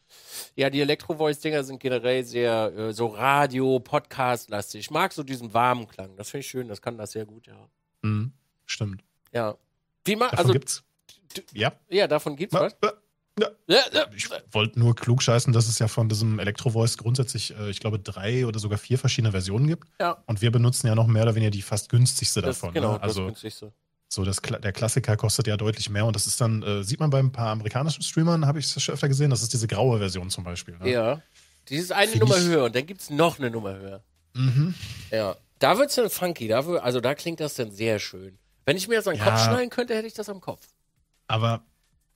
ja, die Elektro-Voice-Dinger sind generell sehr äh, so Radio, Podcast-lastig. Ich mag so diesen warmen Klang. Das finde ich schön. Das kann das sehr gut, ja. Mhm, stimmt. Ja. Wie ma Davon also, gibt's. Ja. ja, davon gibt's was. Ja. Ja, ja. Ich wollte nur klug scheißen, dass es ja von diesem Electro-Voice grundsätzlich, äh, ich glaube, drei oder sogar vier verschiedene Versionen gibt. Ja. Und wir benutzen ja noch mehr oder weniger die fast günstigste Das, davon. genau, ne? Also das günstigste. So das, der Klassiker kostet ja deutlich mehr und das ist dann, äh, sieht man bei ein paar amerikanischen Streamern, habe ich es schon öfter gesehen, das ist diese graue Version zum Beispiel. Ne? Ja. Dieses eine Find Nummer ich- höher und dann gibt's noch eine Nummer höher. Mhm. Ja. Da wird's dann funky. Da, wür- also da klingt das dann sehr schön. Wenn ich mir das an den Ja. Kopf schneiden könnte, hätte ich das am Kopf. Aber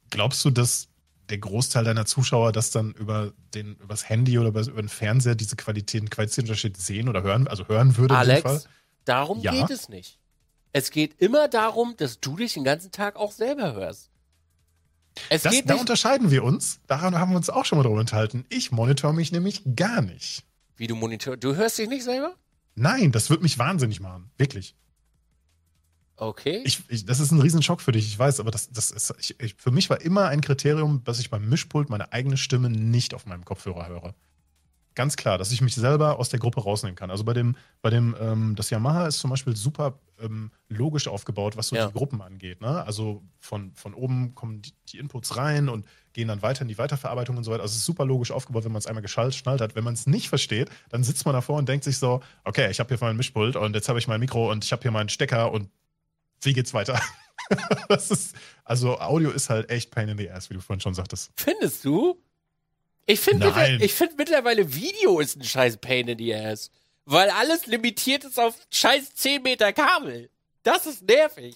glaubst du, dass der Großteil deiner Zuschauer das dann über den übers Handy oder über, über den Fernseher diese Qualitäten, Qualitätsunterschied sehen oder hören, also hören würde? Alex, darum Ja. geht es nicht. Es geht immer darum, dass du dich den ganzen Tag auch selber hörst. Es Das, da unterscheiden wir uns. Daran haben wir uns auch schon mal drüber enthalten. Ich monitor mich nämlich gar nicht. wie du monitor. Du hörst dich nicht selber? Nein, das wird mich wahnsinnig machen. Wirklich. Okay. Ich, ich, das ist ein Riesenschock für dich, ich weiß, aber das, das ist, ich, für mich war immer ein Kriterium, dass ich beim Mischpult meine eigene Stimme nicht auf meinem Kopfhörer höre. Ganz klar, dass ich mich selber aus der Gruppe rausnehmen kann. Also bei dem, bei dem, ähm, das Yamaha ist zum Beispiel super ähm, logisch aufgebaut, was so Ja. die Gruppen angeht. Ne? Also von, von oben kommen die, die Inputs rein und gehen dann weiter in die Weiterverarbeitung und so weiter. Also es ist super logisch aufgebaut, wenn man es einmal geschaltet schnallt hat. Wenn man es nicht versteht, dann sitzt man davor und denkt sich so, okay, ich habe hier mein Mischpult und jetzt habe ich mein Mikro und ich habe hier meinen Stecker und wie geht's weiter? [LAUGHS] das ist, also Audio ist halt echt pain in the ass, wie du vorhin schon sagtest. Findest du? Ich finde ich find mittlerweile Video ist ein scheiß Pain in the Ass. Weil alles limitiert ist auf scheiß 10 Meter Kabel. Das ist nervig.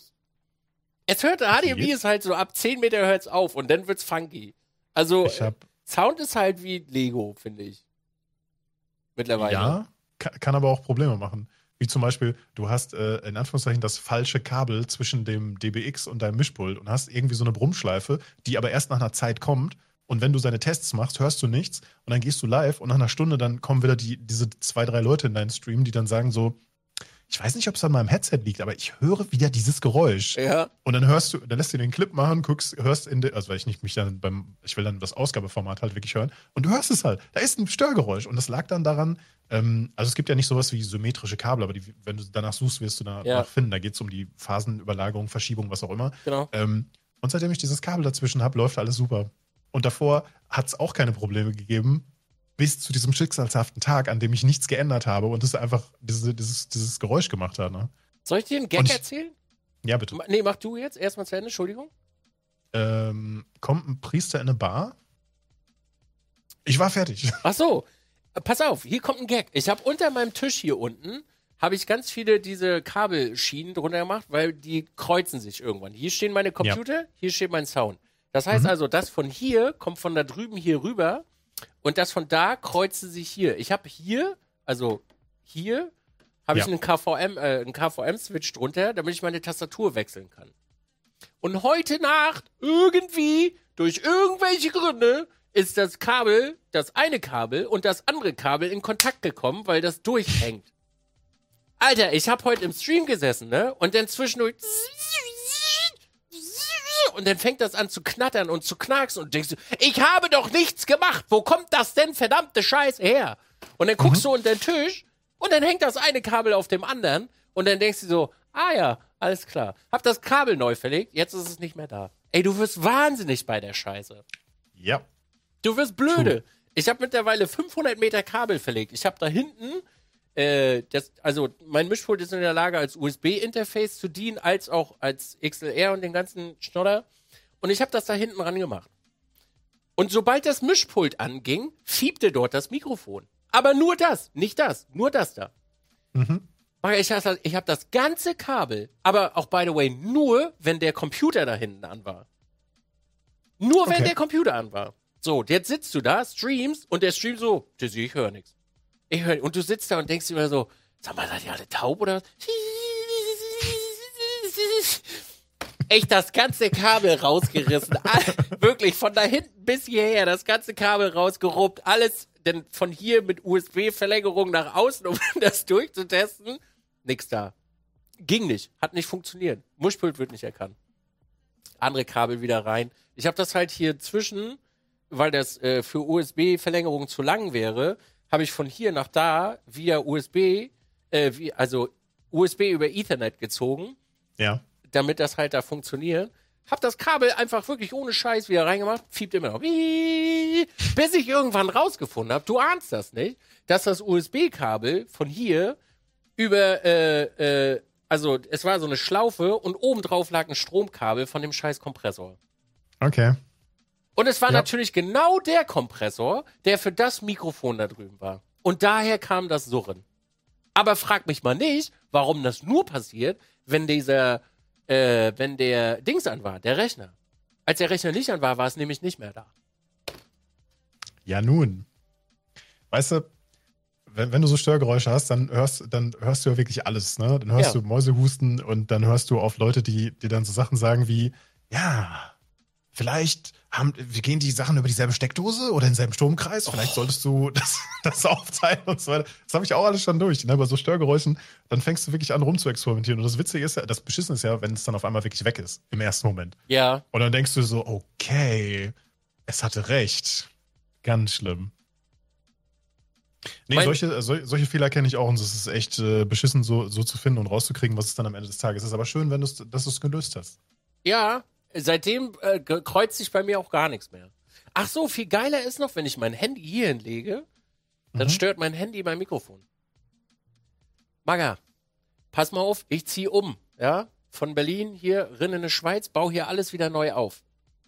Es hört, HDMI ist halt so, ab 10 Meter hört's auf und dann wird's funky. Also, Sound ist halt wie Lego, finde ich. Mittlerweile. ja, kann, kann aber auch Probleme machen. Wie zum Beispiel, du hast äh, in Anführungszeichen das falsche Kabel zwischen dem DBX und deinem Mischpult und hast irgendwie so eine Brummschleife, die aber erst nach einer Zeit kommt. Und wenn du seine Tests machst, hörst du nichts und dann gehst du live und nach einer Stunde dann kommen wieder die, diese zwei, drei Leute in deinen Stream, die dann sagen so, ich weiß nicht, ob es an meinem Headset liegt, aber ich höre wieder dieses Geräusch. Ja. Und dann hörst du, dann lässt du den Clip machen, guckst, hörst in der, also weil ich nicht mich dann beim, ich will dann das Ausgabeformat halt wirklich hören und du hörst es halt. Da ist ein Störgeräusch und das lag dann daran, ähm, also es gibt ja nicht sowas wie symmetrische Kabel, aber die, wenn du danach suchst, wirst du danach Ja. finden. Da geht es um die Phasenüberlagerung, Verschiebung, was auch immer. Genau. Ähm, und seitdem ich dieses Kabel dazwischen habe, läuft alles super. Und davor hat es auch keine Probleme gegeben, bis zu diesem schicksalshaften Tag, an dem ich nichts geändert habe und es einfach diese, dieses, dieses Geräusch gemacht hat. Ne? Soll ich dir einen Gag ich- erzählen? Ja, bitte. Nee, mach du jetzt erstmal zu Ende, Entschuldigung. ähm, kommt ein Priester in eine Bar. Ich war fertig. [LAUGHS] Ach so, pass auf, hier kommt ein Gag. Ich habe unter meinem Tisch hier unten habe ich ganz viele diese Kabelschienen drunter gemacht, weil die kreuzen sich irgendwann. Hier stehen meine Computer, hier steht mein Sound. Das heißt Mhm. also, das von hier kommt von da drüben hier rüber und das von da kreuzen sich hier. Ich habe hier, also hier habe ich Ja. einen KVM, äh, einen KVM-Switch drunter, damit ich meine Tastatur wechseln kann. Und heute Nacht, irgendwie, durch irgendwelche Gründe, ist das Kabel, das eine Kabel und das andere Kabel in Kontakt gekommen, weil das durchhängt. Alter, ich hab heute im Stream gesessen, ne? Und dann zwischendurch. Und dann fängt das an zu knattern und zu knacksen und denkst du, ich habe doch nichts gemacht. Wo kommt das denn verdammte Scheiß her? Und dann guckst du unter den Tisch und dann hängt das eine Kabel auf dem anderen und dann denkst du so, ah ja, alles klar. Hab das Kabel neu verlegt, jetzt ist es nicht mehr da. Ey, du wirst wahnsinnig bei der Scheiße. Ja. Du wirst blöde. Ich habe mittlerweile 500 Meter Kabel verlegt. Ich habe da hinten äh, das, also mein Mischpult ist in der Lage, als USB-Interface zu dienen, als auch als XLR und den ganzen Schnodder. Und ich habe das da hinten ran gemacht. Und sobald das Mischpult anging, fiebte dort das Mikrofon. Aber nur das, nicht das, nur das da. Mhm. Ich habe hab das ganze Kabel, aber auch by the way, nur wenn der Computer da hinten an war. Nur wenn Okay. der Computer an war. So, jetzt sitzt du da, streamst und der streamt so, Dizzy, ich höre nichts. Ich hör, und du sitzt da und denkst immer so, sag mal, seid ihr alle taub oder? was? Echt das ganze Kabel rausgerissen. All, wirklich von da hinten bis hierher, das ganze Kabel rausgeruppt. Alles denn von hier mit USB-Verlängerung nach außen, um [LAUGHS] das durchzutesten. Nix da. Ging nicht. Hat nicht funktioniert. Muschpult wird nicht erkannt. Andere Kabel wieder rein. Ich habe das halt hier zwischen, weil das äh, für USB-Verlängerung zu lang wäre, habe ich von hier nach da via USB, äh, wie, also USB über Ethernet gezogen Ja. damit das halt da funktioniert. Hab das Kabel einfach wirklich ohne Scheiß wieder reingemacht, fiebt immer noch. Bis ich irgendwann rausgefunden habe, du ahnst das nicht, dass das USB-Kabel von hier über, äh, äh, also es war so eine Schlaufe und obendrauf lag ein Stromkabel von dem scheiß Kompressor. Okay. Und es war Ja. natürlich genau der Kompressor, der für das Mikrofon da drüben war. Und daher kam das Surren. Aber frag mich mal nicht, warum das nur passiert, wenn dieser, äh, wenn der Dings an war, der Rechner. Als der Rechner nicht an war, war es nämlich nicht mehr da. Ja, nun. Weißt du, wenn, wenn du so Störgeräusche hast, dann hörst, dann hörst du ja wirklich alles, ne? Dann hörst Ja. du Mäusehusten und dann hörst du auf Leute, die, die dann so Sachen sagen wie, ja, vielleicht haben, wir gehen die Sachen über dieselbe Steckdose oder denselben Stromkreis, vielleicht solltest du [LAUGHS] das, das aufteilen und so weiter. Das habe ich auch alles schon durch. Ne? Bei so Störgeräuschen, dann fängst du wirklich an rumzuexperimentieren. Und das Witzige ist ja, das Beschissen ist ja, wenn es dann auf einmal wirklich weg ist, im ersten Moment. Ja, Und dann denkst du so, okay, es hatte recht. Ganz schlimm. Nee, Mein- solche, sol- solche Fehler kenne ich auch und es ist echt äh, beschissen, so, so zu finden und rauszukriegen, was es dann am Ende des Tages ist. Aber schön, wenn dass du es gelöst hast. ja. Seitdem äh, kreuzt sich bei mir auch gar nichts mehr. Ach so, viel geiler ist noch, wenn ich mein Handy hier hinlege, dann Mhm. stört mein Handy mein Mikrofon. Maga, pass mal auf, ich ziehe um, ja, von Berlin hier rin in die Schweiz, baue hier alles wieder neu auf.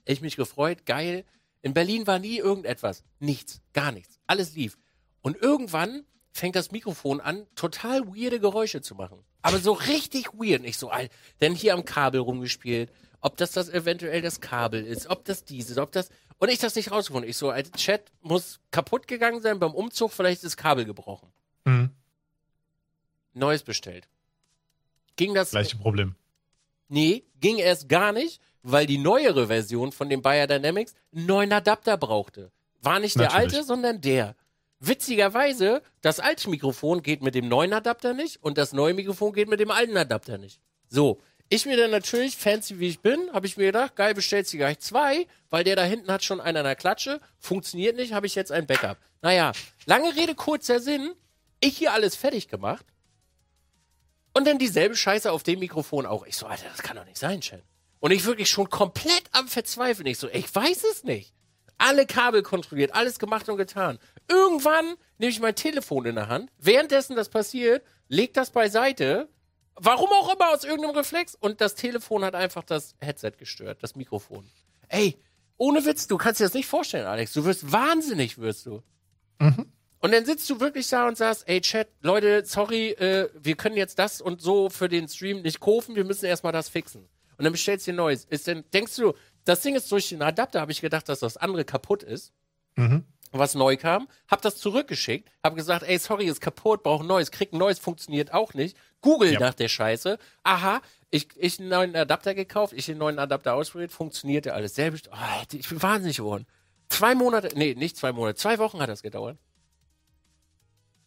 Ich mich gefreut, geil. In Berlin war nie irgendetwas, nichts, gar nichts, alles lief. Und irgendwann fängt das Mikrofon an, total weirde Geräusche zu machen. Aber so richtig weird, nicht so alt. Denn hier am Kabel rumgespielt, ob das das eventuell das Kabel ist, ob das dieses, ob das. Und ich das nicht rausgefunden. Ich so, Alter, Chat muss kaputt gegangen sein beim Umzug, vielleicht ist das Kabel gebrochen. Mhm. Neues bestellt. Ging das? Gleiche Problem. Nee, ging erst gar nicht, weil die neuere Version von dem Bayer Dynamics einen neuen Adapter brauchte. War nicht der Natürlich. alte, sondern der. Witzigerweise, das alte Mikrofon geht mit dem neuen Adapter nicht und das neue Mikrofon geht mit dem alten Adapter nicht. So, ich mir dann natürlich, fancy wie ich bin, habe ich mir gedacht, geil, bestellst du gleich zwei, weil der da hinten hat schon einen an der Klatsche, funktioniert nicht, habe ich jetzt ein Backup. Naja, lange Rede, kurzer Sinn, ich hier alles fertig gemacht und dann dieselbe Scheiße auf dem Mikrofon auch. Ich so, Alter, das kann doch nicht sein, Chat. Und ich wirklich schon komplett am Verzweifeln. Ich so, ich weiß es nicht. Alle Kabel kontrolliert, alles gemacht und getan. Irgendwann nehme ich mein Telefon in der Hand. Währenddessen das passiert, leg das beiseite. Warum auch immer, aus irgendeinem Reflex. Und das Telefon hat einfach das Headset gestört, das Mikrofon. Ey, ohne Witz, du kannst dir das nicht vorstellen, Alex. Du wirst wahnsinnig, wirst du. Und dann sitzt du wirklich da und sagst, ey Chat, Leute, sorry, äh, wir können jetzt das und so für den Stream nicht kaufen, wir müssen erstmal das fixen. Und dann bestellst du dir neues. Ist denn, denkst du, das Ding ist durch den Adapter, habe ich gedacht, dass das andere kaputt ist, Mhm. was neu kam, hab das zurückgeschickt, hab gesagt, ey, sorry, ist kaputt, brauch ein neues, krieg ein neues, funktioniert auch nicht. Google Ja. nach der Scheiße. Aha, ich, ich einen neuen Adapter gekauft, ich den neuen Adapter ausprobiert, funktionierte alles. Selbe, oh, ich bin wahnsinnig geworden. Zwei Monate, nee, nicht zwei Monate, zwei Wochen hat das gedauert.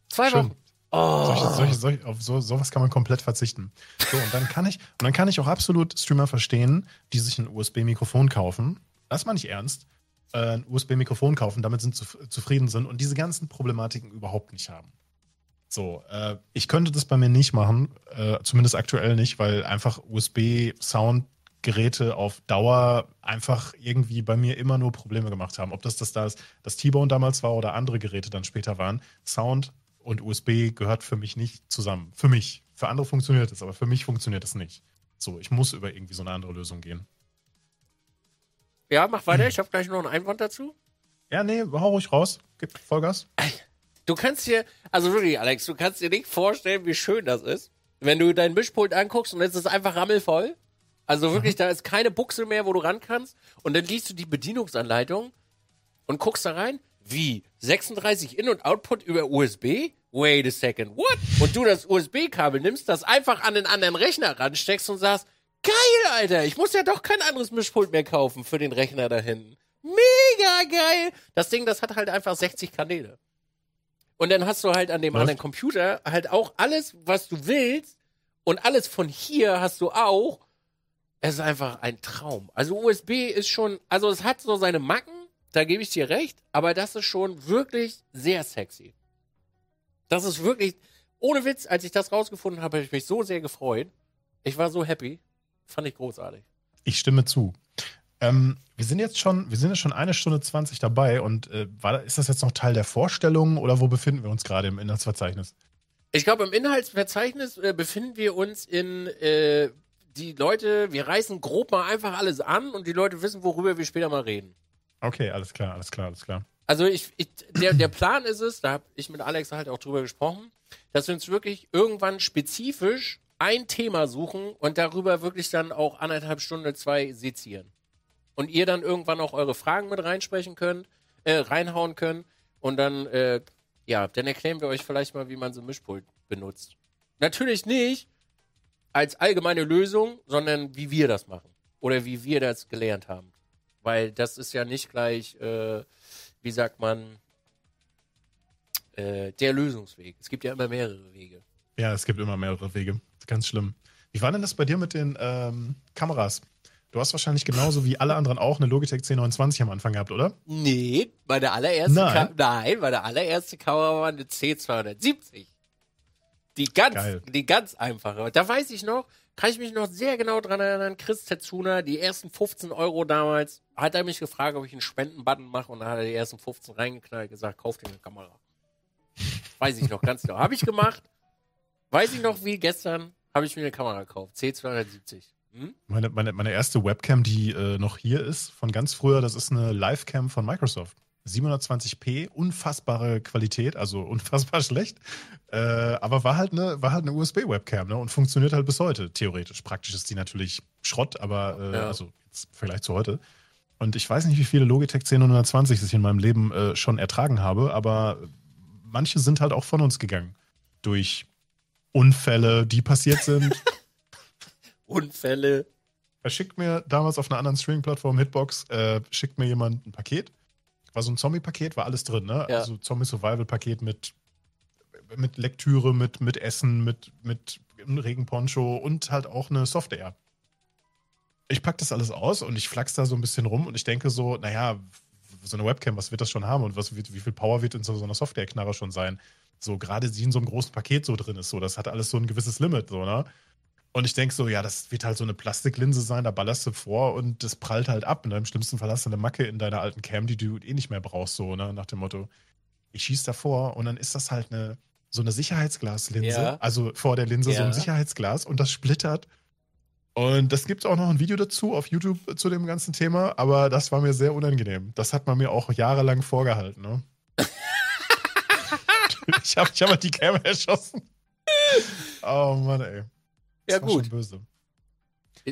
Zwei Schön. Wochen. Oh. Solche, solche, solche, auf so, sowas kann man komplett verzichten. So, und dann kann ich, und dann kann ich auch absolut Streamer verstehen, die sich ein USB-Mikrofon kaufen. Das meine ich ernst. Äh, ein USB-Mikrofon kaufen, damit sind zu, zufrieden sind und diese ganzen Problematiken überhaupt nicht haben. So, äh, ich könnte das bei mir nicht machen, äh, zumindest aktuell nicht, weil einfach USB-Soundgeräte auf Dauer einfach irgendwie bei mir immer nur Probleme gemacht haben. Ob das das, das, das T-Bone damals war oder andere Geräte dann später waren. Sound und USB gehört für mich nicht zusammen. Für mich. Für andere funktioniert es, aber für mich funktioniert es nicht. So, ich muss über irgendwie so eine andere Lösung gehen. Ja, mach weiter. Ich habe gleich noch einen Einwand dazu. Ja, nee, hau ruhig raus. Gib Vollgas. Du kannst dir, also wirklich, Alex, du kannst dir nicht vorstellen, wie schön das ist, wenn du dein Mischpult anguckst und es ist einfach rammelvoll. Also wirklich, da ist keine Buchse mehr, wo du ran kannst. Und dann liest du die Bedienungsanleitung und guckst da rein. Wie? 36 In- und Output über USB? Wait a second, what? Und du das USB-Kabel nimmst, das einfach an den anderen Rechner ransteckst und sagst, geil, Alter, ich muss ja doch kein anderes Mischpult mehr kaufen für den Rechner da hinten. Mega geil! Das Ding, das hat halt einfach 60 Kanäle. Und dann hast du halt an dem Läuft. anderen Computer halt auch alles, was du willst. Und alles von hier hast du auch. Es ist einfach ein Traum. Also USB ist schon, also es hat so seine Macken, da gebe ich dir recht, aber das ist schon wirklich sehr sexy. Das ist wirklich, ohne Witz, als ich das rausgefunden habe, habe ich mich so sehr gefreut. Ich war so happy. Fand ich großartig. Ich stimme zu. Ähm, wir sind jetzt schon, wir sind jetzt schon eine Stunde 20 dabei und äh, war, ist das jetzt noch Teil der Vorstellung oder wo befinden wir uns gerade im Inhaltsverzeichnis? Ich glaube, im Inhaltsverzeichnis äh, befinden wir uns in äh, die Leute, wir reißen grob mal einfach alles an und die Leute wissen, worüber wir später mal reden. Okay, alles klar, alles klar, alles klar. Also ich, ich der, der Plan ist es, da habe ich mit Alex halt auch drüber gesprochen, dass wir uns wirklich irgendwann spezifisch ein Thema suchen und darüber wirklich dann auch anderthalb Stunden, zwei sezieren. Und ihr dann irgendwann auch eure Fragen mit reinsprechen könnt, äh, reinhauen könnt und dann, äh, ja, dann erklären wir euch vielleicht mal, wie man so ein Mischpult benutzt. Natürlich nicht als allgemeine Lösung, sondern wie wir das machen. Oder wie wir das gelernt haben. Weil das ist ja nicht gleich, äh, wie sagt man, äh, der Lösungsweg. Es gibt ja immer mehrere Wege. Ja, es gibt immer mehrere Wege. Ganz schlimm. Wie war denn das bei dir mit den ähm, Kameras? Du hast wahrscheinlich genauso wie alle anderen auch eine Logitech C29 am Anfang gehabt, oder? Nee, meine allererste Nein. Nein, meine allererste Kamera war eine C270. Die ganz, Geil. die ganz einfache. Da weiß ich noch, kann ich mich noch sehr genau dran erinnern, Chris Tetsuna, die ersten 15 Euro damals, hat er mich gefragt, ob ich einen Spendenbutton mache und dann hat er die ersten 15 reingeknallt, gesagt, kauf dir eine Kamera. Weiß ich noch ganz genau. Habe ich gemacht. Weiß ich noch wie gestern, habe ich mir eine Kamera gekauft. C270. Hm? Meine, meine, meine erste Webcam, die äh, noch hier ist, von ganz früher, das ist eine Livecam von Microsoft. 720p, unfassbare Qualität, also [LAUGHS] unfassbar schlecht. Äh, aber war halt eine, war halt eine USB-Webcam, ne? Und funktioniert halt bis heute, theoretisch. Praktisch ist die natürlich Schrott, aber äh, Ja. also jetzt im Vergleich zu heute. Und ich weiß nicht, wie viele Logitech 1020 ich in meinem Leben äh, schon ertragen habe, aber manche sind halt auch von uns gegangen. Durch Unfälle, die passiert sind. [LAUGHS] Unfälle. Er schickt mir damals auf einer anderen Streaming-Plattform, Hitbox, äh, schickt mir jemand ein Paket. War so ein Zombie-Paket, war alles drin, ne? Ja. Also Zombie-Survival-Paket mit, mit Lektüre, mit, mit Essen, mit, mit Regenponcho und halt auch eine Software. Ich pack das alles aus und ich flachs da so ein bisschen rum und ich denke so, naja, so eine Webcam, was wird das schon haben und was wird, wie viel Power wird in so, einer Software-Knarre schon sein? So, gerade die in so einem großen Paket so drin ist, so, das hat alles so ein gewisses Limit, so, ne? Und ich denke so, ja, das wird halt so eine Plastiklinse sein, da ballerst du vor und das prallt halt ab. Und im schlimmsten Fall hast du eine Macke in deiner alten Cam, die du eh nicht mehr brauchst, so, ne? Nach dem Motto, ich schieß davor und dann ist das halt eine, so eine Sicherheitsglaslinse. Ja. Also vor der Linse so Ja. ein Sicherheitsglas und das splittert. Und das gibt auch noch ein Video dazu auf YouTube zu dem ganzen Thema, aber das war mir sehr unangenehm. Das hat man mir auch jahrelang vorgehalten, ne? [LAUGHS] ich habe ich hab halt die Cam erschossen. Oh Mann, ey. Ja, Das war gut. Böse.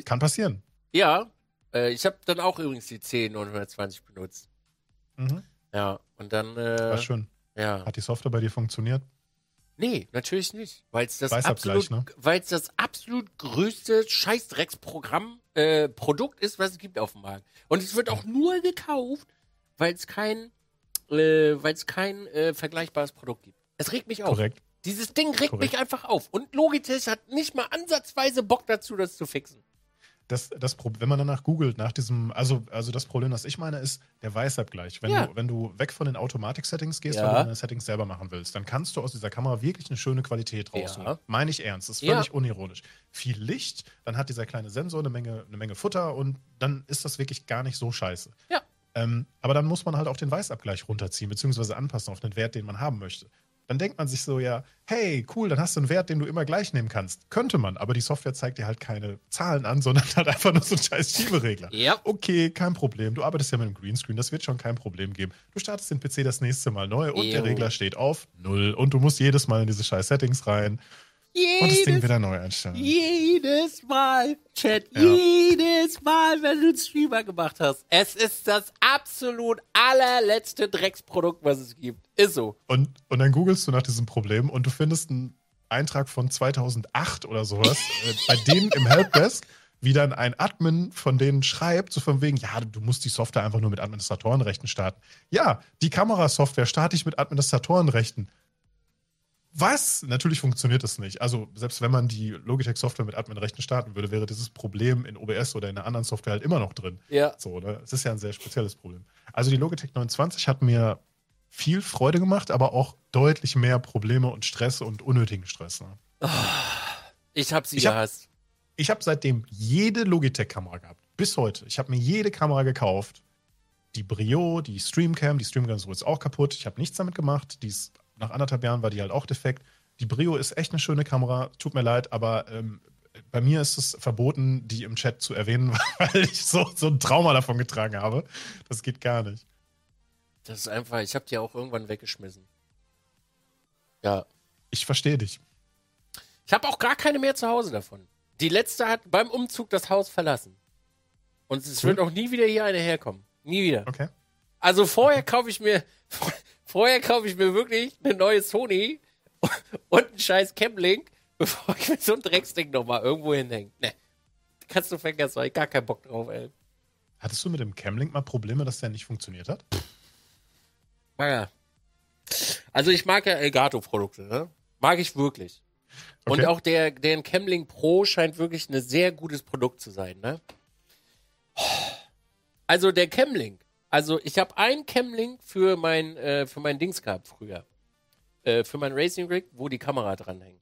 Kann passieren. Ja, äh, ich habe dann auch übrigens die C920 benutzt. Mhm. Ja, und dann, War äh, schön. ja. Hat die Software bei dir funktioniert? Nee, natürlich nicht. Weil es das, absolut, ne? das absolut größte Scheißdrecksprogramm, äh, Produkt ist, was es gibt auf dem Markt. Und es wird auch nur gekauft, weil es kein, äh, weil es kein äh, vergleichbares Produkt gibt. Es regt mich auf. Korrekt. Dieses Ding regt Korrekt. mich einfach auf. Und Logitech hat nicht mal ansatzweise Bock dazu, das zu fixen. Das, das, wenn man danach googelt, nach diesem, also, also das Problem, das ich meine, ist der Weißabgleich. Wenn, Ja. du, wenn du weg von den Automatik-Settings gehst, Ja. weil du deine Settings selber machen willst, dann kannst du aus dieser Kamera wirklich eine schöne Qualität rausholen. Ja. Meine ich ernst. Das ist völlig unironisch. Viel Licht, dann hat dieser kleine Sensor eine Menge, eine Menge Futter und dann ist das wirklich gar nicht so scheiße. Ja. Ähm, aber dann muss man halt auch den Weißabgleich runterziehen, beziehungsweise anpassen auf den Wert, den man haben möchte. Dann denkt man sich so, ja, hey, cool, dann hast du einen Wert, den du immer gleich nehmen kannst. Könnte man, aber die Software zeigt dir halt keine Zahlen an, [LAUGHS] sondern halt einfach nur so einen scheiß Schieberegler. Ja. Okay, kein Problem. Du arbeitest ja mit einem Greenscreen, das wird schon kein Problem geben. Du startest den PC das nächste Mal neu und der Jo. Regler steht auf null und du musst jedes Mal in diese scheiß Settings rein und das Ding Jedes, wieder neu einstellen. jedes Mal, Chat, Ja. jedes Mal, wenn du einen Streamer gemacht hast. Es ist das absolut allerletzte Drecksprodukt, was es gibt. Ist so. Und, und dann googelst du nach diesem Problem und du findest einen Eintrag von 2008 oder sowas, [LAUGHS] äh, bei denen im Helpdesk, wie dann ein Admin von denen schreibt, so von wegen, ja, du musst die Software einfach nur mit Administratorenrechten starten. Ja, die Kamerasoftware starte ich mit Administratorenrechten. Was? Natürlich funktioniert das nicht. Also, selbst wenn man die Logitech-Software mit Admin-Rechten starten würde, wäre dieses Problem in OBS oder in einer anderen Software halt immer noch drin. Ja. So, ne? Es ist ja ein sehr spezielles Problem. Also die Logitech 29 hat mir viel Freude gemacht, aber auch deutlich mehr Probleme und Stress und unnötigen Stress. Ne? Ich hab sie Ich hab- gehasst. Ich habe seitdem jede Logitech-Kamera gehabt. Bis heute. Ich habe mir jede Kamera gekauft. Die Brio, die Streamcam, die Streamcam ist jetzt auch kaputt. Ich habe nichts damit gemacht. Die ist, nach anderthalb Jahren war die halt auch defekt. Die Brio ist echt eine schöne Kamera. Tut mir leid, aber ähm, bei mir ist es verboten, die im Chat zu erwähnen, [LAUGHS] weil ich so, so ein Trauma davon getragen habe. Das geht gar nicht. Das ist einfach, ich hab die auch irgendwann weggeschmissen. Ja. Ich verstehe dich. Ich habe auch gar keine mehr zu Hause davon. Die letzte hat beim Umzug das Haus verlassen. Und es Cool. wird auch nie wieder hier eine herkommen. Nie wieder. Okay. Also vorher kaufe ich mir, [LAUGHS] vorher kaufe ich mir wirklich eine neue Sony und einen scheiß Camlink, bevor ich mir so ein Drecksding nochmal irgendwo hinhänge. Ne. Kannst du vergessen, hab ich gar keinen Bock drauf, ey. Hattest du mit dem Camlink mal Probleme, dass der nicht funktioniert hat? Ja. Also ich mag ja Elgato-Produkte, ne? Mag ich wirklich. Und Okay. auch der, der Camlink Pro scheint wirklich ein sehr gutes Produkt zu sein, ne? Also der Camlink. Also ich habe einen Camlink für mein, äh, für mein Dings gehabt früher. Äh, für mein Racing Rig, wo die Kamera dranhängt.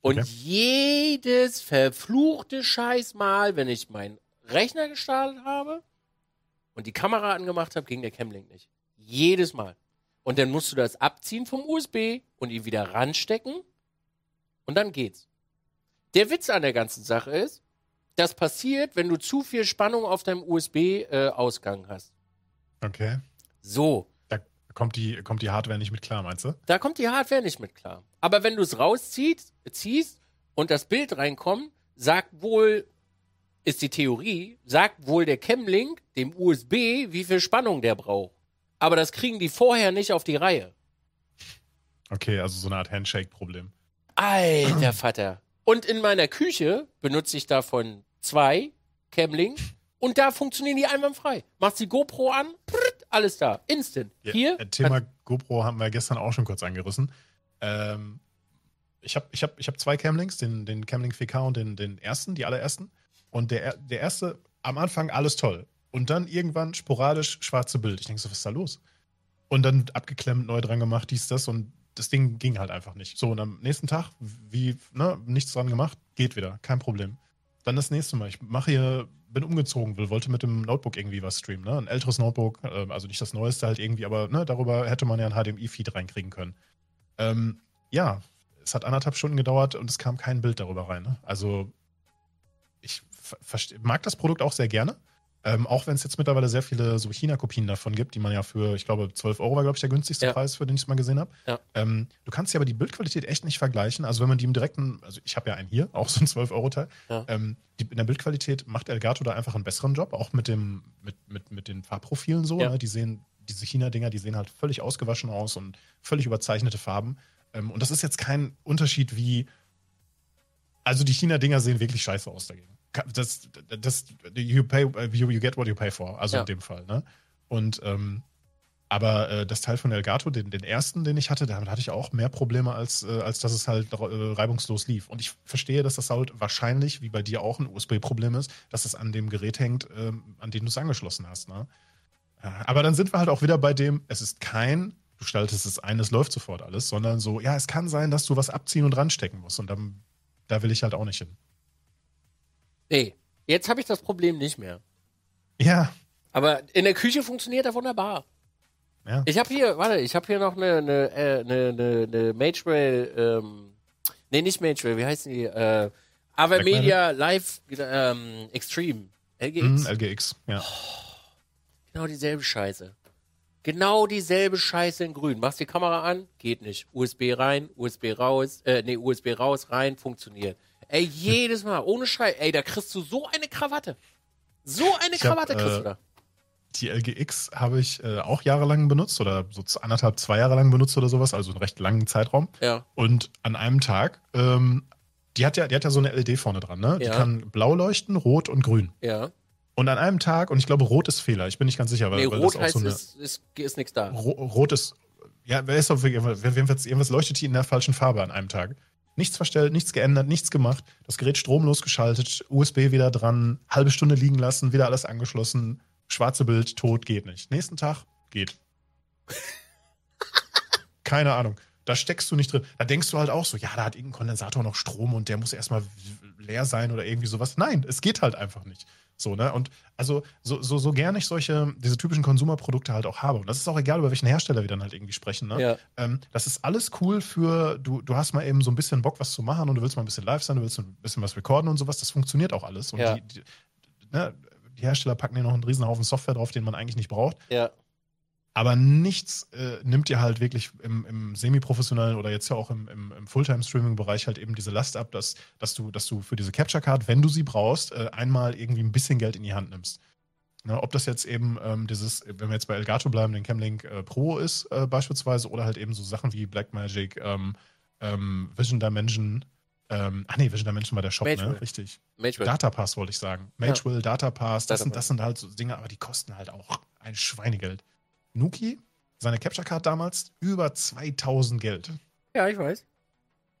Und Okay. jedes verfluchte Scheißmal, wenn ich meinen Rechner gestartet habe und die Kamera angemacht habe, ging der Camlink nicht. Jedes Mal. Und dann musst du das abziehen vom USB und ihn wieder ranstecken und dann geht's. Der Witz an der ganzen Sache ist, das passiert, wenn du zu viel Spannung auf deinem USB-Ausgang hast. Okay. So, Da kommt die, kommt die Hardware nicht mit klar, meinst du? da kommt die Hardware nicht mit klar. Aber wenn du es rausziehst ziehst und das Bild reinkommt, sagt wohl, ist die Theorie, sagt wohl der Chemlink dem USB, wie viel Spannung der braucht. Aber das kriegen die vorher nicht auf die Reihe. Okay, also so eine Art Handshake-Problem. Alter Vater. Und in meiner Küche benutze ich davon zwei Camlink und da funktionieren die einwandfrei. Machst die GoPro an, prrrt, alles da, instant. Ja, Hier, äh, Thema GoPro haben wir gestern auch schon kurz angerissen. Ähm, ich habe ich hab, ich hab zwei Camlinks, den, den Camlink 4K und den, den ersten, die allerersten. Und der, der erste, am Anfang alles toll. Und dann irgendwann sporadisch schwarze Bild. Ich denke so, was ist da los? Und dann abgeklemmt, neu dran gemacht, dies, das. Und das Ding ging halt einfach nicht. So, und am nächsten Tag, wie, ne, nichts dran gemacht, geht wieder, kein Problem. Dann das nächste Mal, ich mache hier, bin umgezogen, will, wollte mit dem Notebook irgendwie was streamen, ne? Ein älteres Notebook, äh, also nicht das neueste halt irgendwie, aber ne, darüber hätte man ja ein HDMI-Feed reinkriegen können. Ähm, ja, es hat anderthalb Stunden gedauert und es kam kein Bild darüber rein. Ne? Also ich mag das Produkt auch sehr gerne. Ähm, auch wenn es jetzt mittlerweile sehr viele so China-Kopien davon gibt, die man ja für, ich glaube, 12 Euro war, glaube ich, der günstigste Ja. Preis, für den ich es mal gesehen habe. Ja. Ähm, du kannst ja aber die Bildqualität echt nicht vergleichen. Also wenn man die im direkten, also ich habe ja einen hier, [LAUGHS] auch so ein 12-Euro-Teil. Ja. Ähm, die, in der Bildqualität macht Elgato da einfach einen besseren Job, auch mit, dem, mit, mit, mit den Farbprofilen so. Ne? Die sehen, diese China-Dinger, die sehen halt völlig ausgewaschen aus und völlig überzeichnete Farben. Ähm, und das ist jetzt kein Unterschied wie, also die China-Dinger sehen wirklich scheiße aus dagegen. Das, das, you, pay, you, you get what you pay for, also Ja. in dem Fall. Ne? Und ähm, aber äh, das Teil von Elgato, den, den ersten, den ich hatte, damit hatte ich auch mehr Probleme, als, äh, als dass es halt äh, reibungslos lief. Und ich verstehe, dass das halt wahrscheinlich, wie bei dir auch, ein USB-Problem ist, dass es an dem Gerät hängt, ähm, an dem du es angeschlossen hast. Ne? Äh, Aber dann sind wir halt auch wieder bei dem, es ist kein, du schaltest es ein, es läuft sofort alles, sondern so, ja, es kann sein, dass du was abziehen und ranstecken musst. Und dann, da will ich halt auch nicht hin. Nee. Jetzt habe ich das Problem nicht mehr. Ja, Aber in der Küche funktioniert er wunderbar. Ja. Ich habe hier, warte, ich habe hier noch eine, eine, äh, eine, eine, eine Magewell, ähm, nee, nicht Magewell, wie heißen die? Äh, Avermedia Live ähm, Extreme. LGX. Mhm, LGX, ja. Genau dieselbe Scheiße. Genau dieselbe Scheiße in grün. Machst die Kamera an, geht nicht. USB rein, USB raus, äh, nee, USB raus, rein, funktioniert. Ey, jedes Mal, ohne Scheiß. Ey, da kriegst du so eine Krawatte. So eine Ich hab, Krawatte kriegst äh, du da. Die LGX habe ich äh, auch jahrelang benutzt oder so anderthalb, zwei Jahre lang benutzt oder sowas, also einen recht langen Zeitraum. Ja. Und an einem Tag, ähm, die hat ja, die hat ja so eine LED vorne dran, ne? Die Ja. kann blau leuchten, rot und grün. Ja. Und an einem Tag, und ich glaube, rot ist Fehler, ich bin nicht ganz sicher, weil, Nee, weil rot das auch heißt, so eine. ist, ist, ist nichts da. Ro rot ist. Ja, wer ist auf irgendwas, irgendwas leuchtet die in der falschen Farbe an einem Tag. Nichts verstellt, nichts geändert, nichts gemacht. Das Gerät stromlos geschaltet, USB wieder dran, halbe Stunde liegen lassen, wieder alles angeschlossen, schwarze Bild, tot, geht nicht. Nächsten Tag, geht. [LAUGHS] Keine Ahnung. Da steckst du nicht drin. Da denkst du halt auch so, ja, da hat irgendein Kondensator noch Strom und der muss erstmal leer sein oder irgendwie sowas. Nein, es geht halt einfach nicht. So, ne? Und also, so, so, so gern ich solche, diese typischen Konsumerprodukte halt auch habe. Und das ist auch egal, über welchen Hersteller wir dann halt irgendwie sprechen, ne? Ja. Ähm, das ist alles cool für, du, du hast mal eben so ein bisschen Bock, was zu machen und du willst mal ein bisschen live sein, du willst ein bisschen was recorden und sowas. Das funktioniert auch alles. Und Ja. die, die, ne, die Hersteller packen dir noch einen riesen Haufen Software drauf, den man eigentlich nicht braucht. Ja. Aber nichts äh, nimmt dir halt wirklich im, im semi-professionellen oder jetzt ja auch im, im, im Fulltime-Streaming-Bereich halt eben diese Last ab, dass, dass, du, dass du für diese Capture Card, wenn du sie brauchst, äh, einmal irgendwie ein bisschen Geld in die Hand nimmst. Ne, ob das jetzt eben ähm, dieses, wenn wir jetzt bei Elgato bleiben, den Camlink äh, Pro ist äh, beispielsweise oder halt eben so Sachen wie Blackmagic, ähm, ähm, Vision Dimension, ähm, ach nee, Vision Dimension war der Shop, Magewell. ne? Richtig. Magewell. Datapass wollte ich sagen. Magewell, Datapass, das, sind, Datapass. das sind halt so Dinge, aber die kosten halt auch ein Schweinegeld. Nuki, seine Capture Card damals, über 2000 Geld. Ja, ich weiß.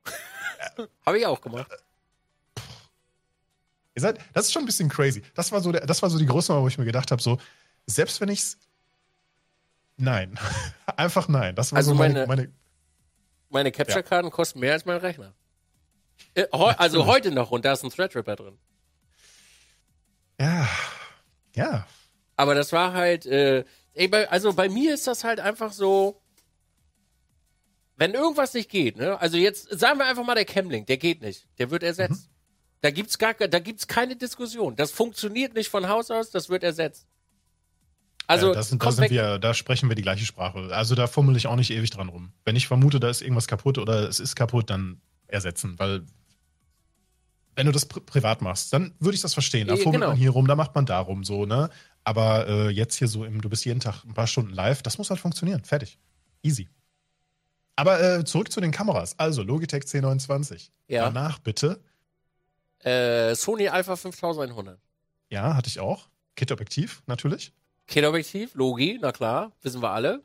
[LAUGHS] Habe ich auch gemacht. Ihr seid, das ist schon ein bisschen crazy. Das war so, der, das war so die Größenordnung, wo ich mir gedacht habe, so, selbst wenn ich's. Nein. [LAUGHS] Einfach nein. Das war Also so meine, meine- meine. Meine Capture-Karten kosten mehr als mein Rechner. Äh, heu, also heute noch und da ist ein Threadripper drin. Ja. Ja. Aber das war halt, äh, ey, bei, also bei mir ist das halt einfach so, wenn irgendwas nicht geht, ne? Also jetzt sagen wir einfach mal der Camlink, der geht nicht, der wird ersetzt. Da gibt's gar, da gibt's keine Diskussion. Das funktioniert nicht von Haus aus, das wird ersetzt. Also ja, das sind, da, sind wir, da sprechen wir die gleiche Sprache. Also da fummel ich auch nicht ewig dran rum. Wenn ich vermute, da ist irgendwas kaputt oder es ist kaputt, dann ersetzen. Weil wenn du das pri privat machst, dann würde ich das verstehen. Da fummelt genau. man hier rum, da macht man da rum, so, ne? Aber äh, jetzt hier so im, du bist jeden Tag ein paar Stunden live, das muss halt funktionieren. Fertig. Easy. Aber äh, zurück zu den Kameras. Also Logitech C29. Ja. Danach bitte. Äh, Sony Alpha 5100. Ja, hatte ich auch. Kit-Objektiv, natürlich. Kit-Objektiv, Logi, na klar, wissen wir alle.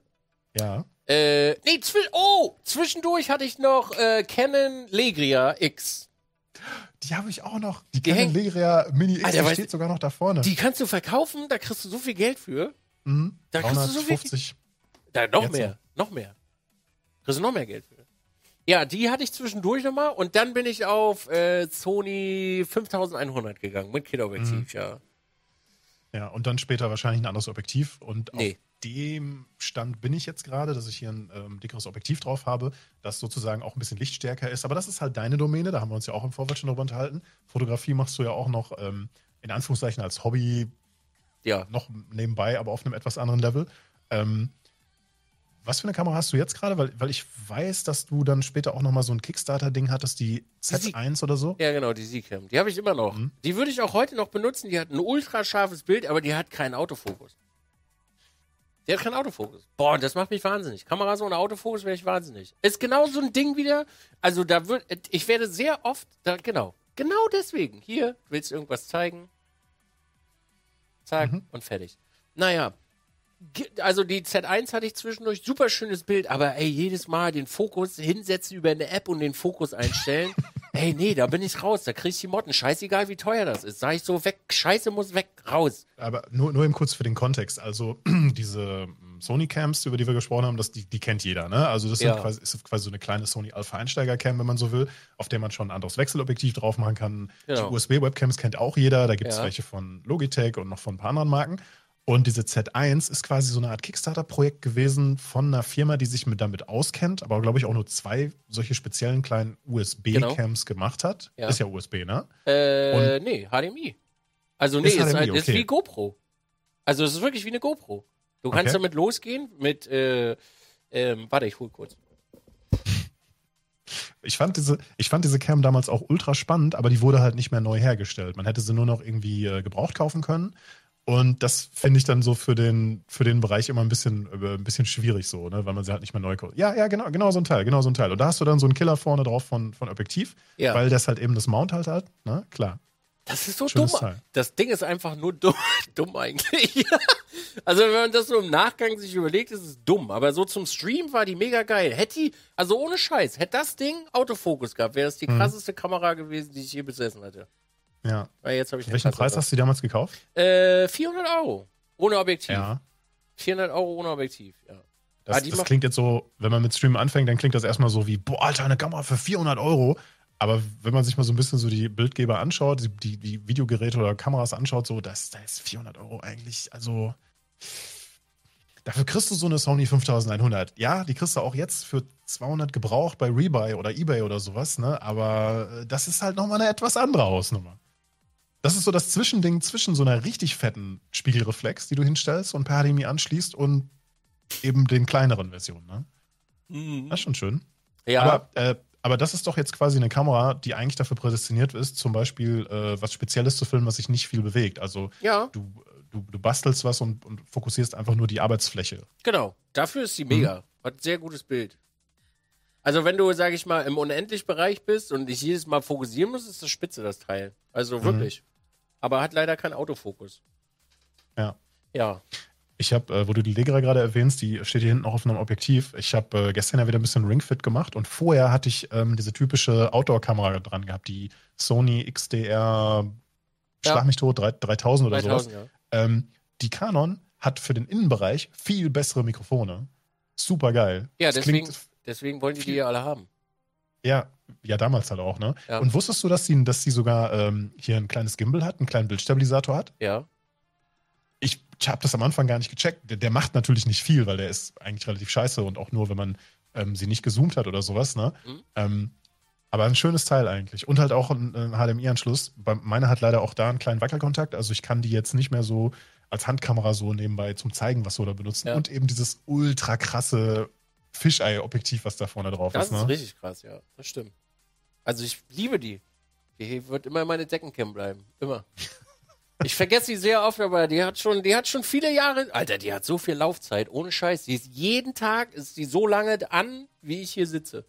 Ja. Äh, nee, zwi oh, zwischendurch hatte ich noch äh, Canon Legria X. Die habe ich auch noch. Die Legria Mini X Alter, die weißt- steht sogar noch da vorne. Die kannst du verkaufen, da kriegst du so viel Geld für. Mhm. Da kriegst du so viel- 350. Da, noch Jetzt mehr, noch mehr. Kriegst du noch mehr Geld für. Ja, die hatte ich zwischendurch nochmal und dann bin ich auf äh, Sony 5100 gegangen mit Kit-Objektiv, ja. Ja, und dann später wahrscheinlich ein anderes Objektiv. Und Nee. Dem Stand bin ich jetzt gerade, dass ich hier ein ähm, dickeres Objektiv drauf habe, das sozusagen auch ein bisschen lichtstärker ist. Aber das ist halt deine Domäne, da haben wir uns ja auch im Vorfeld schon drüber unterhalten. Fotografie machst du ja auch noch ähm, in Anführungszeichen als Hobby Ja, noch nebenbei, aber auf einem etwas anderen Level. Ähm, was für eine Kamera hast du jetzt gerade? Weil, weil ich weiß, dass du dann später auch nochmal so ein Kickstarter-Ding hattest, die Z1 oder so. ja genau, die Z-Cam. Die habe ich immer noch. Mhm. Die würde ich auch heute noch benutzen. Die hat ein ultra scharfes Bild, aber die hat keinen Autofokus. Die hat keinen Autofokus. Boah, das macht mich wahnsinnig. Kamera so ohne Autofokus wäre ich wahnsinnig. Ist genau so ein Ding wieder. Also da wird, ich werde sehr oft, da, genau, genau deswegen. Hier, willst du irgendwas zeigen? Zack Mhm. und fertig. Naja, also die Z1 hatte ich zwischendurch, super schönes Bild, aber ey, jedes Mal den Fokus hinsetzen über eine App und den Fokus einstellen. [LAUGHS] ey, nee, da bin ich raus, da krieg ich die Motten. Scheißegal, wie teuer das ist. Sag ich so, weg, Scheiße muss weg, raus. Aber nur, nur eben kurz für den Kontext. Also [CLEARS THROAT] diese Sony-Cams, über die wir gesprochen haben, das, die, die kennt jeder. Ne? Also das Ja. sind quasi, ist quasi so eine kleine Sony Alpha Einsteiger-Cam, wenn man so will, auf der man schon ein anderes Wechselobjektiv drauf machen kann. Genau. Die USB-Webcams kennt auch jeder. Da gibt es Ja. welche von Logitech und noch von ein paar anderen Marken. Und diese Z1 ist quasi so eine Art Kickstarter-Projekt gewesen von einer Firma, die sich mit damit auskennt, aber glaube ich auch nur zwei solche speziellen kleinen USB-Cams gemacht hat. Ja. Ist ja USB, ne? Äh, nee, HDMI. Also nee, Ist ist, HDMI, ist, ist okay. wie GoPro. Also es ist wirklich wie eine GoPro. Du kannst Okay. damit losgehen mit, äh, ähm, warte, ich hol kurz. Ich fand, diese, ich fand diese Cam damals auch ultra spannend, aber die wurde halt nicht mehr neu hergestellt. Man hätte sie nur noch irgendwie äh, gebraucht kaufen können. Und das finde ich dann so für den, für den Bereich immer ein bisschen, äh, ein bisschen schwierig so, ne? weil man sie halt nicht mehr neu kauft. Ja, ja, genau, genau so ein Teil, genau so ein Teil. Und da hast du dann so einen Killer vorne drauf von, von Objektiv, Ja. weil das halt eben das Mount halt hat, ne? Klar. Das ist so Schönes dumm. Teil. Das Ding ist einfach nur dumm, [LAUGHS] dumm eigentlich. [LAUGHS] also wenn man das so im Nachgang sich überlegt, ist es dumm. Aber so zum Stream war die mega geil. Hätte die, also ohne Scheiß, hätte das Ding Autofokus gehabt, wäre das Mhm. die krasseste Kamera gewesen, die ich je besessen hatte. Ja. Weil jetzt habe ich Welchen Preis hast du damals gekauft? Äh, 400 Euro. Ohne Objektiv. Ja. 400 Euro ohne Objektiv, ja. Das, Ah, das klingt jetzt so, wenn man mit Streamen anfängt, dann klingt das erstmal so wie, boah, Alter, eine Kamera für 400 Euro. Aber wenn man sich mal so ein bisschen so die Bildgeber anschaut, die, die, Videogeräte oder Kameras anschaut, so, das, da ist 400 Euro eigentlich, also dafür kriegst du so eine Sony 5100. Ja, die kriegst du auch jetzt für 200 gebraucht bei Rebuy oder Ebay oder sowas, ne? Aber äh, das ist halt nochmal eine etwas andere Hausnummer. Das ist so das Zwischending zwischen so einer richtig fetten Spiegelreflex, die du hinstellst und per HDMI anschließt und eben den kleineren Versionen. Ne? Das ist schon schön. Ja, Aber, äh, aber das ist doch jetzt quasi eine Kamera, die eigentlich dafür prädestiniert ist, zum Beispiel äh, was Spezielles zu filmen, was sich nicht viel bewegt. Also ja, du, du, du bastelst was und, und fokussierst einfach nur die Arbeitsfläche. genau. Dafür ist sie Mhm. mega. Hat ein sehr gutes Bild. Also wenn du, sag ich mal, im Unendlich-Bereich bist und dich jedes Mal fokussieren musst, ist das spitze, das Teil. Also Mhm. Aber hat leider keinen Autofokus. Ja. Ja. Ich habe, äh, wo du die Legra gerade erwähnst, die steht hier hinten auch auf einem Objektiv. Ich habe äh, gestern ja wieder ein bisschen Ringfit gemacht und vorher hatte ich ähm, diese typische Outdoor-Kamera dran gehabt, die Sony XDR, schlag Ja. mich tot, 3, 3000 oder sowas. 3000, ja. Ähm, die Canon hat für den Innenbereich viel bessere Mikrofone. Super geil. Ja, Das deswegen, deswegen wollen die die ja alle haben. Ja, ja, damals halt auch, ne? Ja. Und wusstest du, dass sie, dass sie sogar ähm, hier ein kleines Gimbal hat, einen kleinen Bildstabilisator hat? Ja. Ich habe das am Anfang gar nicht gecheckt. Der, der macht natürlich nicht viel, weil der ist eigentlich relativ scheiße und auch nur, wenn man ähm, sie nicht gezoomt hat oder sowas, ne? Mhm. Ähm, aber ein schönes Teil eigentlich. Und halt auch ein, ein HDMI-Anschluss. Bei- Meine hat leider auch da einen kleinen Wackelkontakt. Also ich kann die jetzt nicht mehr so als Handkamera so nebenbei zum Zeigen, was wir da benutzen. Ja. Und eben dieses ultra krasse Fisheye-Objektiv, was da vorne drauf Das ist. ist Ne? richtig krass, ja. Das stimmt. Also ich liebe die. Die wird immer meine Deckencam bleiben. Immer. [LAUGHS] Ich vergesse sie sehr oft, aber die hat schon, die hat schon viele Jahre. Alter, die hat so viel Laufzeit, ohne Scheiß. Die ist jeden Tag ist die so lange an, wie ich hier sitze.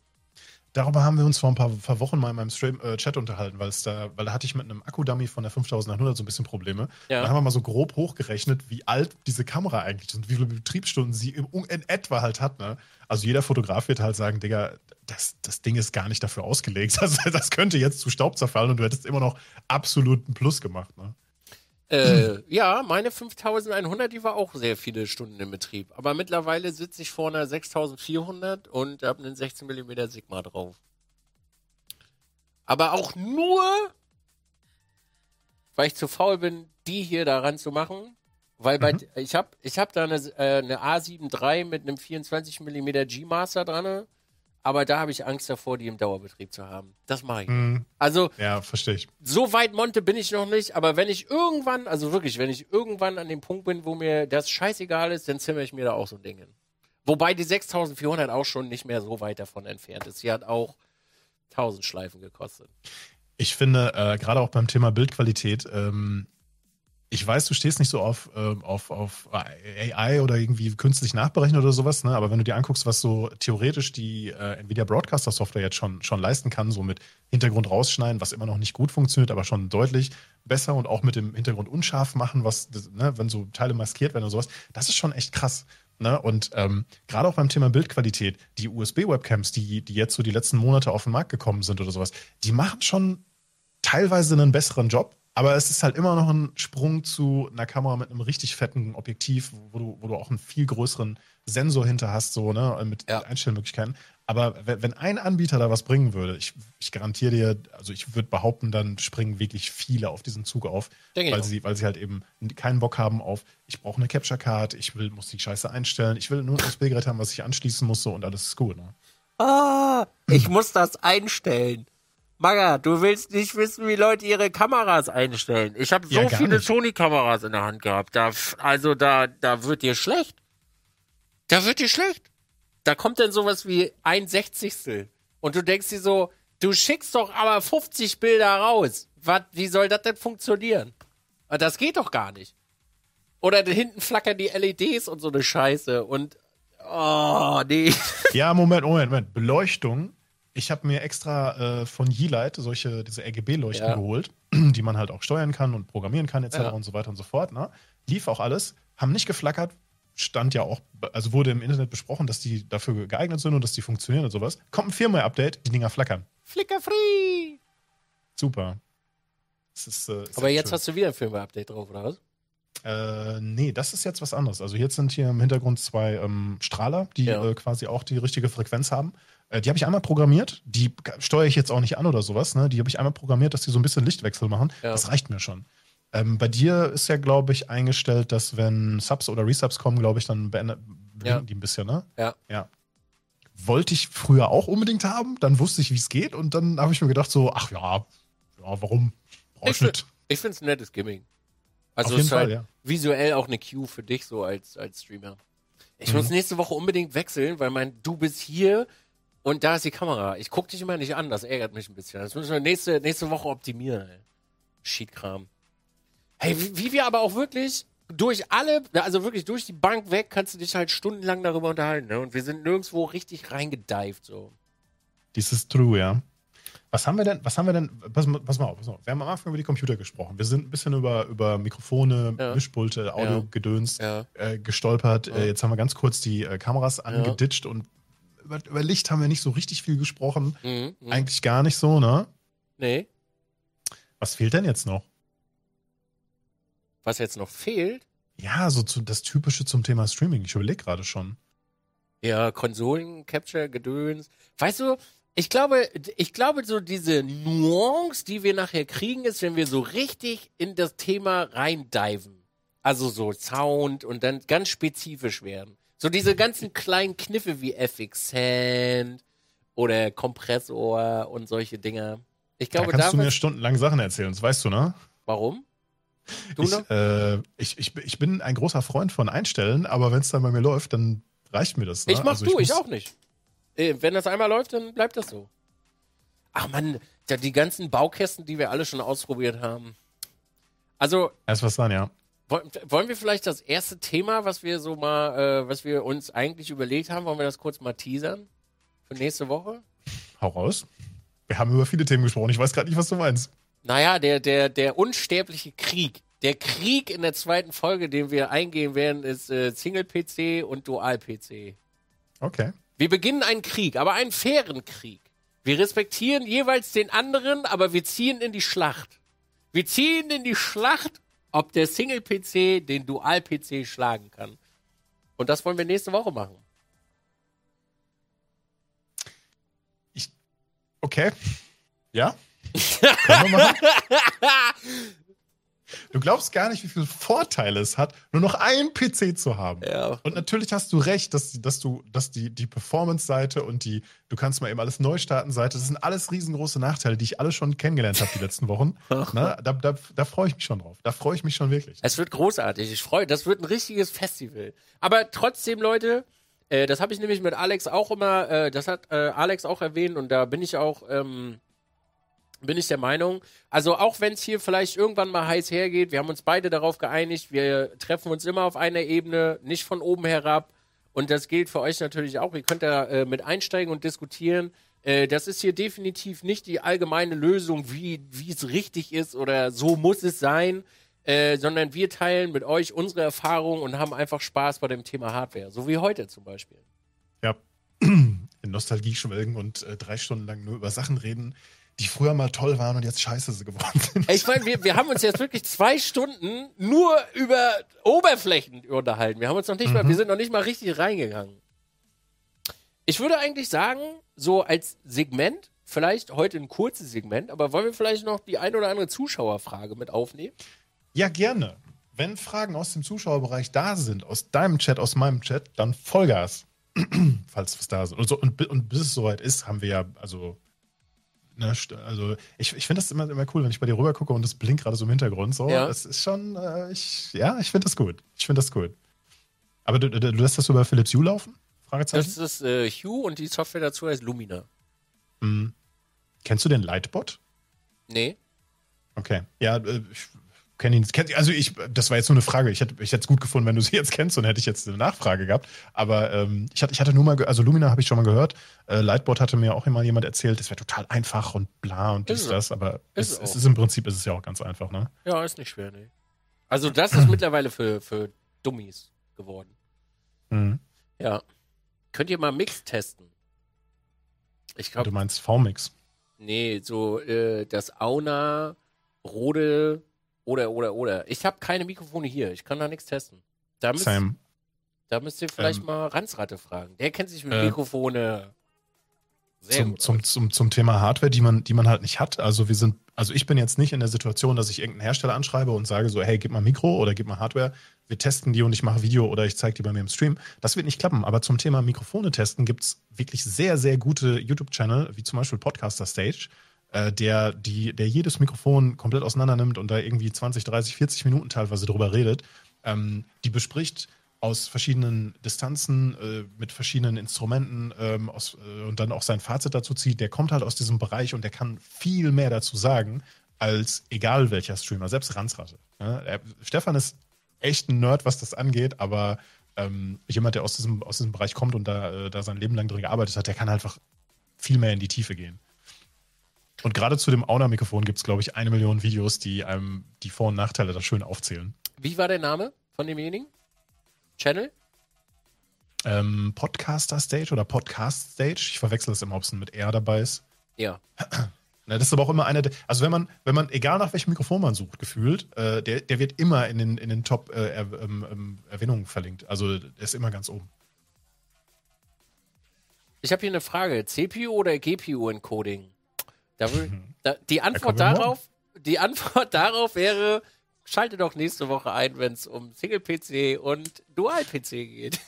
Darüber haben wir uns vor ein paar, paar Wochen mal in meinem Stream, äh, Chat unterhalten, weil es da, weil da hatte ich mit einem Akkudummy von der 5100 so ein bisschen Probleme. Ja. Da haben wir mal so grob hochgerechnet, wie alt diese Kamera eigentlich ist und wie viele Betriebsstunden sie im, in etwa halt hat. Ne? Also jeder Fotograf wird halt sagen, Digga, das, das Ding ist gar nicht dafür ausgelegt. [LAUGHS] Das, das könnte jetzt zu Staub zerfallen und du hättest immer noch absoluten Plus gemacht. Ne? Äh, ja, meine 5100, die war auch sehr viele Stunden im Betrieb. Aber mittlerweile sitze ich vor einer 6400 und habe einen 16 mm Sigma drauf. Aber auch nur, weil ich zu faul bin, die hier daran zu machen. Weil bei, ich habe ich hab da eine, äh, eine A7 III mit einem 24 mm G-Master dran. Aber da habe ich Angst davor, die im Dauerbetrieb zu haben. Das mache ich. nicht. Hm, Also, ja, verstehe ich. so weit Monte bin ich noch nicht, aber wenn ich irgendwann, also wirklich, wenn ich irgendwann an dem Punkt bin, wo mir das scheißegal ist, dann zimmer ich mir da auch so ein Ding hin. Wobei die 6400 auch schon nicht mehr so weit davon entfernt ist. Sie hat auch 1000 Schleifen gekostet. Ich finde, äh, gerade auch beim Thema Bildqualität, ähm, ich weiß, du stehst nicht so auf, ähm, auf, auf AI oder irgendwie künstlich nachberechnen oder sowas, ne? aber wenn du dir anguckst, was so theoretisch die äh, Nvidia Broadcaster Software jetzt schon, schon leisten kann, so mit Hintergrund rausschneiden, was immer noch nicht gut funktioniert, aber schon deutlich besser und auch mit dem Hintergrund unscharf machen, was, ne, wenn so Teile maskiert werden oder sowas, das ist schon echt krass. Ne? Und ähm, gerade auch beim Thema Bildqualität, die USB-Webcams, die, die jetzt so die letzten Monate auf den Markt gekommen sind oder sowas, die machen schon teilweise einen besseren Job, aber es ist halt immer noch ein Sprung zu einer Kamera mit einem richtig fetten Objektiv, wo du, wo du auch einen viel größeren Sensor hinter hast, so, ne, mit Ja. Einstellmöglichkeiten. Aber wenn, ein Anbieter da was bringen würde, ich, ich garantiere dir, also ich würde behaupten, dann springen wirklich viele auf diesen Zug auf, Denke weil sie, weil sie halt eben keinen Bock haben auf, ich brauche eine Capture Card, ich will, muss die Scheiße einstellen, ich will nur ein USB-Gerät haben, was ich anschließen muss, so und alles ist gut. Ne? Ah, ich muss das einstellen. Maga, du willst nicht wissen, wie Leute ihre Kameras einstellen. Ich habe so Ja, viele. Sony-Kameras in der Hand gehabt. Da, also da, da wird dir schlecht. Da wird dir schlecht. Da kommt dann sowas wie ein Sechzigstel. Und du denkst dir so, du schickst doch aber 50 Bilder raus. Was, wie soll das denn funktionieren? Ah, Das geht doch gar nicht. Oder da hinten flackern die LEDs und so eine Scheiße. Und, oh, nee. Ja, Moment, Moment, Moment. Beleuchtung. Ich habe mir extra äh, von Yeelight solche, diese RGB-Leuchten Ja. geholt, [CLEARS THROAT] die man halt auch steuern kann und programmieren kann, etc. Ja. und so weiter und so fort. Ne? Lief auch alles, haben nicht geflackert, stand ja auch, also wurde im Internet besprochen, dass die dafür geeignet sind und dass die funktionieren und sowas. Kommt ein Firmware-Update, die Dinger flackern. Flicker-free. Super. Das ist, äh, Aber jetzt schön. hast du wieder ein Firmware-Update drauf, oder was? Äh, nee, das ist jetzt was anderes. Also jetzt sind hier im Hintergrund zwei ähm, Strahler, die Ja. äh, quasi auch die richtige Frequenz haben. Äh, die habe ich einmal programmiert. Die steuere ich jetzt auch nicht an oder sowas. Ne? Die habe ich einmal programmiert, dass die so ein bisschen Lichtwechsel machen. Ja. Das reicht mir schon. Ähm, bei dir ist ja, glaube ich, eingestellt, dass wenn Subs oder Resubs kommen, glaube ich, dann beende- blinken Ja. die ein bisschen, ne? Ja. Ja. Wollte ich früher auch unbedingt haben, dann wusste ich, wie es geht und dann habe ich mir gedacht so, ach ja, ja, warum? Brauch ich find- nicht. Ich finde es ein nettes Gimmick. Also Auf jeden ist halt Fall, ja. visuell auch eine Cue für dich so als, als Streamer. Ich Mhm. muss nächste Woche unbedingt wechseln, weil mein Du bist hier und da ist die Kamera. Ich guck dich immer nicht an, das ärgert mich ein bisschen. Das müssen wir nächste, nächste Woche optimieren. Sheetkram. Hey, wie, wie wir aber auch wirklich durch alle, also wirklich durch die Bank weg, kannst du dich halt stundenlang darüber unterhalten. Ne? Und wir sind nirgendwo richtig reingedived. So. Dies ist true, ja. Was haben wir denn, was haben wir denn, pass, mal- pass mal auf, pass mal auf. Wir haben am Anfang über die Computer gesprochen. Wir sind ein bisschen über, über Mikrofone, Ja. Mischpulte, Audiogedöns Ja. äh, gestolpert. Ja. Äh, jetzt haben wir ganz kurz die äh, Kameras angeditscht und über, über Licht haben wir nicht so richtig viel gesprochen. Mhm, mhm. Eigentlich gar nicht so, ne? Nee. Was fehlt denn jetzt noch? Was jetzt noch fehlt, Ja, so zu, das Typische zum Thema Streaming. Ich überlege gerade schon. Ja, Konsolen, Capture, Gedöns. Weißt du, ich glaube, ich glaube, so diese Nuance, die wir nachher kriegen, ist, wenn wir so richtig in das Thema reindiven. Also so Sound und dann ganz spezifisch werden. So diese ganzen kleinen Kniffe wie FX Sand oder Kompressor und solche Dinger. Ich Da glaube, kannst da du mir stundenlang Sachen erzählen, das weißt du, ne? warum? Du Ich, noch? äh, ich, ich, ich bin ein großer Freund von Einstellen, aber wenn es dann bei mir läuft, dann reicht mir das. Ne? Ich mach Also du, ich muss- auch nicht. Äh, Wenn das einmal läuft, dann bleibt das so. Ach man, die ganzen Baukästen, die wir alle schon ausprobiert haben. Also, Erst was dann, ja. Woll- wollen wir vielleicht das erste Thema, was wir so mal, äh, was wir uns eigentlich überlegt haben, wollen wir das kurz mal teasern? Für nächste Woche? Hau raus. Wir haben über viele Themen gesprochen. Ich weiß gerade nicht, was du meinst. Naja, der, der, der unsterbliche Krieg. Der Krieg in der zweiten Folge, den wir eingehen werden, ist äh, Single-PC und Dual-PC. Okay. Wir beginnen einen Krieg, aber einen fairen Krieg. Wir respektieren jeweils den anderen, aber wir ziehen in die Schlacht. Wir ziehen in die Schlacht, ob der Single-PC den Dual-PC schlagen kann. Und das wollen wir nächste Woche machen. Okay. Ja? [LAUGHS] Du glaubst gar nicht, wie viele Vorteile es hat, nur noch einen PC zu haben. Ja. Und natürlich hast du recht, dass, dass du, dass die, die Performance-Seite und die, du kannst mal eben alles neu starten Seite, das sind alles riesengroße Nachteile, die ich alle schon kennengelernt habe die letzten Wochen. [LAUGHS] Na, da da, da freue ich mich schon drauf. Da freue ich mich schon wirklich. Es wird großartig. Ich freue, das wird ein richtiges Festival. Aber trotzdem, Leute, äh, das habe ich nämlich mit Alex auch immer, äh, das hat äh, Alex auch erwähnt und da bin ich auch, ähm, bin ich der Meinung. Also auch wenn es hier vielleicht irgendwann mal heiß hergeht, wir haben uns beide darauf geeinigt, wir treffen uns immer auf einer Ebene, nicht von oben herab. Und das gilt für euch natürlich auch. Ihr könnt da äh, mit einsteigen und diskutieren. Äh, das ist hier definitiv nicht die allgemeine Lösung, wie es richtig ist oder so muss es sein, äh, sondern wir teilen mit euch unsere Erfahrungen und haben einfach Spaß bei dem Thema Hardware. So wie heute zum Beispiel. Ja. [CLEARS THROAT] In Nostalgie schwelgen und äh, drei Stunden lang nur über Sachen reden, die früher mal toll waren und jetzt scheiße geworden sind. Ich meine, wir, wir haben uns jetzt wirklich zwei Stunden nur über Oberflächen unterhalten. Wir haben uns noch nicht mal, wir sind noch nicht mal richtig reingegangen. Ich würde eigentlich sagen, so als Segment, vielleicht heute ein kurzes Segment, aber wollen wir vielleicht noch die ein oder andere Zuschauerfrage mit aufnehmen? Ja, gerne. Wenn Fragen aus dem Zuschauerbereich da sind, aus deinem Chat, aus meinem Chat, dann Vollgas. [CLEARS THROAT] Falls was da ist. Und, so, und, und bis es soweit ist, haben wir ja, also, ne, also ich, ich finde das immer, immer cool, wenn ich bei dir rüber gucke und das blinkt gerade so im Hintergrund. So, Ja. das ist schon, äh, ich, ja, ich finde das gut. Ich finde das gut. Aber du, du, lässt das über Philips Hue laufen? Fragezeichen? Das ist äh, Hue und die Software dazu heißt Lumina. Hm. Kennst du den Lightbot? Nee. Okay. Ja, äh, ich kenne ihn. Kenn, also ich, das war jetzt nur eine Frage. Ich hätte ich hätte es gut gefunden, wenn du sie jetzt kennst, dann hätte ich jetzt eine Nachfrage gehabt. Aber ähm, ich, hatte, ich hatte nur mal, also Lumina habe ich schon mal gehört. Äh, Lightbot hatte mir auch immer jemand erzählt, das wäre total einfach und bla und Ist dies, es das. Aber Ist es, es ist im Prinzip ist es ja auch ganz einfach, ne? Ja, ist nicht schwer, nee. Also das ist [CLEARS THROAT] mittlerweile für, für Dummies geworden. Mhm. Ja. Könnt ihr mal Mix testen? Ich Du glaube, meinst V-Mix. nee, so äh, das Auna, Rode oder, oder, oder. Ich habe keine Mikrofone hier. Ich kann da nichts testen. Da müsst, Sam. da müsst ihr vielleicht Ähm, mal Ransratte fragen. Der kennt sich mit äh, Mikrofone sehr Zum, gut zum, zum, zum Thema Hardware, die man, die man halt nicht hat. Also wir sind, also ich bin jetzt nicht in der Situation, dass ich irgendeinen Hersteller anschreibe und sage so, hey, gib mal Mikro oder gib mal Hardware. Wir testen die und ich mache Video oder ich zeige die bei mir im Stream. Das wird nicht klappen. Aber zum Thema Mikrofone testen gibt es wirklich sehr, sehr gute YouTube-Channel, wie zum Beispiel Podcaster Stage, äh, der, die, der jedes Mikrofon komplett auseinander nimmt und da irgendwie 20, 30, 40 Minuten teilweise drüber redet. Ähm, die bespricht aus verschiedenen Distanzen, äh, mit verschiedenen Instrumenten ähm, aus, äh, und dann auch sein Fazit dazu zieht, der kommt halt aus diesem Bereich und der kann viel mehr dazu sagen, als egal welcher Streamer, selbst Ransratte. Ne? Er, Stefan ist echt ein Nerd, was das angeht, aber ähm, jemand, der aus diesem, aus diesem Bereich kommt und da, äh, da sein Leben lang drin gearbeitet hat, der kann einfach viel mehr in die Tiefe gehen. Und gerade zu dem Auna-Mikrofon gibt es, glaube ich, eine Million Videos, die einem die Vor- und Nachteile da schön aufzählen. Wie war der Name von demjenigen? Channel? Ähm, Podcaster Stage oder Podcast Stage. Ich verwechsel das immer, ob es mit R dabei ist. Ja. [CLEARS THROAT] Na, das ist aber auch immer einer der, also wenn man, wenn man, egal nach welchem Mikrofon man sucht, gefühlt, äh, der, der wird immer in den, in den Top äh, er, ähm, ähm, Erwähnungen verlinkt. Also der ist immer ganz oben. Ich habe hier eine Frage. CPU oder GPU-Encoding? Da will, da, die Antwort morgen. darauf, die Antwort [LAUGHS] darauf wäre, schalte doch nächste Woche ein, wenn es um Single-PC und Dual-PC geht.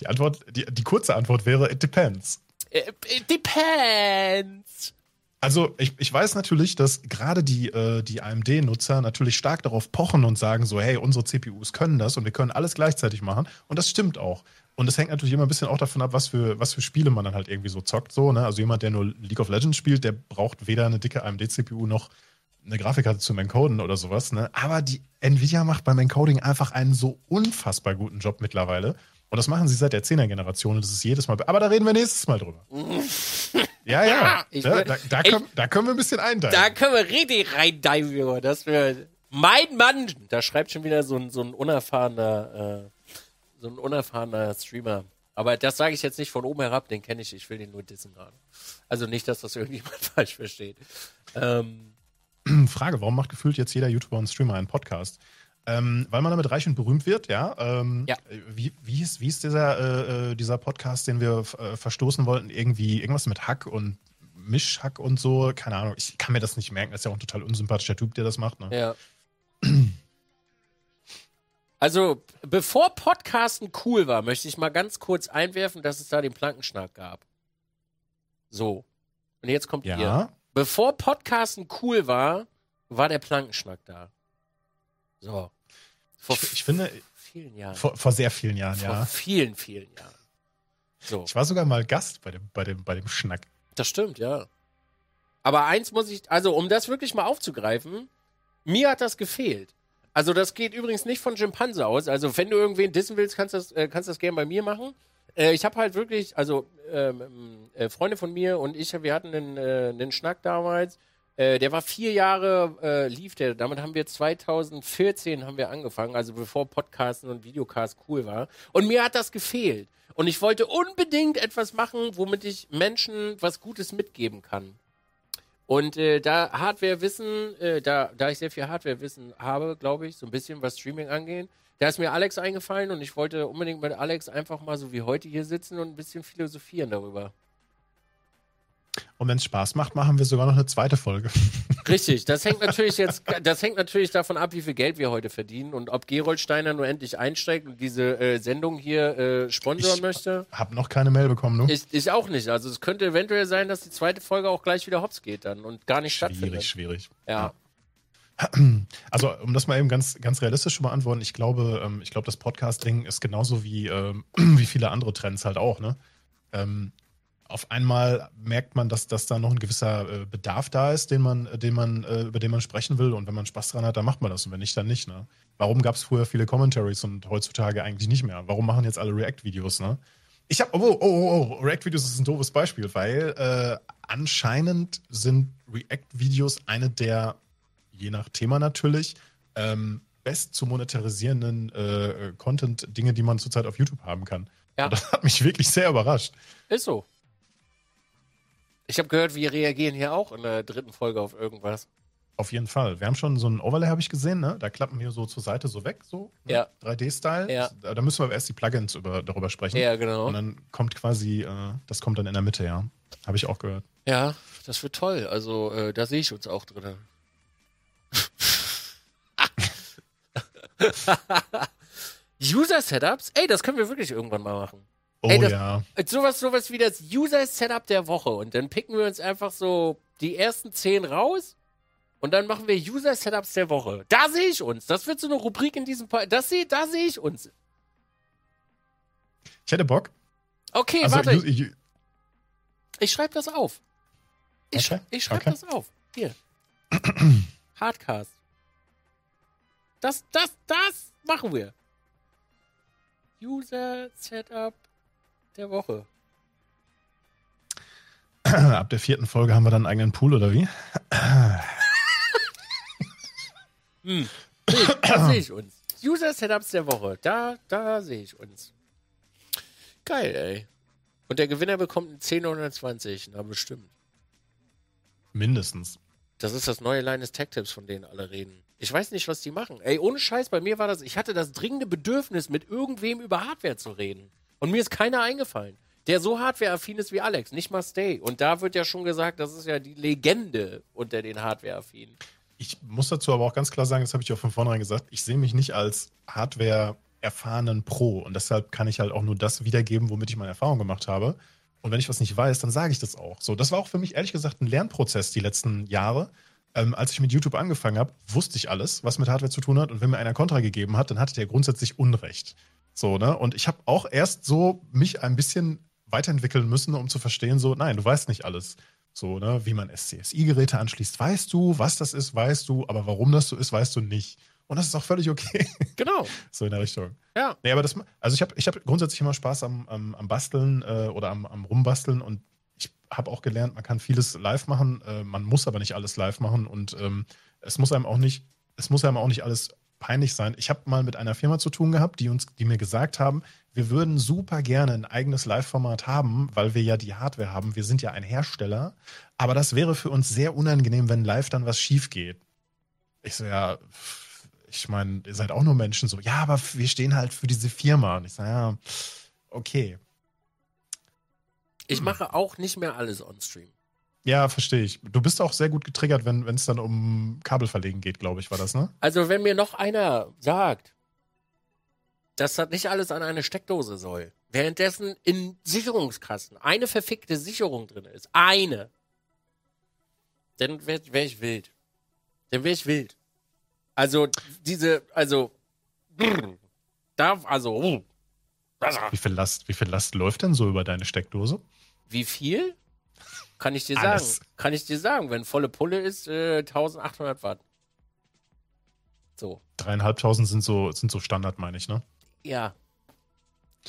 Die Antwort, die, die kurze Antwort wäre, it depends. Äh, It depends. Also ich, ich weiß natürlich, dass gerade die, äh, die AMD-Nutzer natürlich stark darauf pochen und sagen so, hey, unsere CPUs können das und wir können alles gleichzeitig machen. Und das stimmt auch. Und es hängt natürlich immer ein bisschen auch davon ab, was für, was für Spiele man dann halt irgendwie so zockt. So, ne? Also jemand, der nur League of Legends spielt, der braucht weder eine dicke AMD-CPU noch eine Grafikkarte zum Encoden oder sowas. Ne? Aber die Nvidia macht beim Encoding einfach einen so unfassbar guten Job mittlerweile. Und das machen sie seit der 10er-Generation und das ist jedes Mal. Aber da reden wir nächstes Mal drüber. [LAUGHS] ja, ja. Ich Ne? Da, da, ich- können, da können wir ein bisschen einteilen. Da können wir richtig reindiven, Junge. Das wäre mein Mann. Da schreibt schon wieder so ein, so ein unerfahrener, äh, so ein unerfahrener Streamer. Aber das sage ich jetzt nicht von oben herab, den kenne ich, ich will den nur dissen gerade. Also nicht, dass das irgendjemand [LAUGHS] falsch versteht. Ähm, [CLEARS THROAT] Frage, warum macht gefühlt jetzt jeder YouTuber und Streamer einen Podcast? Ähm, weil man damit reich und berühmt wird, ja. Ähm, Ja. Wie, wie, ist, wie ist dieser, äh, äh, dieser Podcast, den wir äh, verstoßen wollten? Irgendwie irgendwas mit Hack und Mischhack und so? Keine Ahnung, ich kann mir das nicht merken. Das ist ja auch ein total unsympathischer Typ, der das macht. Ne? ja. Also, bevor Podcasten cool war, möchte ich mal ganz kurz einwerfen, dass es da den Plankenschnack gab. So. Und jetzt kommt ihr. Ja. Bevor Podcasten cool war, war der Plankenschnack da. So. Vor Ich, ich finde, vielen Jahren. vor, vor sehr vielen Jahren, Vor ja. vielen, vielen Jahren. So. Ich war sogar mal Gast bei dem, bei dem, bei dem Schnack. Das stimmt, ja. Aber eins muss ich, also um das wirklich mal aufzugreifen, mir hat das gefehlt. Also das geht übrigens nicht von Schimpanse aus. Also wenn du irgendwen dissen willst, kannst du das, äh, kannst das gerne bei mir machen. Äh, ich habe halt wirklich, also ähm, äh, Freunde von mir und ich, wir hatten einen, äh, einen Schnack damals. Äh, der war vier Jahre, äh, lief der. Damit haben wir 2014 haben wir angefangen, also bevor Podcasten und Videocast cool war. Und mir hat das gefehlt. Und ich wollte unbedingt etwas machen, womit ich Menschen was Gutes mitgeben kann. Und äh, da Hardware-Wissen, äh, da, da ich sehr viel Hardware-Wissen habe, glaube ich, so ein bisschen was Streaming angeht, da ist mir Alex eingefallen und ich wollte unbedingt mit Alex einfach mal so wie heute hier sitzen und ein bisschen philosophieren darüber. Und wenn es Spaß macht, machen wir sogar noch eine zweite Folge. [LAUGHS] Richtig, das hängt natürlich jetzt, das hängt natürlich davon ab, wie viel Geld wir heute verdienen und ob Gerold Steiner nur endlich einsteigt und diese äh, Sendung hier äh, sponsoren Ich möchte. Hab noch keine Mail bekommen, ne? Ich, ich auch nicht. Also es könnte eventuell sein, dass die zweite Folge auch gleich wieder hops geht dann und gar nicht stattfindet. Schwierig, schwierig. Ja. [CLEARS THROAT] Also, um das mal eben ganz, ganz realistisch zu beantworten, ich glaube, ähm, ich glaube, das Podcasting ist genauso wie, ähm, [CLEARS THROAT] wie viele andere Trends halt auch, ne? Ähm, auf einmal merkt man, dass, dass da noch ein gewisser äh, Bedarf da ist, den man, den man, äh, über den man sprechen will. Und wenn man Spaß dran hat, dann macht man das. Und wenn nicht, dann nicht. Ne? Warum gab es früher viele Commentaries und heutzutage eigentlich nicht mehr? Warum machen jetzt alle React-Videos? Ne? Ich habe, oh, oh, oh, oh, React-Videos ist ein doofes Beispiel, weil äh, anscheinend sind React-Videos eine der, je nach Thema natürlich, ähm, best zu monetarisierenden äh, Content-Dinge, die man zurzeit auf YouTube haben kann. Ja. Und das hat mich wirklich sehr überrascht. Ist so. Ich habe gehört, wir reagieren hier auch in der dritten Folge auf irgendwas. Auf jeden Fall. Wir haben schon so ein Overlay, habe ich gesehen, ne? Da klappen wir so zur Seite so weg, so. ne? Ja. 3D-Style. Ja. Da, da müssen wir aber erst die Plugins über, darüber sprechen. Ja, genau. Und dann kommt quasi, äh, das kommt dann in der Mitte, ja. Habe ich auch gehört. Ja, das wird toll. Also äh, da sehe ich uns auch drin. [LAUGHS] [LAUGHS] User-Setups? Ey, das können wir wirklich irgendwann mal machen. Oh Ey, das- ja. Sowas, sowas wie das User-Setup der Woche. Und dann picken wir uns einfach so die ersten zehn raus. Und dann machen wir User-Setups der Woche. Da sehe ich uns. Das wird so eine Rubrik in diesem Podcast. Das seh, da sehe ich uns. Ich hätte Bock. Okay, Also, warte. ju- ju- Ich schreibe das auf. Ich, Okay, ich schreibe okay. das auf. Hier. [CLEARS THROAT] Hardcast. Das, das, das machen wir. User Setup der Woche. [CLEARS THROAT] ab der vierten Folge haben wir dann einen eigenen Pool, oder wie? Hm. Nee, da sehe ich uns. User Setups der Woche. Da, da sehe ich uns. Geil, ey. Und der Gewinner bekommt einen 1020. Na, bestimmt. Mindestens. Das ist das neue Line des Tech Tips, von denen alle reden. Ich weiß nicht, was die machen. Ey, ohne Scheiß, bei mir war das, ich hatte das dringende Bedürfnis, mit irgendwem über Hardware zu reden. Und mir ist keiner eingefallen, der so hardware-affin ist wie Alex, nicht mal Stay. Und da wird ja schon gesagt, das ist ja die Legende unter den hardware-affinen. Ich muss dazu aber auch ganz klar sagen, das habe ich auch von vornherein gesagt, ich sehe mich nicht als Hardware-erfahrenen Pro und deshalb kann ich halt auch nur das wiedergeben, womit ich meine Erfahrung gemacht habe. Und wenn ich was nicht weiß, dann sage ich das auch. So, das war auch für mich ehrlich gesagt ein Lernprozess die letzten Jahre. Ähm, als ich mit YouTube angefangen habe, wusste ich alles, was mit Hardware zu tun hat. Und wenn mir einer Kontra gegeben hat, dann hatte der grundsätzlich Unrecht. So, ne? Und ich habe auch erst so mich ein bisschen weiterentwickeln müssen, um zu verstehen, so, nein, du weißt nicht alles. So, ne, wie man SCSI-Geräte anschließt, weißt du, was das ist, weißt du, aber warum das so ist, weißt du nicht. Und das ist auch völlig okay. Genau. [LAUGHS] so in der Richtung. Ja. Nee, aber das, also ich habe ich hab grundsätzlich immer Spaß am, am, am Basteln äh, oder am, am Rumbasteln und ich habe auch gelernt, man kann vieles live machen, äh, man muss aber nicht alles live machen und ähm, es muss einem auch nicht, es muss einem auch nicht alles peinlich sein. Ich habe mal mit einer Firma zu tun gehabt, die uns, die mir gesagt haben, wir würden super gerne ein eigenes Live-Format haben, weil wir ja die Hardware haben. Wir sind ja ein Hersteller, aber das wäre für uns sehr unangenehm, wenn live dann was schief geht. Ich so, ja, ich meine, ihr seid auch nur Menschen so, ja, aber wir stehen halt für diese Firma. Und ich sage, ja, okay. Ich mache auch nicht mehr alles on-stream. Ja, verstehe ich. Du bist auch sehr gut getriggert, wenn es dann um Kabelverlegen geht, glaube ich, war das, ne? Also, wenn mir noch einer sagt, dass das nicht alles an eine Steckdose soll, währenddessen in Sicherungskasten eine verfickte Sicherung drin ist, eine, dann wäre wär ich wild. Dann wäre ich wild. Also, diese, also, brr, [CLEARS THROAT] da, also, uh, also, Wie viel Last, wie viel Last läuft denn so über deine Steckdose? wie viel? Kann ich dir sagen. Alles. Kann ich dir sagen, wenn volle Pulle ist, äh, 1800 Watt. So. Dreieinhalbtausend sind so, sind so Standard, meine ich, ne? Ja.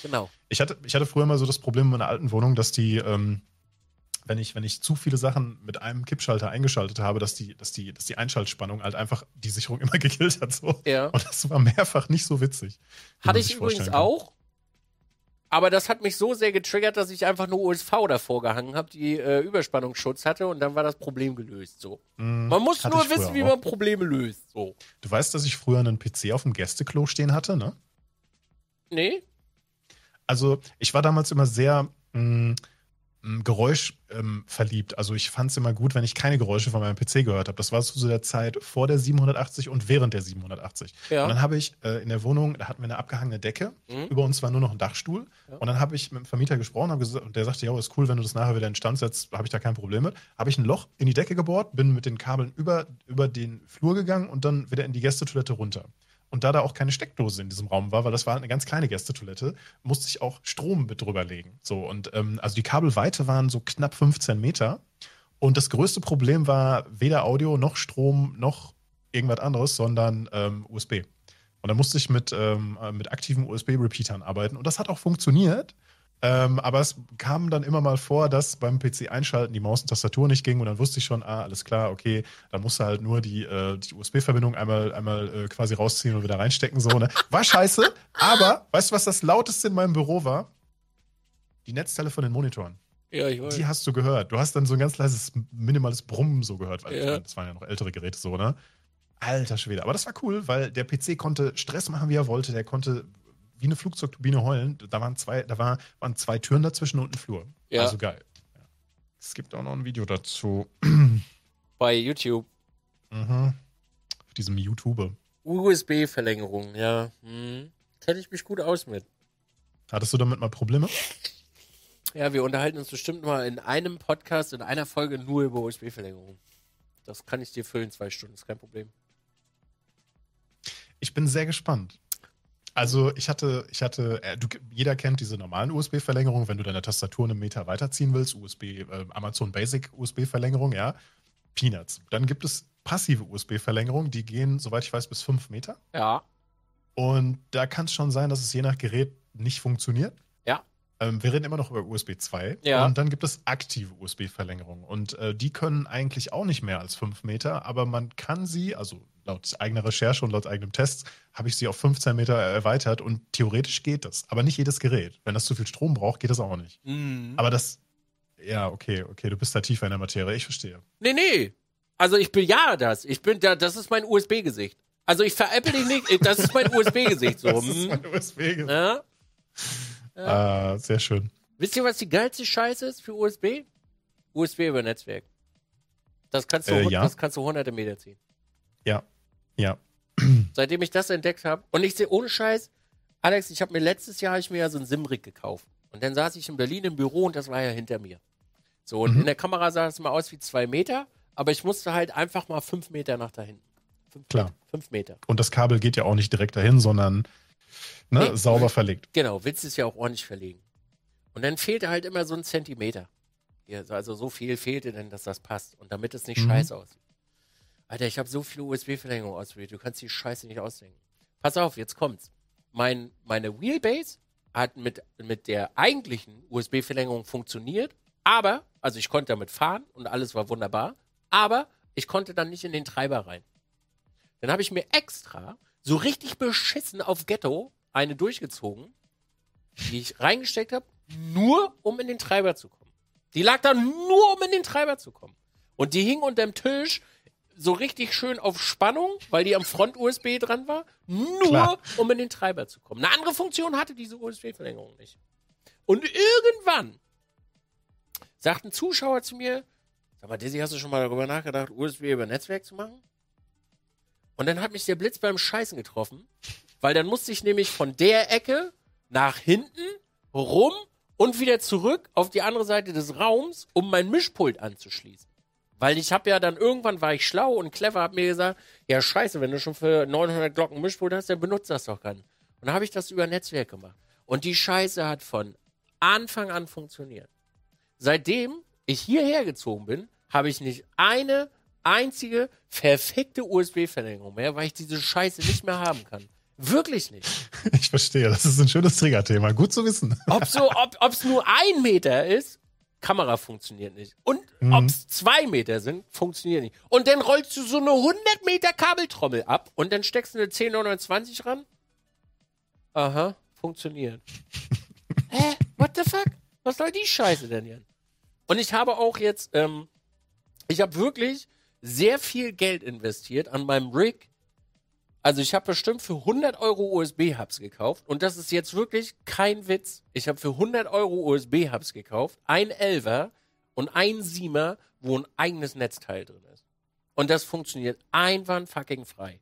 Genau. Ich hatte, ich hatte früher mal so das Problem in meiner alten Wohnung, dass die, ähm, wenn ich, wenn ich zu viele Sachen mit einem Kippschalter eingeschaltet habe, dass die, dass die, dass die Einschaltspannung halt einfach die Sicherung [LAUGHS] immer gekillt hat. So. Ja. Und das war mehrfach nicht so witzig. Hatte ich übrigens auch. Aber das hat mich so sehr getriggert, dass ich einfach nur USV davor gehangen habe, die äh, Überspannungsschutz hatte und dann war das Problem gelöst. So. man muss nur wissen, wie man Probleme löst. So. Du weißt, dass ich früher einen PC auf dem Gästeklo stehen hatte, ne? Nee? Also, ich war damals immer sehr mh, mh, Geräusch ähm, verliebt. Also, ich fand es immer gut, wenn ich keine Geräusche von meinem PC gehört habe. Das war zu so der Zeit vor der 780 und während der 780. Ja. Und dann habe ich äh, in der Wohnung, da hatten wir eine abgehangene Decke. Mhm. Über uns war nur noch ein Dachstuhl. Ja. Und dann habe ich mit dem Vermieter gesprochen und der sagte, ja, ist cool, wenn du das nachher wieder in Stand setzt, habe ich da kein Problem mit. Habe ich ein Loch in die Decke gebohrt, bin mit den Kabeln über, über den Flur gegangen und dann wieder in die Gästetoilette runter. Und da da auch keine Steckdose in diesem Raum war, weil das war eine ganz kleine Gästetoilette, musste ich auch Strom mit drüber legen. So, und ähm, also die Kabelweite waren so knapp 15 Meter. Und das größte Problem war weder Audio noch Strom noch irgendwas anderes, sondern ähm, USB. Und da musste ich mit, ähm, äh, mit aktiven USB-Repeatern arbeiten. Und das hat auch funktioniert. Ähm, aber es kam dann immer mal vor, dass beim PC einschalten die Maus und Tastatur nicht ging. Und dann wusste ich schon, ah, alles klar, okay, dann musst du halt nur die, äh, die USB-Verbindung einmal, einmal äh, quasi rausziehen und wieder reinstecken. So, ne? War scheiße. aber weißt du, was das lauteste in meinem Büro war? Die Netzteile von den Monitoren. Ja, ich weiß. Die hast du gehört. Du hast dann so ein ganz leises, minimales Brummen so gehört, weil ich Ja. meine, das waren ja noch ältere Geräte so, ne? Alter Schwede. Aber das war cool, weil der PC konnte Stress machen, wie er wollte. Der konnte wie eine Flugzeugturbine heulen. Da waren zwei, da war, waren zwei Türen dazwischen und ein Flur. Ja. Also geil. Ja. Es gibt auch noch ein Video dazu. [CLEARS THROAT] Bei YouTube. Mhm. Auf diesem YouTube. USB-Verlängerung, ja. Hm. Kenne ich mich gut aus mit. Hattest du damit mal Probleme? Ja, wir unterhalten uns bestimmt mal in einem Podcast, in einer Folge nur über USB-Verlängerung. Das kann ich dir füllen, zwei Stunden, ist kein Problem. Ich bin sehr gespannt. Also ich hatte, ich hatte, äh, du, jeder kennt diese normalen USB-Verlängerungen, wenn du deine Tastatur einen Meter weiterziehen willst, USB, äh, Amazon Basic USB-Verlängerung, ja. Peanuts. Dann gibt es passive USB-Verlängerungen, die gehen, soweit ich weiß, bis fünf Meter. Ja. Und da kann es schon sein, dass es je nach Gerät nicht funktioniert. Ähm, wir reden immer noch über USB 2. Ja. Und dann gibt es aktive USB-Verlängerungen. Und äh, die können eigentlich auch nicht mehr als 5 Meter, aber man kann sie, also laut eigener Recherche und laut eigenem Test, habe ich sie auf 15 Meter erweitert und theoretisch geht das. Aber nicht jedes Gerät. Wenn das zu viel Strom braucht, geht das auch nicht. Mhm. Aber das, ja, okay, okay, du bist da tiefer in der Materie, ich verstehe. Nee, nee. Also ich bejahe das. Ich bin da, das ist mein USB-Gesicht. Also ich veräpple dich nicht, das ist mein USB-Gesicht so. [LAUGHS] Das ist hm. mein USB. Ja. Ah, sehr schön. Wisst ihr, was die geilste Scheiße ist für USB? USB über Netzwerk. Das kannst du, Äh, ja. das kannst du hunderte Meter ziehen. Ja, ja. [CLEARS THROAT] Seitdem ich das entdeckt habe. Und ich sehe ohne Scheiß, Alex, ich habe mir letztes Jahr ich mir ja so ein Simrig gekauft. Und dann saß ich in Berlin im Büro und das war ja hinter mir. So, und Mhm. in der Kamera sah es mal aus wie zwei Meter, aber ich musste halt einfach mal fünf Meter nach da hinten. Klar. Meter. Fünf Meter. Und das Kabel geht ja auch nicht direkt dahin, sondern ne, Nee. sauber verlegt. Genau, willst es ja auch ordentlich verlegen. Und dann fehlte halt immer so ein Zentimeter. Also so viel fehlte denn, dass das passt. Und damit es nicht Mhm. scheiße aussieht. Alter, ich habe so viele USB-Verlängerungen ausprobiert. Du kannst die Scheiße nicht ausdenken. Pass auf, jetzt kommt's. Mein, meine Wheelbase hat mit, mit der eigentlichen USB-Verlängerung funktioniert, aber, also ich konnte damit fahren und alles war wunderbar, aber ich konnte dann nicht in den Treiber rein. Dann habe ich mir extra so richtig beschissen auf Ghetto eine durchgezogen, die ich reingesteckt habe, nur um in den Treiber zu kommen. Die lag da nur, um in den Treiber zu kommen. Und die hing unter dem Tisch so richtig schön auf Spannung, weil die am Front-USB dran war, nur Klar. um in den Treiber zu kommen. Eine andere Funktion hatte diese USB-Verlängerung nicht. Und irgendwann sagt ein Zuschauer zu mir, sag mal, Dizzy, hast du schon mal darüber nachgedacht, USB über Netzwerk zu machen? Und dann hat mich der Blitz beim Scheißen getroffen, weil dann musste ich nämlich von der Ecke nach hinten, rum und wieder zurück auf die andere Seite des Raums, um mein Mischpult anzuschließen. Weil ich habe ja dann irgendwann war ich schlau und clever, hab mir gesagt, ja scheiße, wenn du schon für 900 Glocken Mischpult hast, dann benutzt das doch nicht. Und dann habe ich das über Netzwerk gemacht. Und die Scheiße hat von Anfang an funktioniert. Seitdem ich hierher gezogen bin, habe ich nicht eine einzige verfickte USB-Verlängerung mehr, weil ich diese Scheiße nicht mehr haben kann. Wirklich nicht. [LAUGHS] Ich verstehe, das ist ein schönes Triggerthema. Gut zu wissen. Ob so, ob ob's nur ein Meter ist, Kamera funktioniert nicht. Und Mhm. ob's zwei Meter sind, funktioniert nicht. Und dann rollst du so eine 100 Meter Kabeltrommel ab und dann steckst du eine 10 oder eine 20 ran. Aha, funktioniert. [LAUGHS] Hä? What the fuck? Was soll die Scheiße denn hier? Und ich habe auch jetzt, ähm, ich habe wirklich sehr viel Geld investiert an meinem Rig. Also ich habe bestimmt für 100 Euro USB-Hubs gekauft und das ist jetzt wirklich kein Witz. Ich habe für 100 Euro USB-Hubs gekauft, ein Elver und ein Siemer, wo ein eigenes Netzteil drin ist. Und das funktioniert einwandfucking frei.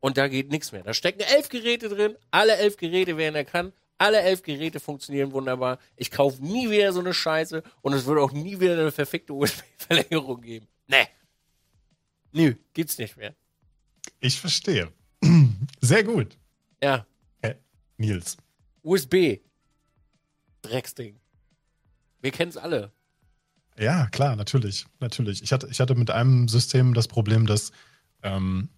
Und da geht nichts mehr. Da stecken elf Geräte drin, alle elf Geräte werden erkannt, alle elf Geräte funktionieren wunderbar. Ich kaufe nie wieder so eine Scheiße und es wird auch nie wieder eine verfickte USB-Verlängerung geben. Nee. Nö, gibt's nicht mehr. Ich verstehe. [CLEARS THROAT] Sehr gut. Ja, Äh, Nils. USB. Drecksding. Wir kennen's alle. Ja, klar, natürlich. Natürlich. Ich hatte, ich hatte mit einem System das Problem, dass ähm,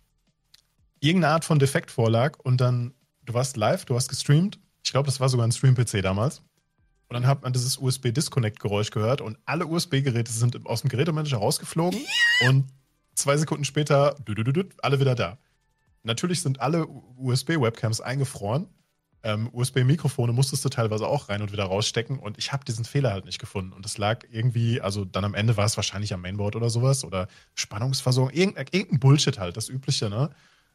irgendeine Art von Defekt vorlag und dann, du warst live, du hast gestreamt. Ich glaube, das war sogar ein Stream-PC damals. Und dann hat man dieses USB-Disconnect-Geräusch gehört und alle USB-Geräte sind aus dem Gerätemanager rausgeflogen [LAUGHS] und zwei Sekunden später, alle wieder da. Natürlich sind alle USB-Webcams eingefroren. Ähm, USB-Mikrofone musstest du teilweise auch rein und wieder rausstecken und ich habe diesen Fehler halt nicht gefunden. Und es lag irgendwie, also dann am Ende war es wahrscheinlich am Mainboard oder sowas oder Spannungsversorgung, irgendein, irgendein Bullshit halt, das Übliche, ne?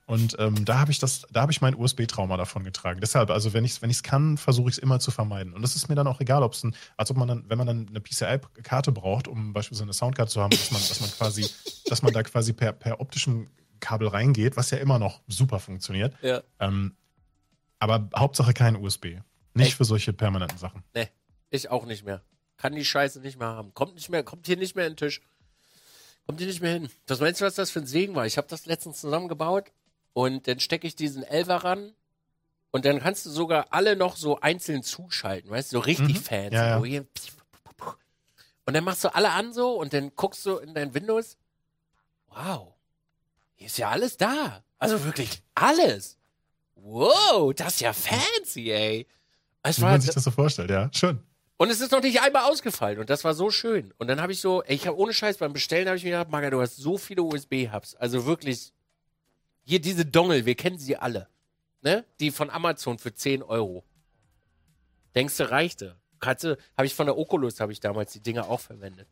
Und ähm, da habe ich das, da habe ich mein USB-Trauma davon getragen. Deshalb, also wenn ich es wenn ich's kann, versuche ich es immer zu vermeiden. Und es ist mir dann auch egal, ob es ein, als ob man dann, wenn man dann eine PCI-Karte braucht, um beispielsweise eine Soundkarte zu haben, dass man, dass man quasi, dass man da quasi per, per optischem Kabel reingeht, was ja immer noch super funktioniert. Ja. Ähm, aber Hauptsache kein USB. Nicht Echt? für solche permanenten Sachen. Nee, ich auch nicht mehr. Kann die Scheiße nicht mehr haben. Kommt nicht mehr, kommt hier nicht mehr in den Tisch. Kommt hier nicht mehr hin. Was meinst du, was das für ein Segen war? Ich habe das letztens zusammengebaut und dann stecke ich diesen Elfer ran und dann kannst du sogar alle noch so einzeln zuschalten, weißt du, so richtig Mhm. Fans. Ja, ja. Und dann machst du alle an so und dann guckst du in dein Windows. Wow, hier ist ja alles da. Also wirklich alles. Wow, das ist ja fancy, ey. Es Wie war, man sich das so vorstellt, ja. Schön. und es ist noch nicht einmal ausgefallen und das war so schön. Und dann habe ich so, ey, ich habe ohne Scheiß beim Bestellen habe ich mir gedacht, Maga, du hast so viele USB-Hubs. Also wirklich, hier diese Dongle, wir kennen sie alle. Ne? Die von Amazon für 10 Euro. Denkst du, reichte? Hatte, habe ich von der Oculus, habe ich damals die Dinger auch verwendet.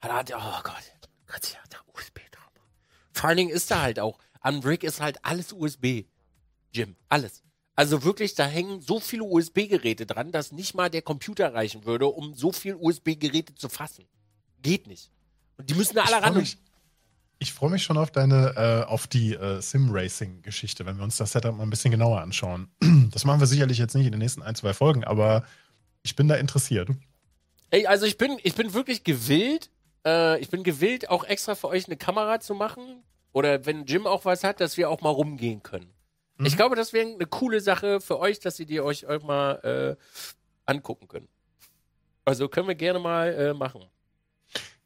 Hat- Oh Gott, Gott Dank, da USB drauf. Vor allen Dingen ist da halt auch, am Brick ist halt alles USB. Jim, alles. Also wirklich, da hängen so viele USB-Geräte dran, dass nicht mal der Computer reichen würde, um so viele USB-Geräte zu fassen. Geht nicht. Und die müssen da alle Ich ran. mich, ich freue mich schon auf deine, äh, auf die äh, Sim-Racing-Geschichte, wenn wir uns das Setup mal ein bisschen genauer anschauen. [CLEARS THROAT] Das machen wir sicherlich jetzt nicht in den nächsten ein, zwei Folgen, aber ich bin da interessiert. Ey, also ich bin, ich bin wirklich gewillt, äh, ich bin gewillt, auch extra für euch eine Kamera zu machen. Oder wenn Jim auch was hat, dass wir auch mal rumgehen können. Mhm. Ich glaube, das wäre eine coole Sache für euch, dass ihr die euch, euch mal äh, angucken könnt. Also können wir gerne mal äh, machen.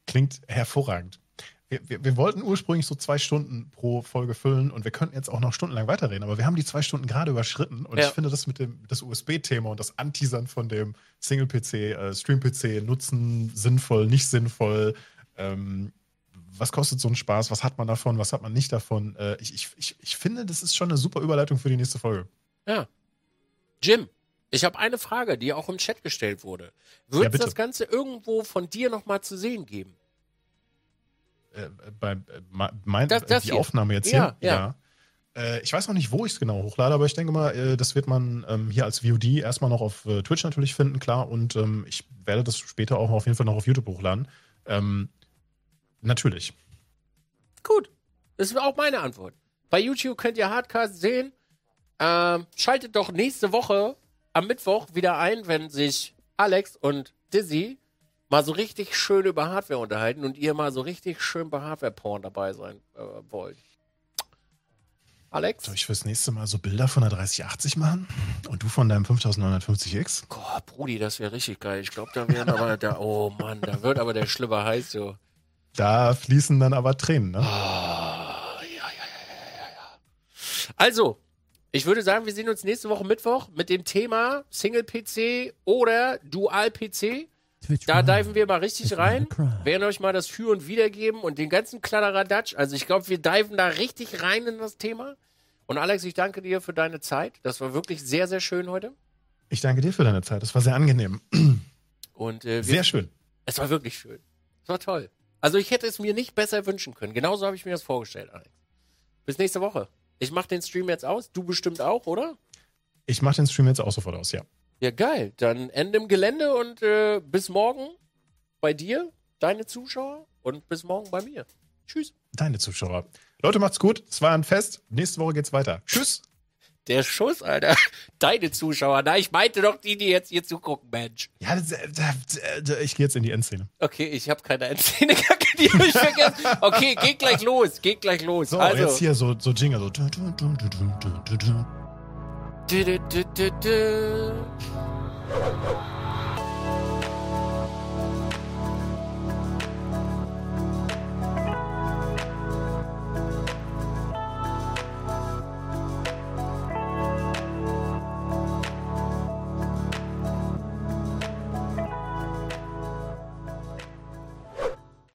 Klingt hervorragend. Wir, wir, wir wollten ursprünglich so zwei Stunden pro Folge füllen und wir könnten jetzt auch noch stundenlang weiterreden, aber wir haben die zwei Stunden gerade überschritten und Ja. ich finde das mit dem das USB-Thema und das Anteasern von dem Single-PC, äh, Stream-PC, Nutzen, sinnvoll, nicht sinnvoll, ähm, was kostet so ein Spaß, was hat man davon, was hat man nicht davon. Äh, ich, ich, ich, ich finde, das ist schon eine super Überleitung für die nächste Folge. Ja. Jim, ich habe eine Frage, die auch im Chat gestellt wurde. Wird Ja, das Ganze irgendwo von dir nochmal zu sehen geben? Äh, bei, äh, mein, Das- das die hier. Aufnahme jetzt Ja, hier? ja. Äh, ich weiß noch nicht, wo ich es genau hochlade, aber ich denke mal, äh, das wird man ähm, hier als VOD erstmal noch auf äh, Twitch natürlich finden, klar. Und ähm, ich werde das später auch auf jeden Fall noch auf YouTube hochladen. Ähm, natürlich. Gut. Das ist auch meine Antwort. Bei YouTube könnt ihr Hardcast sehen. Ähm, schaltet doch nächste Woche am Mittwoch wieder ein, wenn sich Alex und Dizzy mal so richtig schön über Hardware unterhalten und ihr mal so richtig schön bei Hardware-Porn dabei sein äh, wollt. Alex? Soll ich fürs nächste Mal so Bilder von der 3080 machen? Und du von deinem 5950X? Gott, Brudi, das wäre richtig geil. Ich glaube, da werden aber da, oh Mann, da wird aber der Schlüpper heiß, so. Da fließen dann aber Tränen, ne? Ja, ja, ja, ja. Also, ich würde sagen, wir sehen uns nächste Woche Mittwoch mit dem Thema Single-PC oder Dual-PC. Da diven wir mal richtig rein, werden euch mal das Für und Wider geben und den ganzen Kladderadatsch. Also ich glaube, wir diven da richtig rein in das Thema. Und Alex, ich danke dir für deine Zeit. Das war wirklich sehr, sehr schön heute. Ich danke dir für deine Zeit. Das war sehr angenehm. [CLEARS THROAT] Und äh, wir, Sehr schön. es war wirklich schön. Es war toll. Also ich hätte es mir nicht besser wünschen können. Genauso habe ich mir das vorgestellt, Alex. Bis nächste Woche. Ich mache den Stream jetzt aus. Du bestimmt auch, oder? Ich mache den Stream jetzt auch sofort aus, ja. Ja, geil. Dann Ende im Gelände und äh, bis morgen bei dir, deine Zuschauer, und bis morgen bei mir. Tschüss. Deine Zuschauer. Leute, macht's gut. Es war ein Fest. Nächste Woche geht's weiter. Tschüss. Der Schuss, Alter. [LAUGHS] Deine Zuschauer. Na, ich meinte doch die, die jetzt hier zugucken, Mensch. Ja, das, äh, ich gehe jetzt in die Endszene. Okay, ich habe keine Endzähne, Kacke, [LAUGHS] die hab ich vergessen. Okay, geht gleich los, geht gleich los. So, also. jetzt hier so, so Jingle. So. Du, du, du, du, du,